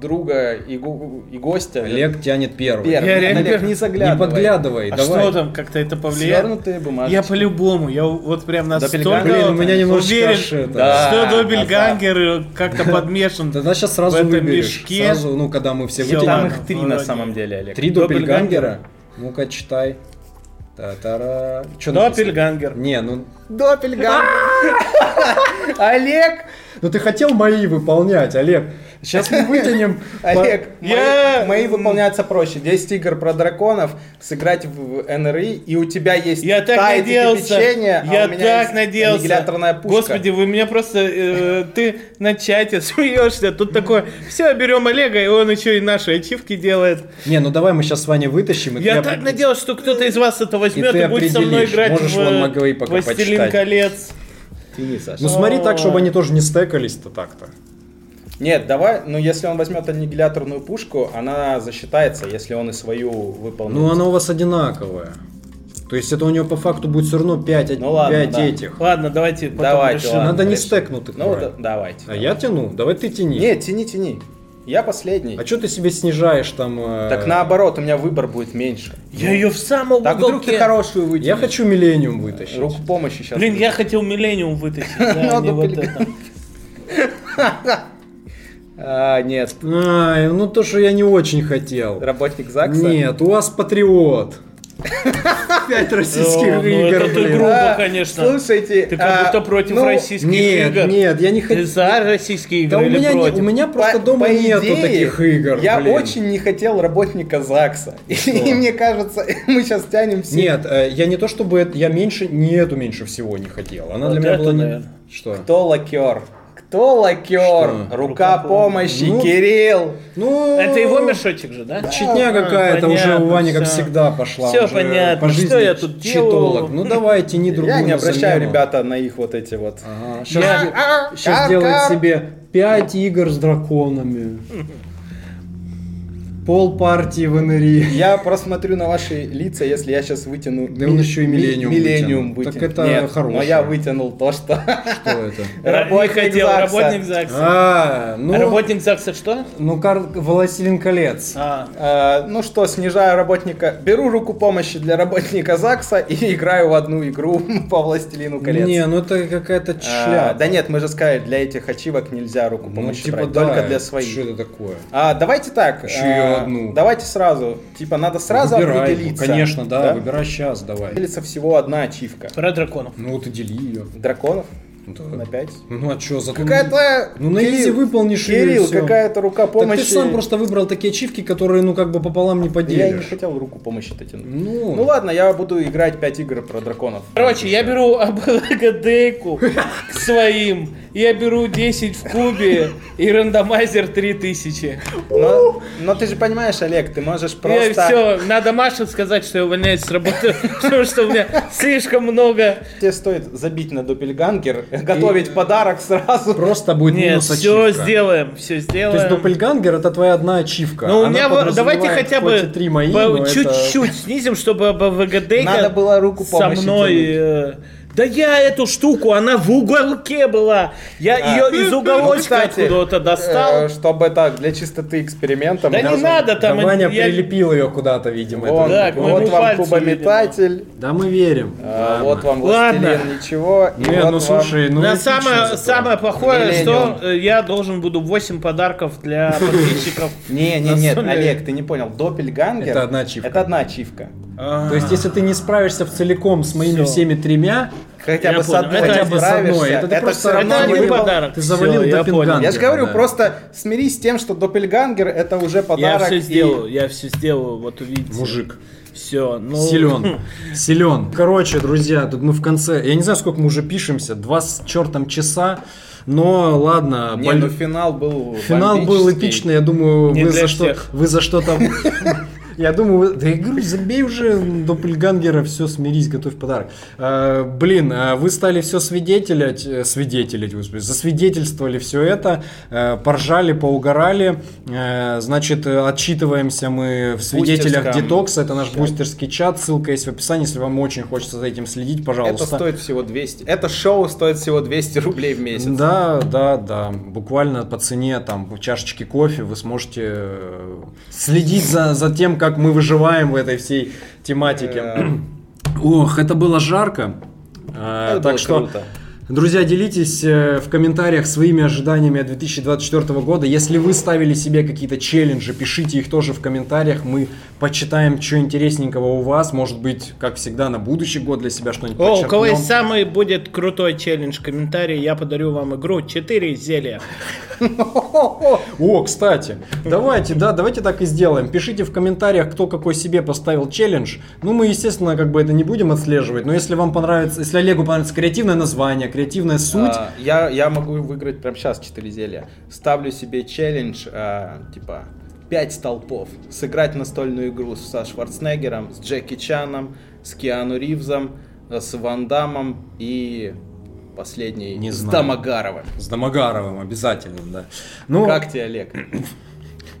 друга и, и гостя. Олег тянет первый. Первый. Я реально Олег, не Не заглядывай. подглядывай, А давай. что там, как-то это повлияет? Свернутые бумажки. Я по-любому, я вот прям настолько? Блин, у меня немножечко уверен, это- Да. что Добельгангер как-то подмешан. Тогда сейчас сразу в этом выберешь. мешке. Сразу, ну, когда мы все вытянем. Там их три на самом деле, Олег. Три доппельгангера? Ну-ка, читай. Та-тара. Доппельгангер. Не, ну... Доппельгангер. Олег. Ну ты хотел мои выполнять, Олег. Сейчас мы вытянем... Олег, мои, выполняются проще. 10 игр про драконов, сыграть в НРИ, и у тебя есть Я так надеялся, а я у меня так есть надеялся. Господи, вы меня просто, э, ты на чате смеешься, тут такое, все, берем Олега, и он еще и наши ачивки делает. Не, ну давай мы сейчас с Ваней вытащим. и Я так надеялся, что кто-то из вас это возьмет и, будет со мной играть Можешь в «Властелин колец». Извини, Саша. Ну смотри так, чтобы они тоже не стекались-то так-то. Нет, давай, ну если он возьмет аннигиляторную пушку, она засчитается, если он и свою выполнит. Ну, она у вас одинаковая. То есть это у него по факту будет все равно 5, Ну ладно, да. этих. Ладно, давайте Давайте, решим. ладно. Надо не стекнутых Ну, да- давайте. А я тяну? Давай ты тяни. Нет, тяни, тяни. Я последний. А что ты себе снижаешь там? э, Так наоборот, у меня выбор будет меньше. Я ее в самом Так вдруг уголке. ты хорошую вытянешь. Я хочу Миллениум вытащить. Руку помощи сейчас. Блин, я хотел Миллениум вытащить, да, Ну, не вот блин. это. А, нет. Ай, ну то, что я не очень хотел. Работник ЗАГСа? Нет, у вас патриот. Пять российских О, ну игр, это грубо, А, конечно. Слушайте, Ты как а, будто против ну, российских Нет, игр. нет, я не Ты хотел. за российские Да игры у меня, или не- против? у меня просто по- дома по нету идее, таких игр. Я блин. очень не хотел работника ЗАГСа. И мне кажется, мы сейчас тянем все. Нет, э, я не то чтобы я меньше, не эту меньше всего не хотел. Она Вот для меня была. Что? Кто лакер? Кто лакер? Что? Рука Рука помощи, Ну, Кирилл. Ну, Это его мешочек же, да? Читня А, какая-то уже у Вани, как всегда, пошла. Всё уже понятно, По жизни что я тут читолог. Ну давай, тяни другую Я не обращаю, замену. ребята, на их вот эти вот. Ага, сейчас, Я- сейчас делает себе 5 игр с драконами. Пол партии в НРИ. Я просмотрю на ваши лица, если я сейчас вытяну Да он еще и ми- Millennium Millennium вытянул. Так это Нет, хорошее. но я вытянул то, что... Что это? Работник хотел, ЗАГСа. работник ЗАГСа. А, ну, Работник ЗАГСа что? ну кар... Властелин колец. А, А, ну что, снижаю работника, беру руку помощи для работника ЗАГСа и играю в одну игру по Властелину колец. Не, ну это какая-то А, шляпа. да нет, мы же сказали, для этих ачивок нельзя руку ну, помощи типа брать, да, только для своих. Что это такое? А, давайте так. Еще одну. Давайте сразу. Типа надо сразу Выбирай. определиться. Конечно, да, выбирай сейчас, давай. Делится всего одна ачивка. про драконов. Ну вот и дели ее. Драконов Да. на 5. Ну а что, за Какая-то... Ну на изи выполнишь её, и Кирилл, всё. какая-то рука Так помощи. ты сам просто выбрал такие ачивки, которые, ну, как бы пополам не Я не поделишь. хотел руку помощи-то тянуть. Ну, Ну ладно, я буду играть 5 игр про драконов. Короче, я беру АБГДейку к своим, я беру 10 в кубе и рандомайзер 3000. Но, но ты же понимаешь, Олег, ты можешь Я просто... все, надо Маше сказать, что я увольняюсь с работы, потому что у меня слишком много. Тебе стоит забить на доппельгангер, готовить подарок сразу. просто будет Нет, минус все ачивка. сделаем, все То сделаем. есть Доппельгангер это твоя одна ачивка. Ну, у меня, вот- давайте хотя бы и три мои, по- но это- чуть-чуть снизим, чтобы ВГД Надо было руку со мной... э, Да я эту штуку, она в уголке была. Я А, ее из ну, уголочка кстати, откуда-то достал. э, чтобы так, для чистоты эксперимента. Да не надо Да там... Ваня я- прилепил ее куда-то, видимо. Вон, Так, вот вам кубометатель, Да мы верим. а, вот вам Ладно. властелин ничего. и Не, вот ну вам- слушай, ну На эпично самое, самое плохое, Миллениум. что э, я должен буду 8 подарков для подписчиков. Не, не, нет, Олег, ты не понял. Доппельгангер. Это одна ачивка. Это одна ачивка. То есть, если ты не справишься в целиком с моими всеми тремя, Хотя Я бы с понял. одной Это не хотя бы с одной, это ты просто всё равно Это не подарок. ты завалил Всё, я. Я же говорю, Да. просто смирись с тем, что доппельгангер это уже Я подарок. все и- сделаю, я все сделаю, вот увидите. мужик. Все, ну... Силен. Силен. Короче, друзья, тут мы в конце. Я не знаю, сколько мы уже пишемся. Два с чертом часа. Но ладно. Не, боль- ну финал был Финал был эпичный, я думаю, Не вы за, что, вы за что-то... Я думаю, да я говорю, забей уже Доппельгангера, все, смирись, готовь подарок. А, блин, а вы стали все свидетелять, э, свидетелить, господи, засвидетельствовали все это, э, поржали, поугорали, Э, значит, отчитываемся мы в свидетелях детокса, это наш бустерский чат, ссылка есть в описании, если вам очень хочется за этим следить, пожалуйста. Это стоит всего 200. Это шоу стоит всего 200 рублей в месяц. Да, да, да. Буквально по цене там чашечки кофе вы сможете следить за, за тем, как мы выживаем в этой всей тематике. Э, Ох, это было жарко. А, Это так было что, круто. Друзья, делитесь э, в комментариях своими ожиданиями от 2024 года. Если вы ставили себе какие-то челленджи, пишите их тоже в комментариях. Мы почитаем, что интересненького у вас. Может быть, как всегда, на будущий год для себя что-нибудь О, у кого подчеркнем. есть самый будет крутой челлендж комментарий, я подарю вам игру 4 зелья. О, кстати, давайте, да, давайте так и сделаем. Пишите в комментариях, кто какой себе поставил челлендж. Ну, мы, естественно, как бы это не будем отслеживать, но если вам понравится, если Олегу понравится креативное название, креативная суть, А, я, я могу выиграть прямо сейчас 4 зелья. Ставлю себе челлендж, а, типа, 5 столпов. Сыграть настольную игру со Шварценеггером, с Джеки Чаном, с Киану Ривзом, э, с Ван Дамом и последний Не с знаю. Домогаровым. С Домогаровым обязательно, да. Ну, Как тебе, Олег?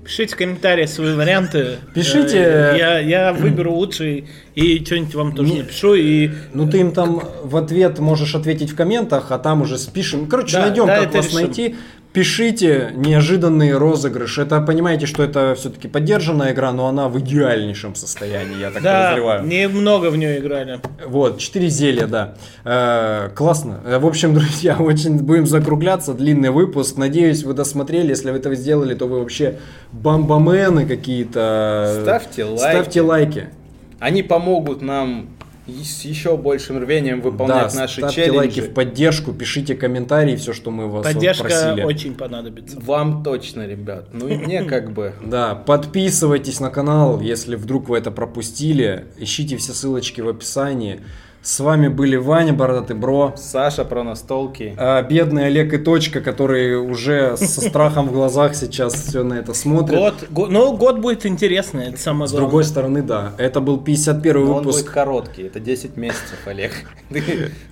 Пишите в комментариях свои варианты. Пишите. Э, Я, я выберу лучший и что-нибудь вам тоже Не- напишу. И Ну ты им там в ответ можешь ответить в комментах, а там уже спишем. Короче, Да, найдем, да, как вас решим. найти. Пишите неожиданные розыгрыши. Это понимаете, что это все-таки поддержанная игра, но она в идеальнейшем состоянии, я так да, подозреваю. немного в нее играли. Вот, 4 зелья, да. Э, классно. Э, В общем, друзья, очень будем закругляться. Длинный выпуск. Надеюсь, вы досмотрели. Если вы этого сделали, то вы вообще бомбамены какие-то. Ставьте лайки. Ставьте лайки. Они помогут нам и с еще большим рвением выполнять да, наши ставьте челленджи. лайки в поддержку, пишите комментарии, все, что мы вас вот Поддержка просили. очень понадобится. Вам точно, ребят. Ну и мне как бы. Да, подписывайтесь на канал, если вдруг вы это пропустили. Ищите все ссылочки в описании. С вами были Ваня, Бородатый Бро, Саша про настолки. а, бедный Олег и Точка, который уже со страхом в глазах сейчас все на это смотрит. Год, го- ну, год будет интересный, это самое С главное. другой стороны, да. Это был 51 Но он будет выпуск. короткий, это 10 месяцев, Олег.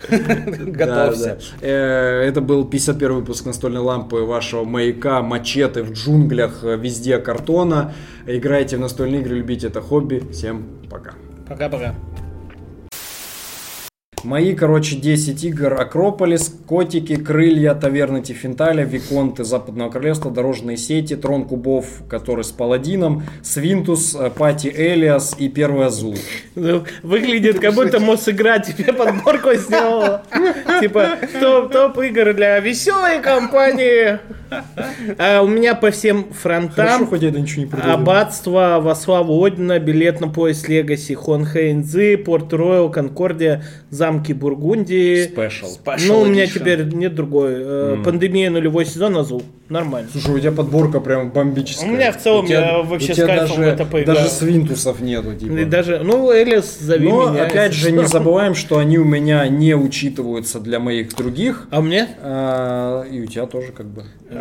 Готовься. Э, Это был 51 выпуск настольной лампы вашего маяка, мачете в джунглях, э, везде картона. Играйте в настольные игры, любите это хобби. Всем пока. Пока-пока. Мои, короче, 10 игр. Акрополис, Котики, Крылья, Таверны Тифенталя, Виконты Западного Королевства, Дорожные сети, Трон Кубов, который с Паладином, Свинтус, э, Пати Элиас и Первый Азул. Ну, Выглядит, как будто Мосигра тебе подборку сделала. Типа, топ, игр для веселой компании. А у меня по всем Хорошо, фронтам хоть я это ничего не придумал. Аббатство, во славу Одина, билет на поезд Легаси, Хонхейнзы, Порт Роyal, Конкордия, замки Бургундии. Спешл. Ну, у меня теперь нет другой. Э, Пандемия нулевой сезон, Азул. Нормально. Слушай, у тебя подборка прям бомбическая. У меня в целом У тебя- я вообще у тебя с кайфом даже, это поиграл. Даже свинтусов нету, типа. И даже, ну, Элис, зови Но, меня. опять же, не забываем, что они у меня не учитываются для моих других. А мне? А, и у тебя тоже как бы.